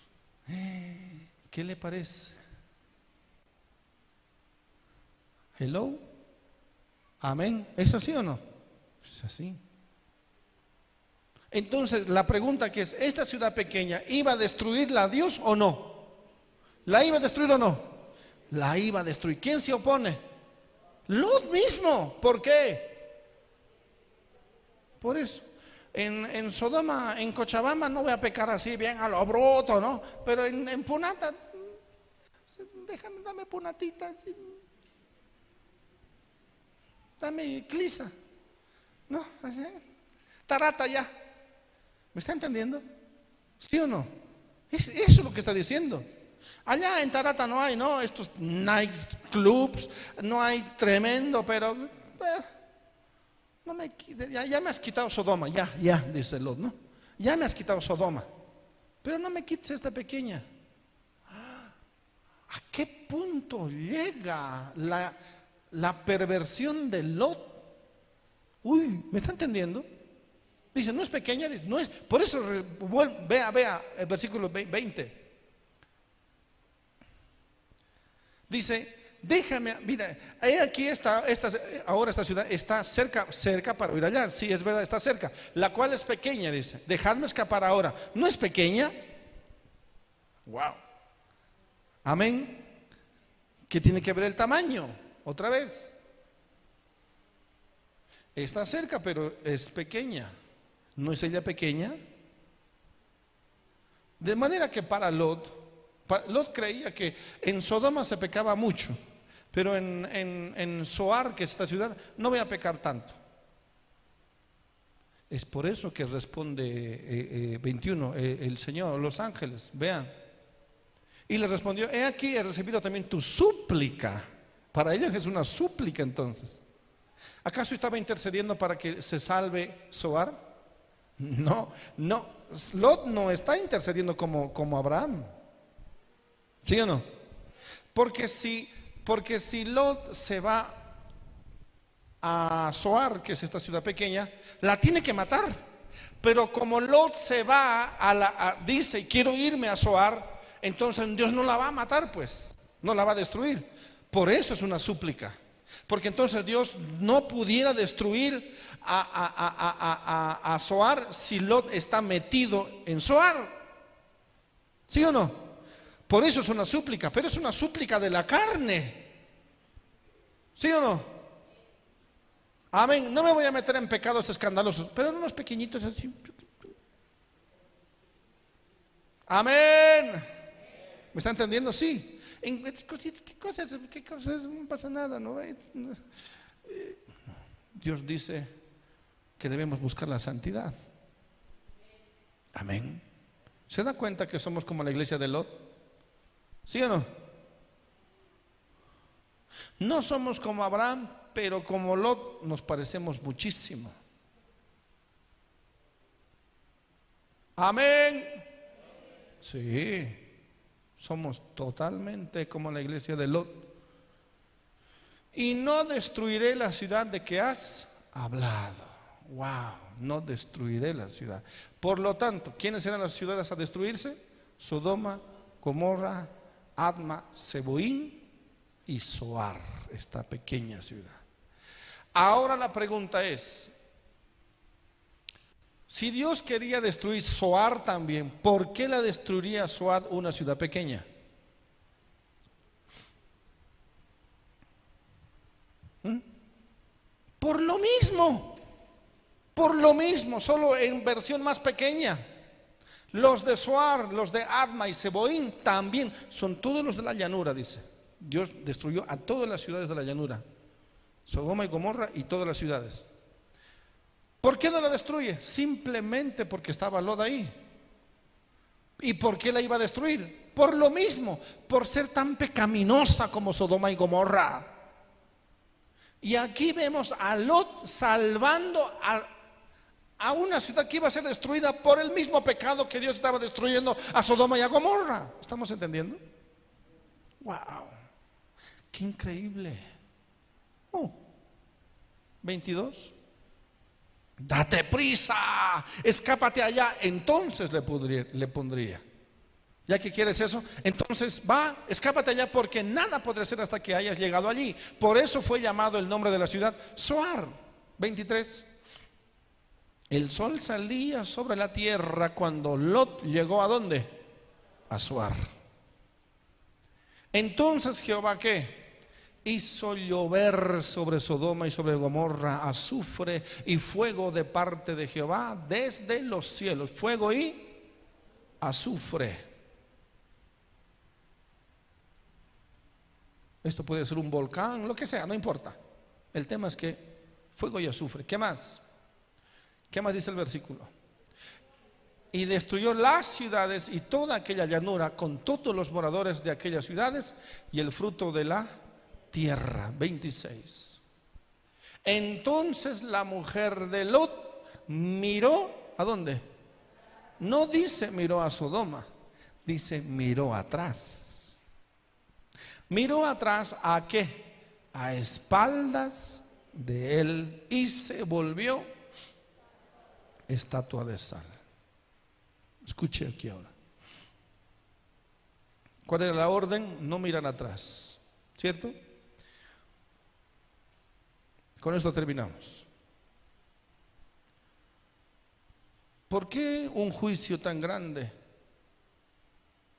¿Qué le parece? Hello. Amén. ¿Es así o no? Es así. Entonces, la pregunta que es, ¿esta ciudad pequeña iba a destruirla a Dios o no? ¿La iba a destruir o no? La iba a destruir. ¿Quién se opone? Lot mismo. ¿Por qué? Por eso. En, Sodoma, en Cochabamba no voy a pecar así bien a lo bruto, ¿no? Pero en, Punata, déjame, dame punatita. Dame clisa. ¿No? Tarata ya. ¿Me está entendiendo? ¿Sí o no? Es, eso es lo que está diciendo. Allá en Tarata no hay, ¿no? Estos night clubs, no hay tremendo, pero eh, no me, ya, me has quitado Sodoma, ya, ya, dice Lot, ¿no? Ya me has quitado Sodoma, pero no me quites esta pequeña. ¿A qué punto llega la, la perversión de Lot? Uy, ¿me está entendiendo? Dice, no es pequeña, no es. Por eso, vea, vea el versículo 20. Dice, déjame, mira, aquí está, esta, ahora esta ciudad está cerca, cerca para ir allá. Sí, es verdad, está cerca. La cual es pequeña, dice. Dejadme escapar ahora. ¿No es pequeña? Wow. Amén. ¿Qué tiene que ver el tamaño? Otra vez. Está cerca, pero es pequeña. ¿No es ella pequeña? De manera que para Lot, Lot creía que en Sodoma se pecaba mucho, pero en, en, Soar, que es esta ciudad, no voy a pecar tanto. Es por eso que responde 21 eh, eh, eh, el Señor, los ángeles, vean. Y le respondió, he aquí, he recibido también tu súplica. Para ellos es una súplica entonces. ¿Acaso estaba intercediendo para que se salve Soar? No, no, Lot no está intercediendo como, como Abraham. ¿Sí o no? Porque si, porque si Lot se va a Soar, que es esta ciudad pequeña, la tiene que matar. Pero como Lot se va a la, dice, quiero irme a Soar, entonces Dios no la va a matar, pues, no la va a destruir. Por eso es una súplica. Porque entonces Dios no pudiera destruir a, a, Soar si Lot está metido en Soar. ¿Sí o no? Por eso es una súplica, pero es una súplica de la carne. ¿Sí o no? Amén. No me voy a meter en pecados escandalosos, pero en unos pequeñitos así. Amén. ¿Me está entendiendo? Sí. ¿qué cosas? ¿Qué cosas? No pasa nada, ¿no? Eh, Dios dice que debemos buscar la santidad. Amén. ¿Se da cuenta que somos como la iglesia de Lot? ¿Sí o no? No somos como Abraham, pero como Lot nos parecemos muchísimo. Amén. Sí. Somos totalmente como la iglesia de Lot. Y no destruiré la ciudad de que has hablado. Wow, no destruiré la ciudad. Por lo tanto, ¿quiénes eran las ciudades a destruirse? Sodoma, Gomorra, Adma, Seboín y Soar, esta pequeña ciudad. Ahora la pregunta es, si Dios quería destruir Soar también, ¿por qué la destruiría Soar una ciudad pequeña? Por lo mismo, por lo mismo, solo en versión más pequeña. Los de Soar, los de Adma y Seboín también son todos los de la llanura, dice. Dios destruyó a todas las ciudades de la llanura. Sodoma y Gomorra y todas las ciudades. ¿Por qué no la destruye? Simplemente porque estaba Lot ahí. ¿Y por qué la iba a destruir? Por lo mismo, por ser tan pecaminosa como Sodoma y Gomorra. Y aquí vemos a Lot salvando a, a, una ciudad que iba a ser destruida por el mismo pecado que Dios estaba destruyendo a Sodoma y a Gomorra. ¿Estamos entendiendo? ¡Wow! ¡Qué increíble! Oh, 22. Date prisa, escápate allá. Entonces le, pondría. Ya que quieres eso, entonces va, escápate allá porque nada podrá ser hasta que hayas llegado allí. Por eso fue llamado el nombre de la ciudad Soar. 23. El sol salía sobre la tierra cuando Lot llegó a dónde? A Soar. Entonces Jehová qué? hizo llover sobre Sodoma y sobre Gomorra azufre y fuego de parte de Jehová desde los cielos, fuego y azufre. Esto puede ser un volcán, lo que sea, no importa. El tema es que fuego y azufre. ¿Qué más? ¿Qué más dice el versículo? Y destruyó las ciudades y toda aquella llanura con todos los moradores de aquellas ciudades y el fruto de la tierra. 26. Entonces la mujer de Lot miró, ¿a dónde? No dice miró a Sodoma, dice miró atrás. Miró atrás a qué? A espaldas de él y se volvió estatua de sal. Escuche aquí ahora. ¿Cuál era la orden? No mirar atrás, ¿cierto? Con esto terminamos. ¿Por qué un juicio tan grande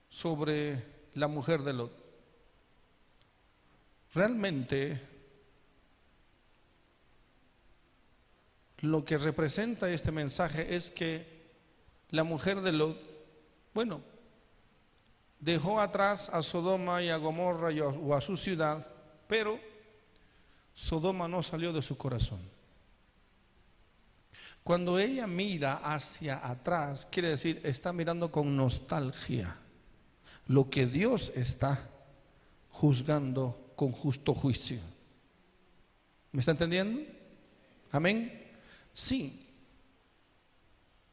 sobre la mujer de Lot? Realmente lo que representa este mensaje es que la mujer de Lot, bueno, dejó atrás a Sodoma y a Gomorra y a, su ciudad, pero Sodoma no salió de su corazón. Cuando ella mira hacia atrás, quiere decir, está mirando con nostalgia lo que Dios está juzgando con justo juicio. ¿Me está entendiendo? Amén. Sí.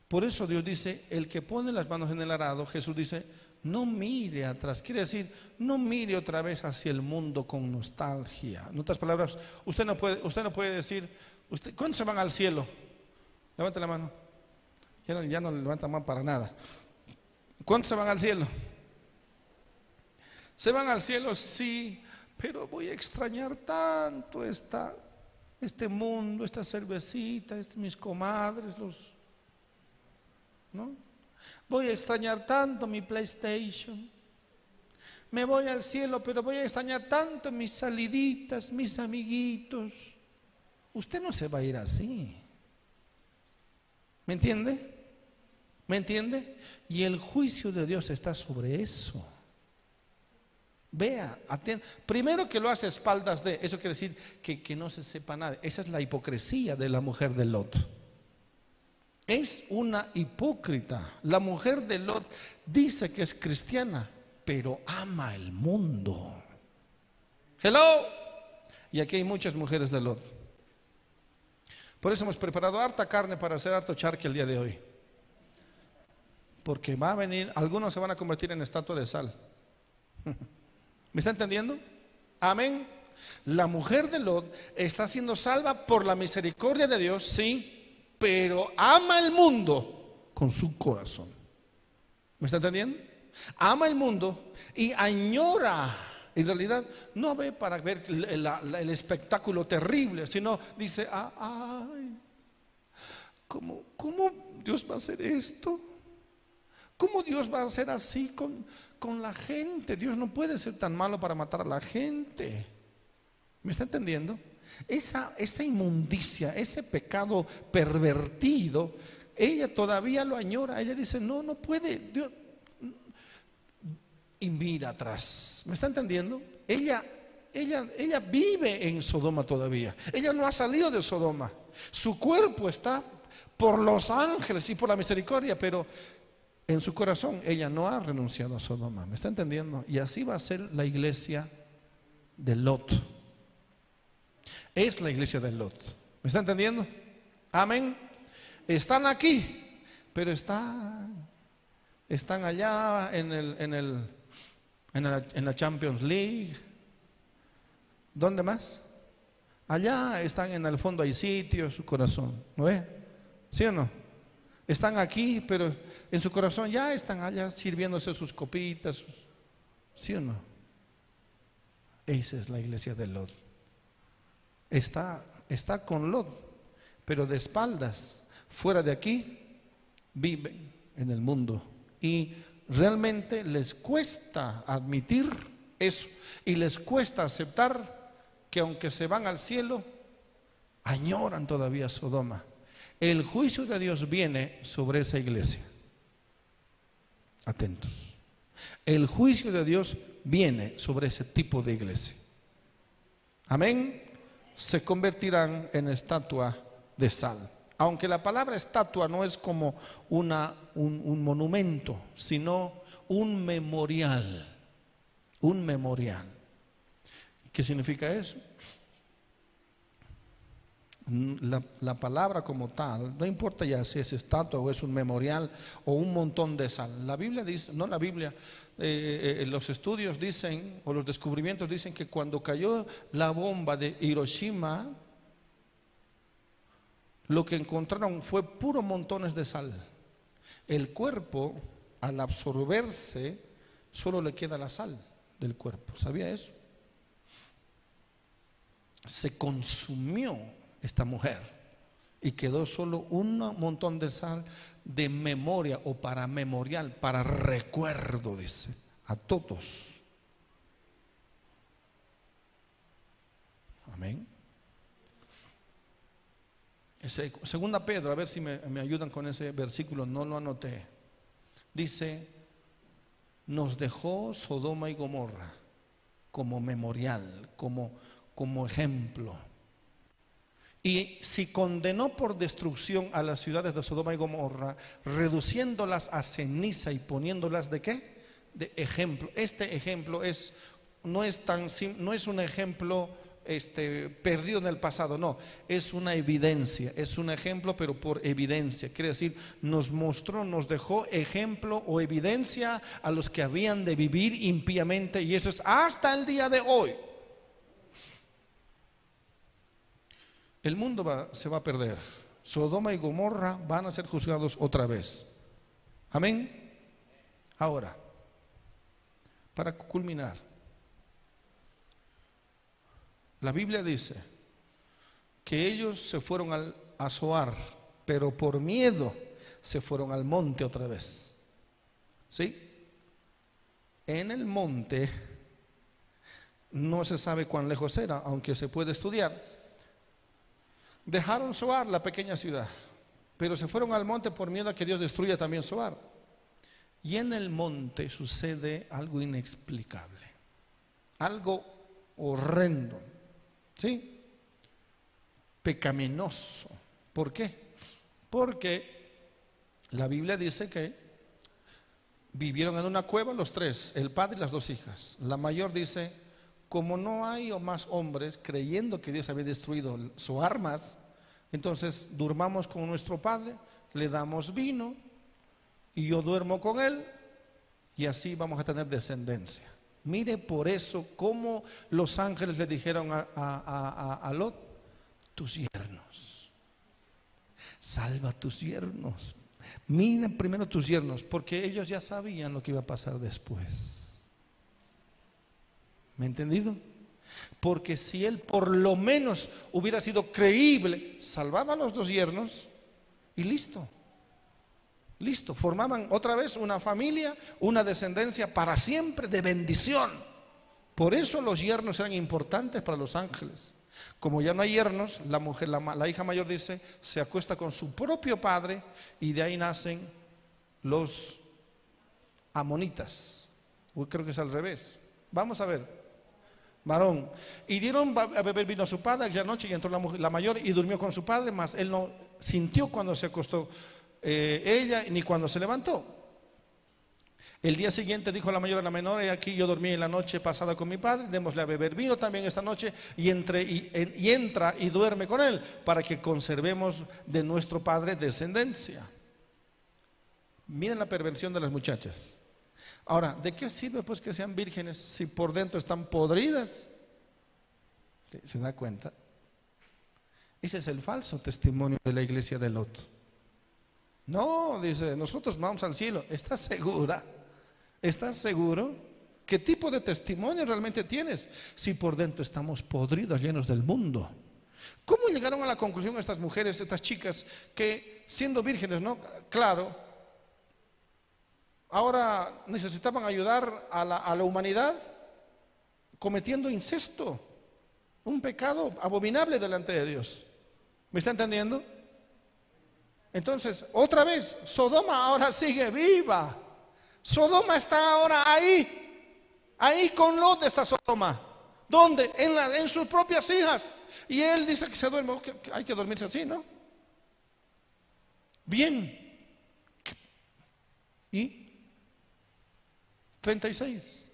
Por eso Dios dice, el que pone las manos en el arado, Jesús dice, no mire atrás. Quiere decir, no mire otra vez hacia el mundo con nostalgia. En otras palabras, usted no puede, usted no puede decir, usted, ¿cuántos se van al cielo? Levante la mano. Ya no, ya no levanta mano para nada. ¿Cuántos se van al cielo? Se van al cielo, sí, pero voy a extrañar tanto esta, este mundo, esta cervecita, mis comadres, los, ¿no? Voy a extrañar tanto mi PlayStation. Me voy al cielo, pero voy a extrañar tanto mis saliditas, mis amiguitos. Usted no se va a ir así. ¿Me entiende? ¿Me entiende? Y el juicio de Dios está sobre eso. Vea, primero que lo hace a espaldas de, eso quiere decir que, que no se sepa nada. Esa es la hipocresía de la mujer de Lot. Es una hipócrita. La mujer de Lot dice que es cristiana, pero ama el mundo. Hello. Y aquí hay muchas mujeres de Lot. Por eso hemos preparado harta carne para hacer harto charque el día de hoy. Porque va a venir, algunos se van a convertir en estatua de sal. ¿Me está entendiendo? Amén. La mujer de Lot está siendo salva por la misericordia de Dios, sí, pero ama el mundo con su corazón. ¿Me está entendiendo? Ama el mundo y añora. En realidad no ve para ver el, espectáculo terrible, sino dice, ah, ay, ¿cómo, ¿cómo Dios va a hacer esto? ¿Cómo Dios va a hacer así con, con la gente? Dios no puede ser tan malo para matar a la gente. ¿Me está entendiendo? esa, esa inmundicia, ese pecado pervertido, ella todavía lo añora. Ella dice, no, no puede. Dios. Y mira atrás. ¿Me está entendiendo? Ella, ella, ella vive en Sodoma todavía. Ella no ha salido de Sodoma. Su cuerpo está por los ángeles y por la misericordia, pero en su corazón ella no ha renunciado a Sodoma. ¿Me está entendiendo? Y así va a ser la iglesia de Lot. Es la iglesia de Lot. ¿Me está entendiendo? Amén. Están aquí, pero están, están allá en, el, en, el, en, la, Champions League. ¿Dónde más? Allá están en el fondo, hay sitio, su corazón. ¿No ve? ¿Sí o no? Están aquí, pero en su corazón ya están allá sirviéndose sus copitas. ¿Sí o no? Esa es la iglesia de Lot. Está, está con Lot, pero de espaldas, fuera de aquí, viven en el mundo. Y realmente les cuesta admitir eso. Y les cuesta aceptar que aunque se van al cielo, añoran todavía Sodoma. El juicio de Dios viene sobre esa iglesia. Atentos. El juicio de Dios viene sobre ese tipo de iglesia. Amén. Se convertirán en estatua de sal. Aunque la palabra estatua no es como una, un, un monumento, sino un memorial. Un memorial. ¿Qué significa eso? La, la, palabra como tal, no importa ya si es estatua o es un memorial o un montón de sal. La Biblia dice, no la Biblia, eh, eh, los estudios dicen o los descubrimientos dicen que cuando cayó la bomba de Hiroshima, lo que encontraron fue puro montones de sal. El cuerpo, al absorberse, solo le queda la sal del cuerpo. ¿Sabía eso? Se consumió esta mujer y quedó solo un montón de sal de memoria o para memorial, para recuerdo, dice, a todos. Amén. segunda Pedro, a ver si me, me ayudan con ese versículo, no lo anoté. Dice, nos dejó Sodoma y Gomorra como memorial, como, como ejemplo y si condenó por destrucción a las ciudades de Sodoma y Gomorra, reduciéndolas a ceniza y poniéndolas de qué? De ejemplo. Este ejemplo es, no, es tan, no es un ejemplo este, perdido en el pasado, no, es una evidencia, es un ejemplo, pero por evidencia. Quiere decir, nos mostró, nos dejó ejemplo o evidencia a los que habían de vivir impíamente, y eso es hasta el día de hoy. El mundo se va a perder. Sodoma y Gomorra van a ser juzgados otra vez. Amén. Ahora, para culminar, la Biblia dice que ellos se fueron al, a Zoar, pero por miedo se fueron al monte otra vez. ¿Sí? En el monte no se sabe cuán lejos era, aunque se puede estudiar Dejaron Soar, la pequeña ciudad, pero se fueron al monte por miedo a que Dios destruya también Soar. Y en el monte sucede algo inexplicable, algo horrendo, ¿sí? Pecaminoso. ¿Por qué? Porque la Biblia dice que vivieron en una cueva los tres, el padre y las dos hijas. La mayor dice, como no hay más hombres creyendo que Dios había destruido sus armas, entonces durmamos con nuestro padre, le damos vino y yo duermo con él y así vamos a tener descendencia. Mire por eso cómo los ángeles le dijeron a, a Lot, tus yernos, salva tus yernos. Mira primero tus yernos, porque ellos ya sabían lo que iba a pasar después. ¿Me entendido? Porque si él por lo menos hubiera sido creíble, salvaba a los dos yernos y listo. Listo, formaban otra vez una familia, una descendencia para siempre de bendición. Por eso los yernos eran importantes para los ángeles. Como ya no hay yernos, la, mujer, la, hija mayor dice, se acuesta con su propio padre y de ahí nacen los amonitas. Creo que es al revés. Vamos a ver. Varón. Y dieron a beber vino a su padre aquella noche y entró la, mujer- la mayor y durmió con su padre, mas él no sintió cuando se acostó eh, ella ni cuando se levantó. El día siguiente dijo la mayor a la menor, he aquí yo dormí en la noche pasada con mi padre, démosle a beber vino también esta noche y, entre, y, en- y entra y duerme con él para que conservemos de nuestro padre descendencia. Miren la perversión de las muchachas. Ahora, ¿de qué sirve pues que sean vírgenes si por dentro están podridas? ¿Se da cuenta? Ese es el falso testimonio de la iglesia de Lot. No, dice, nosotros vamos al cielo. ¿Estás segura? ¿Estás seguro? ¿Qué tipo de testimonio realmente tienes si por dentro estamos podridos, llenos del mundo? ¿Cómo llegaron a la conclusión estas mujeres, estas chicas, que siendo vírgenes, no? Claro, ahora necesitaban ayudar a la, humanidad cometiendo incesto, un pecado abominable delante de Dios. ¿Me está entendiendo? Entonces, otra vez, Sodoma ahora sigue viva. Sodoma está ahora ahí. Ahí con Lot está Sodoma. ¿Dónde? En, sus propias hijas. Y él dice que se duerme. que hay que dormirse así, ¿no? Bien. ¿Y? 36.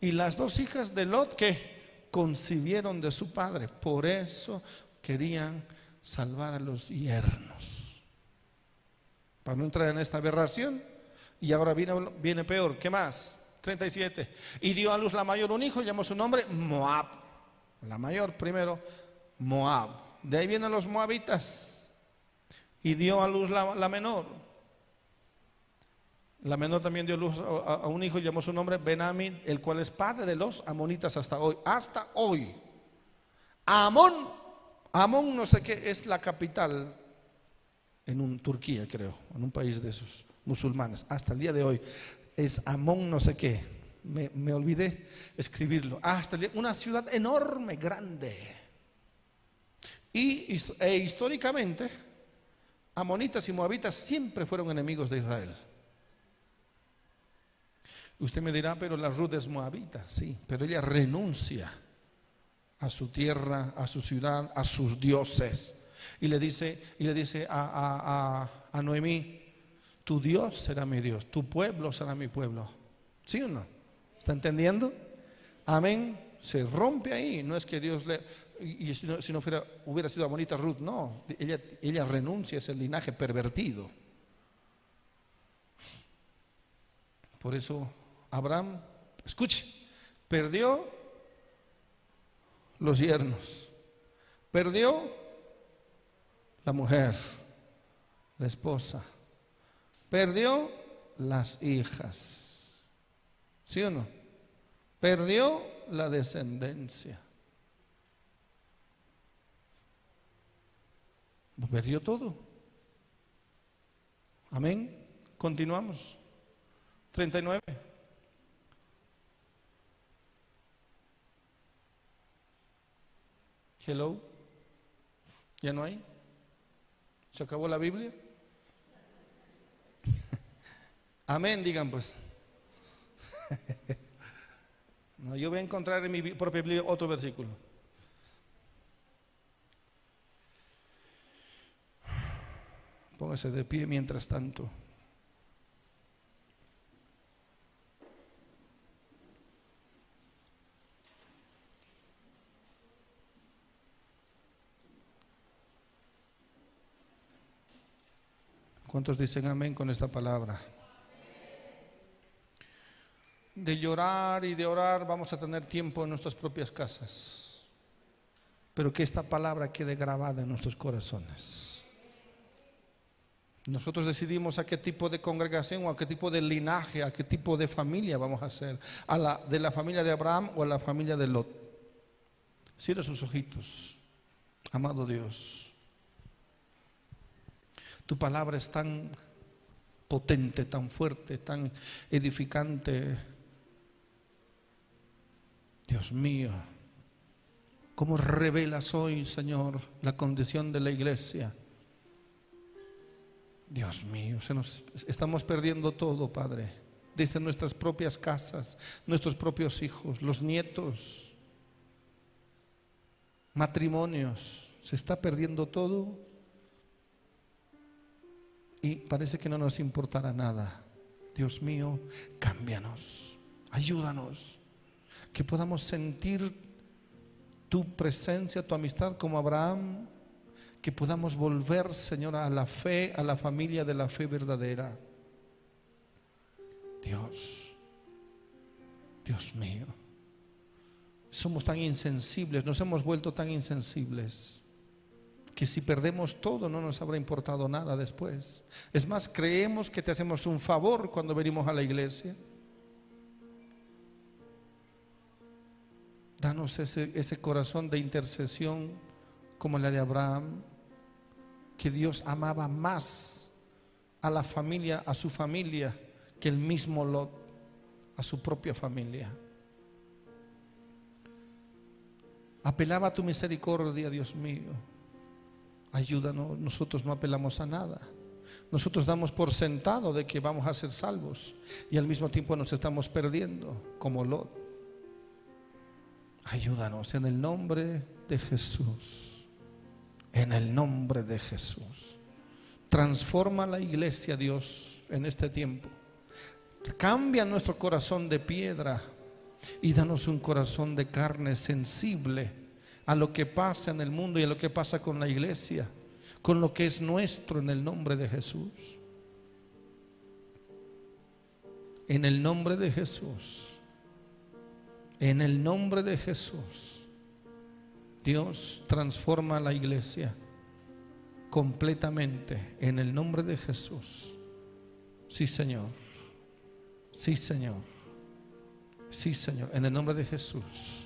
Y las dos hijas de Lot que concibieron de su padre. Por eso querían salvar a los yernos. Para no entrar en esta aberración. Y ahora viene, peor. ¿Qué más? 37. Y dio a luz la mayor un hijo, llamó su nombre Moab. La mayor primero, Moab. De ahí vienen los moabitas. Y dio a luz la menor. La menor también dio luz a, un hijo, llamó su nombre Benamín, el cual es padre de los amonitas hasta hoy. Hasta hoy. Amón, Amón no sé qué, es la capital en un, Turquía, creo, en un país de esos musulmanes. Hasta el día de hoy es Amón no sé qué. Me, olvidé escribirlo. Hasta el día- una ciudad enorme, grande. Y e históricamente, amonitas y moabitas siempre fueron enemigos de Israel. Usted me dirá, pero la Ruth es moabita, sí, pero ella renuncia a su tierra, a su ciudad, a sus dioses. Y le dice, y le dice a, a, a, a Noemí, tu Dios será mi Dios, tu pueblo será mi pueblo. ¿Sí o no? ¿Está entendiendo? Amén. Se rompe ahí. No es que Dios le... Y si no, fuera, hubiera sido amonita Ruth, no. Ella, ella renuncia a ese linaje pervertido. Por eso Abraham, escuche, perdió los yernos, perdió la mujer, la esposa, perdió las hijas, ¿sí o no? Perdió la descendencia. Perdió todo. Amén. Continuamos. 39. Hello. ¿Ya no hay? ¿Se acabó la Biblia? Amén, digan pues. No, yo voy a encontrar en mi propia Biblia otro versículo. Póngase de pie mientras tanto. ¿Cuántos dicen amén con esta palabra? De llorar y de orar vamos a tener tiempo en nuestras propias casas, pero que esta palabra quede grabada en nuestros corazones. Nosotros decidimos a qué tipo de congregación o a qué tipo de linaje, a qué tipo de familia vamos a ser, a la de la familia de Abraham o a la familia de Lot. Cierra sus ojitos, amado Dios. Tu palabra es tan potente, tan fuerte, tan edificante. Dios mío, cómo revelas hoy, Señor, la condición de la iglesia. Dios mío, se nos, estamos perdiendo todo, Padre, desde nuestras propias casas, nuestros propios hijos, los nietos, matrimonios, se está perdiendo todo parece que no nos importará nada. Dios mío, cámbianos, ayúdanos, que podamos sentir tu presencia, tu amistad como Abraham, que podamos volver, Señor, a la fe, a la familia de la fe verdadera. Dios, Dios mío, somos tan insensibles, nos hemos vuelto tan insensibles que si perdemos todo no nos habrá importado nada después. Es más, creemos que te hacemos un favor cuando venimos a la iglesia. Danos ese, ese corazón de intercesión como la de Abraham, que Dios amaba más a la familia, a su familia, que el mismo Lot, a su propia familia. Apelaba a tu misericordia, Dios mío ayúdanos, nosotros no apelamos a nada. Nosotros damos por sentado de que vamos a ser salvos y al mismo tiempo nos estamos perdiendo como Lot. Ayúdanos en el nombre de Jesús. En el nombre de Jesús. Transforma la iglesia, Dios, en este tiempo. Cambia nuestro corazón de piedra y danos un corazón de carne sensible a lo que pasa en el mundo y a lo que pasa con la iglesia, con lo que es nuestro en el nombre de Jesús. En el nombre de Jesús. En el nombre de Jesús. Dios transforma la iglesia completamente en el nombre de Jesús. Sí, Señor. Sí, Señor. Sí, Señor. En el nombre de Jesús.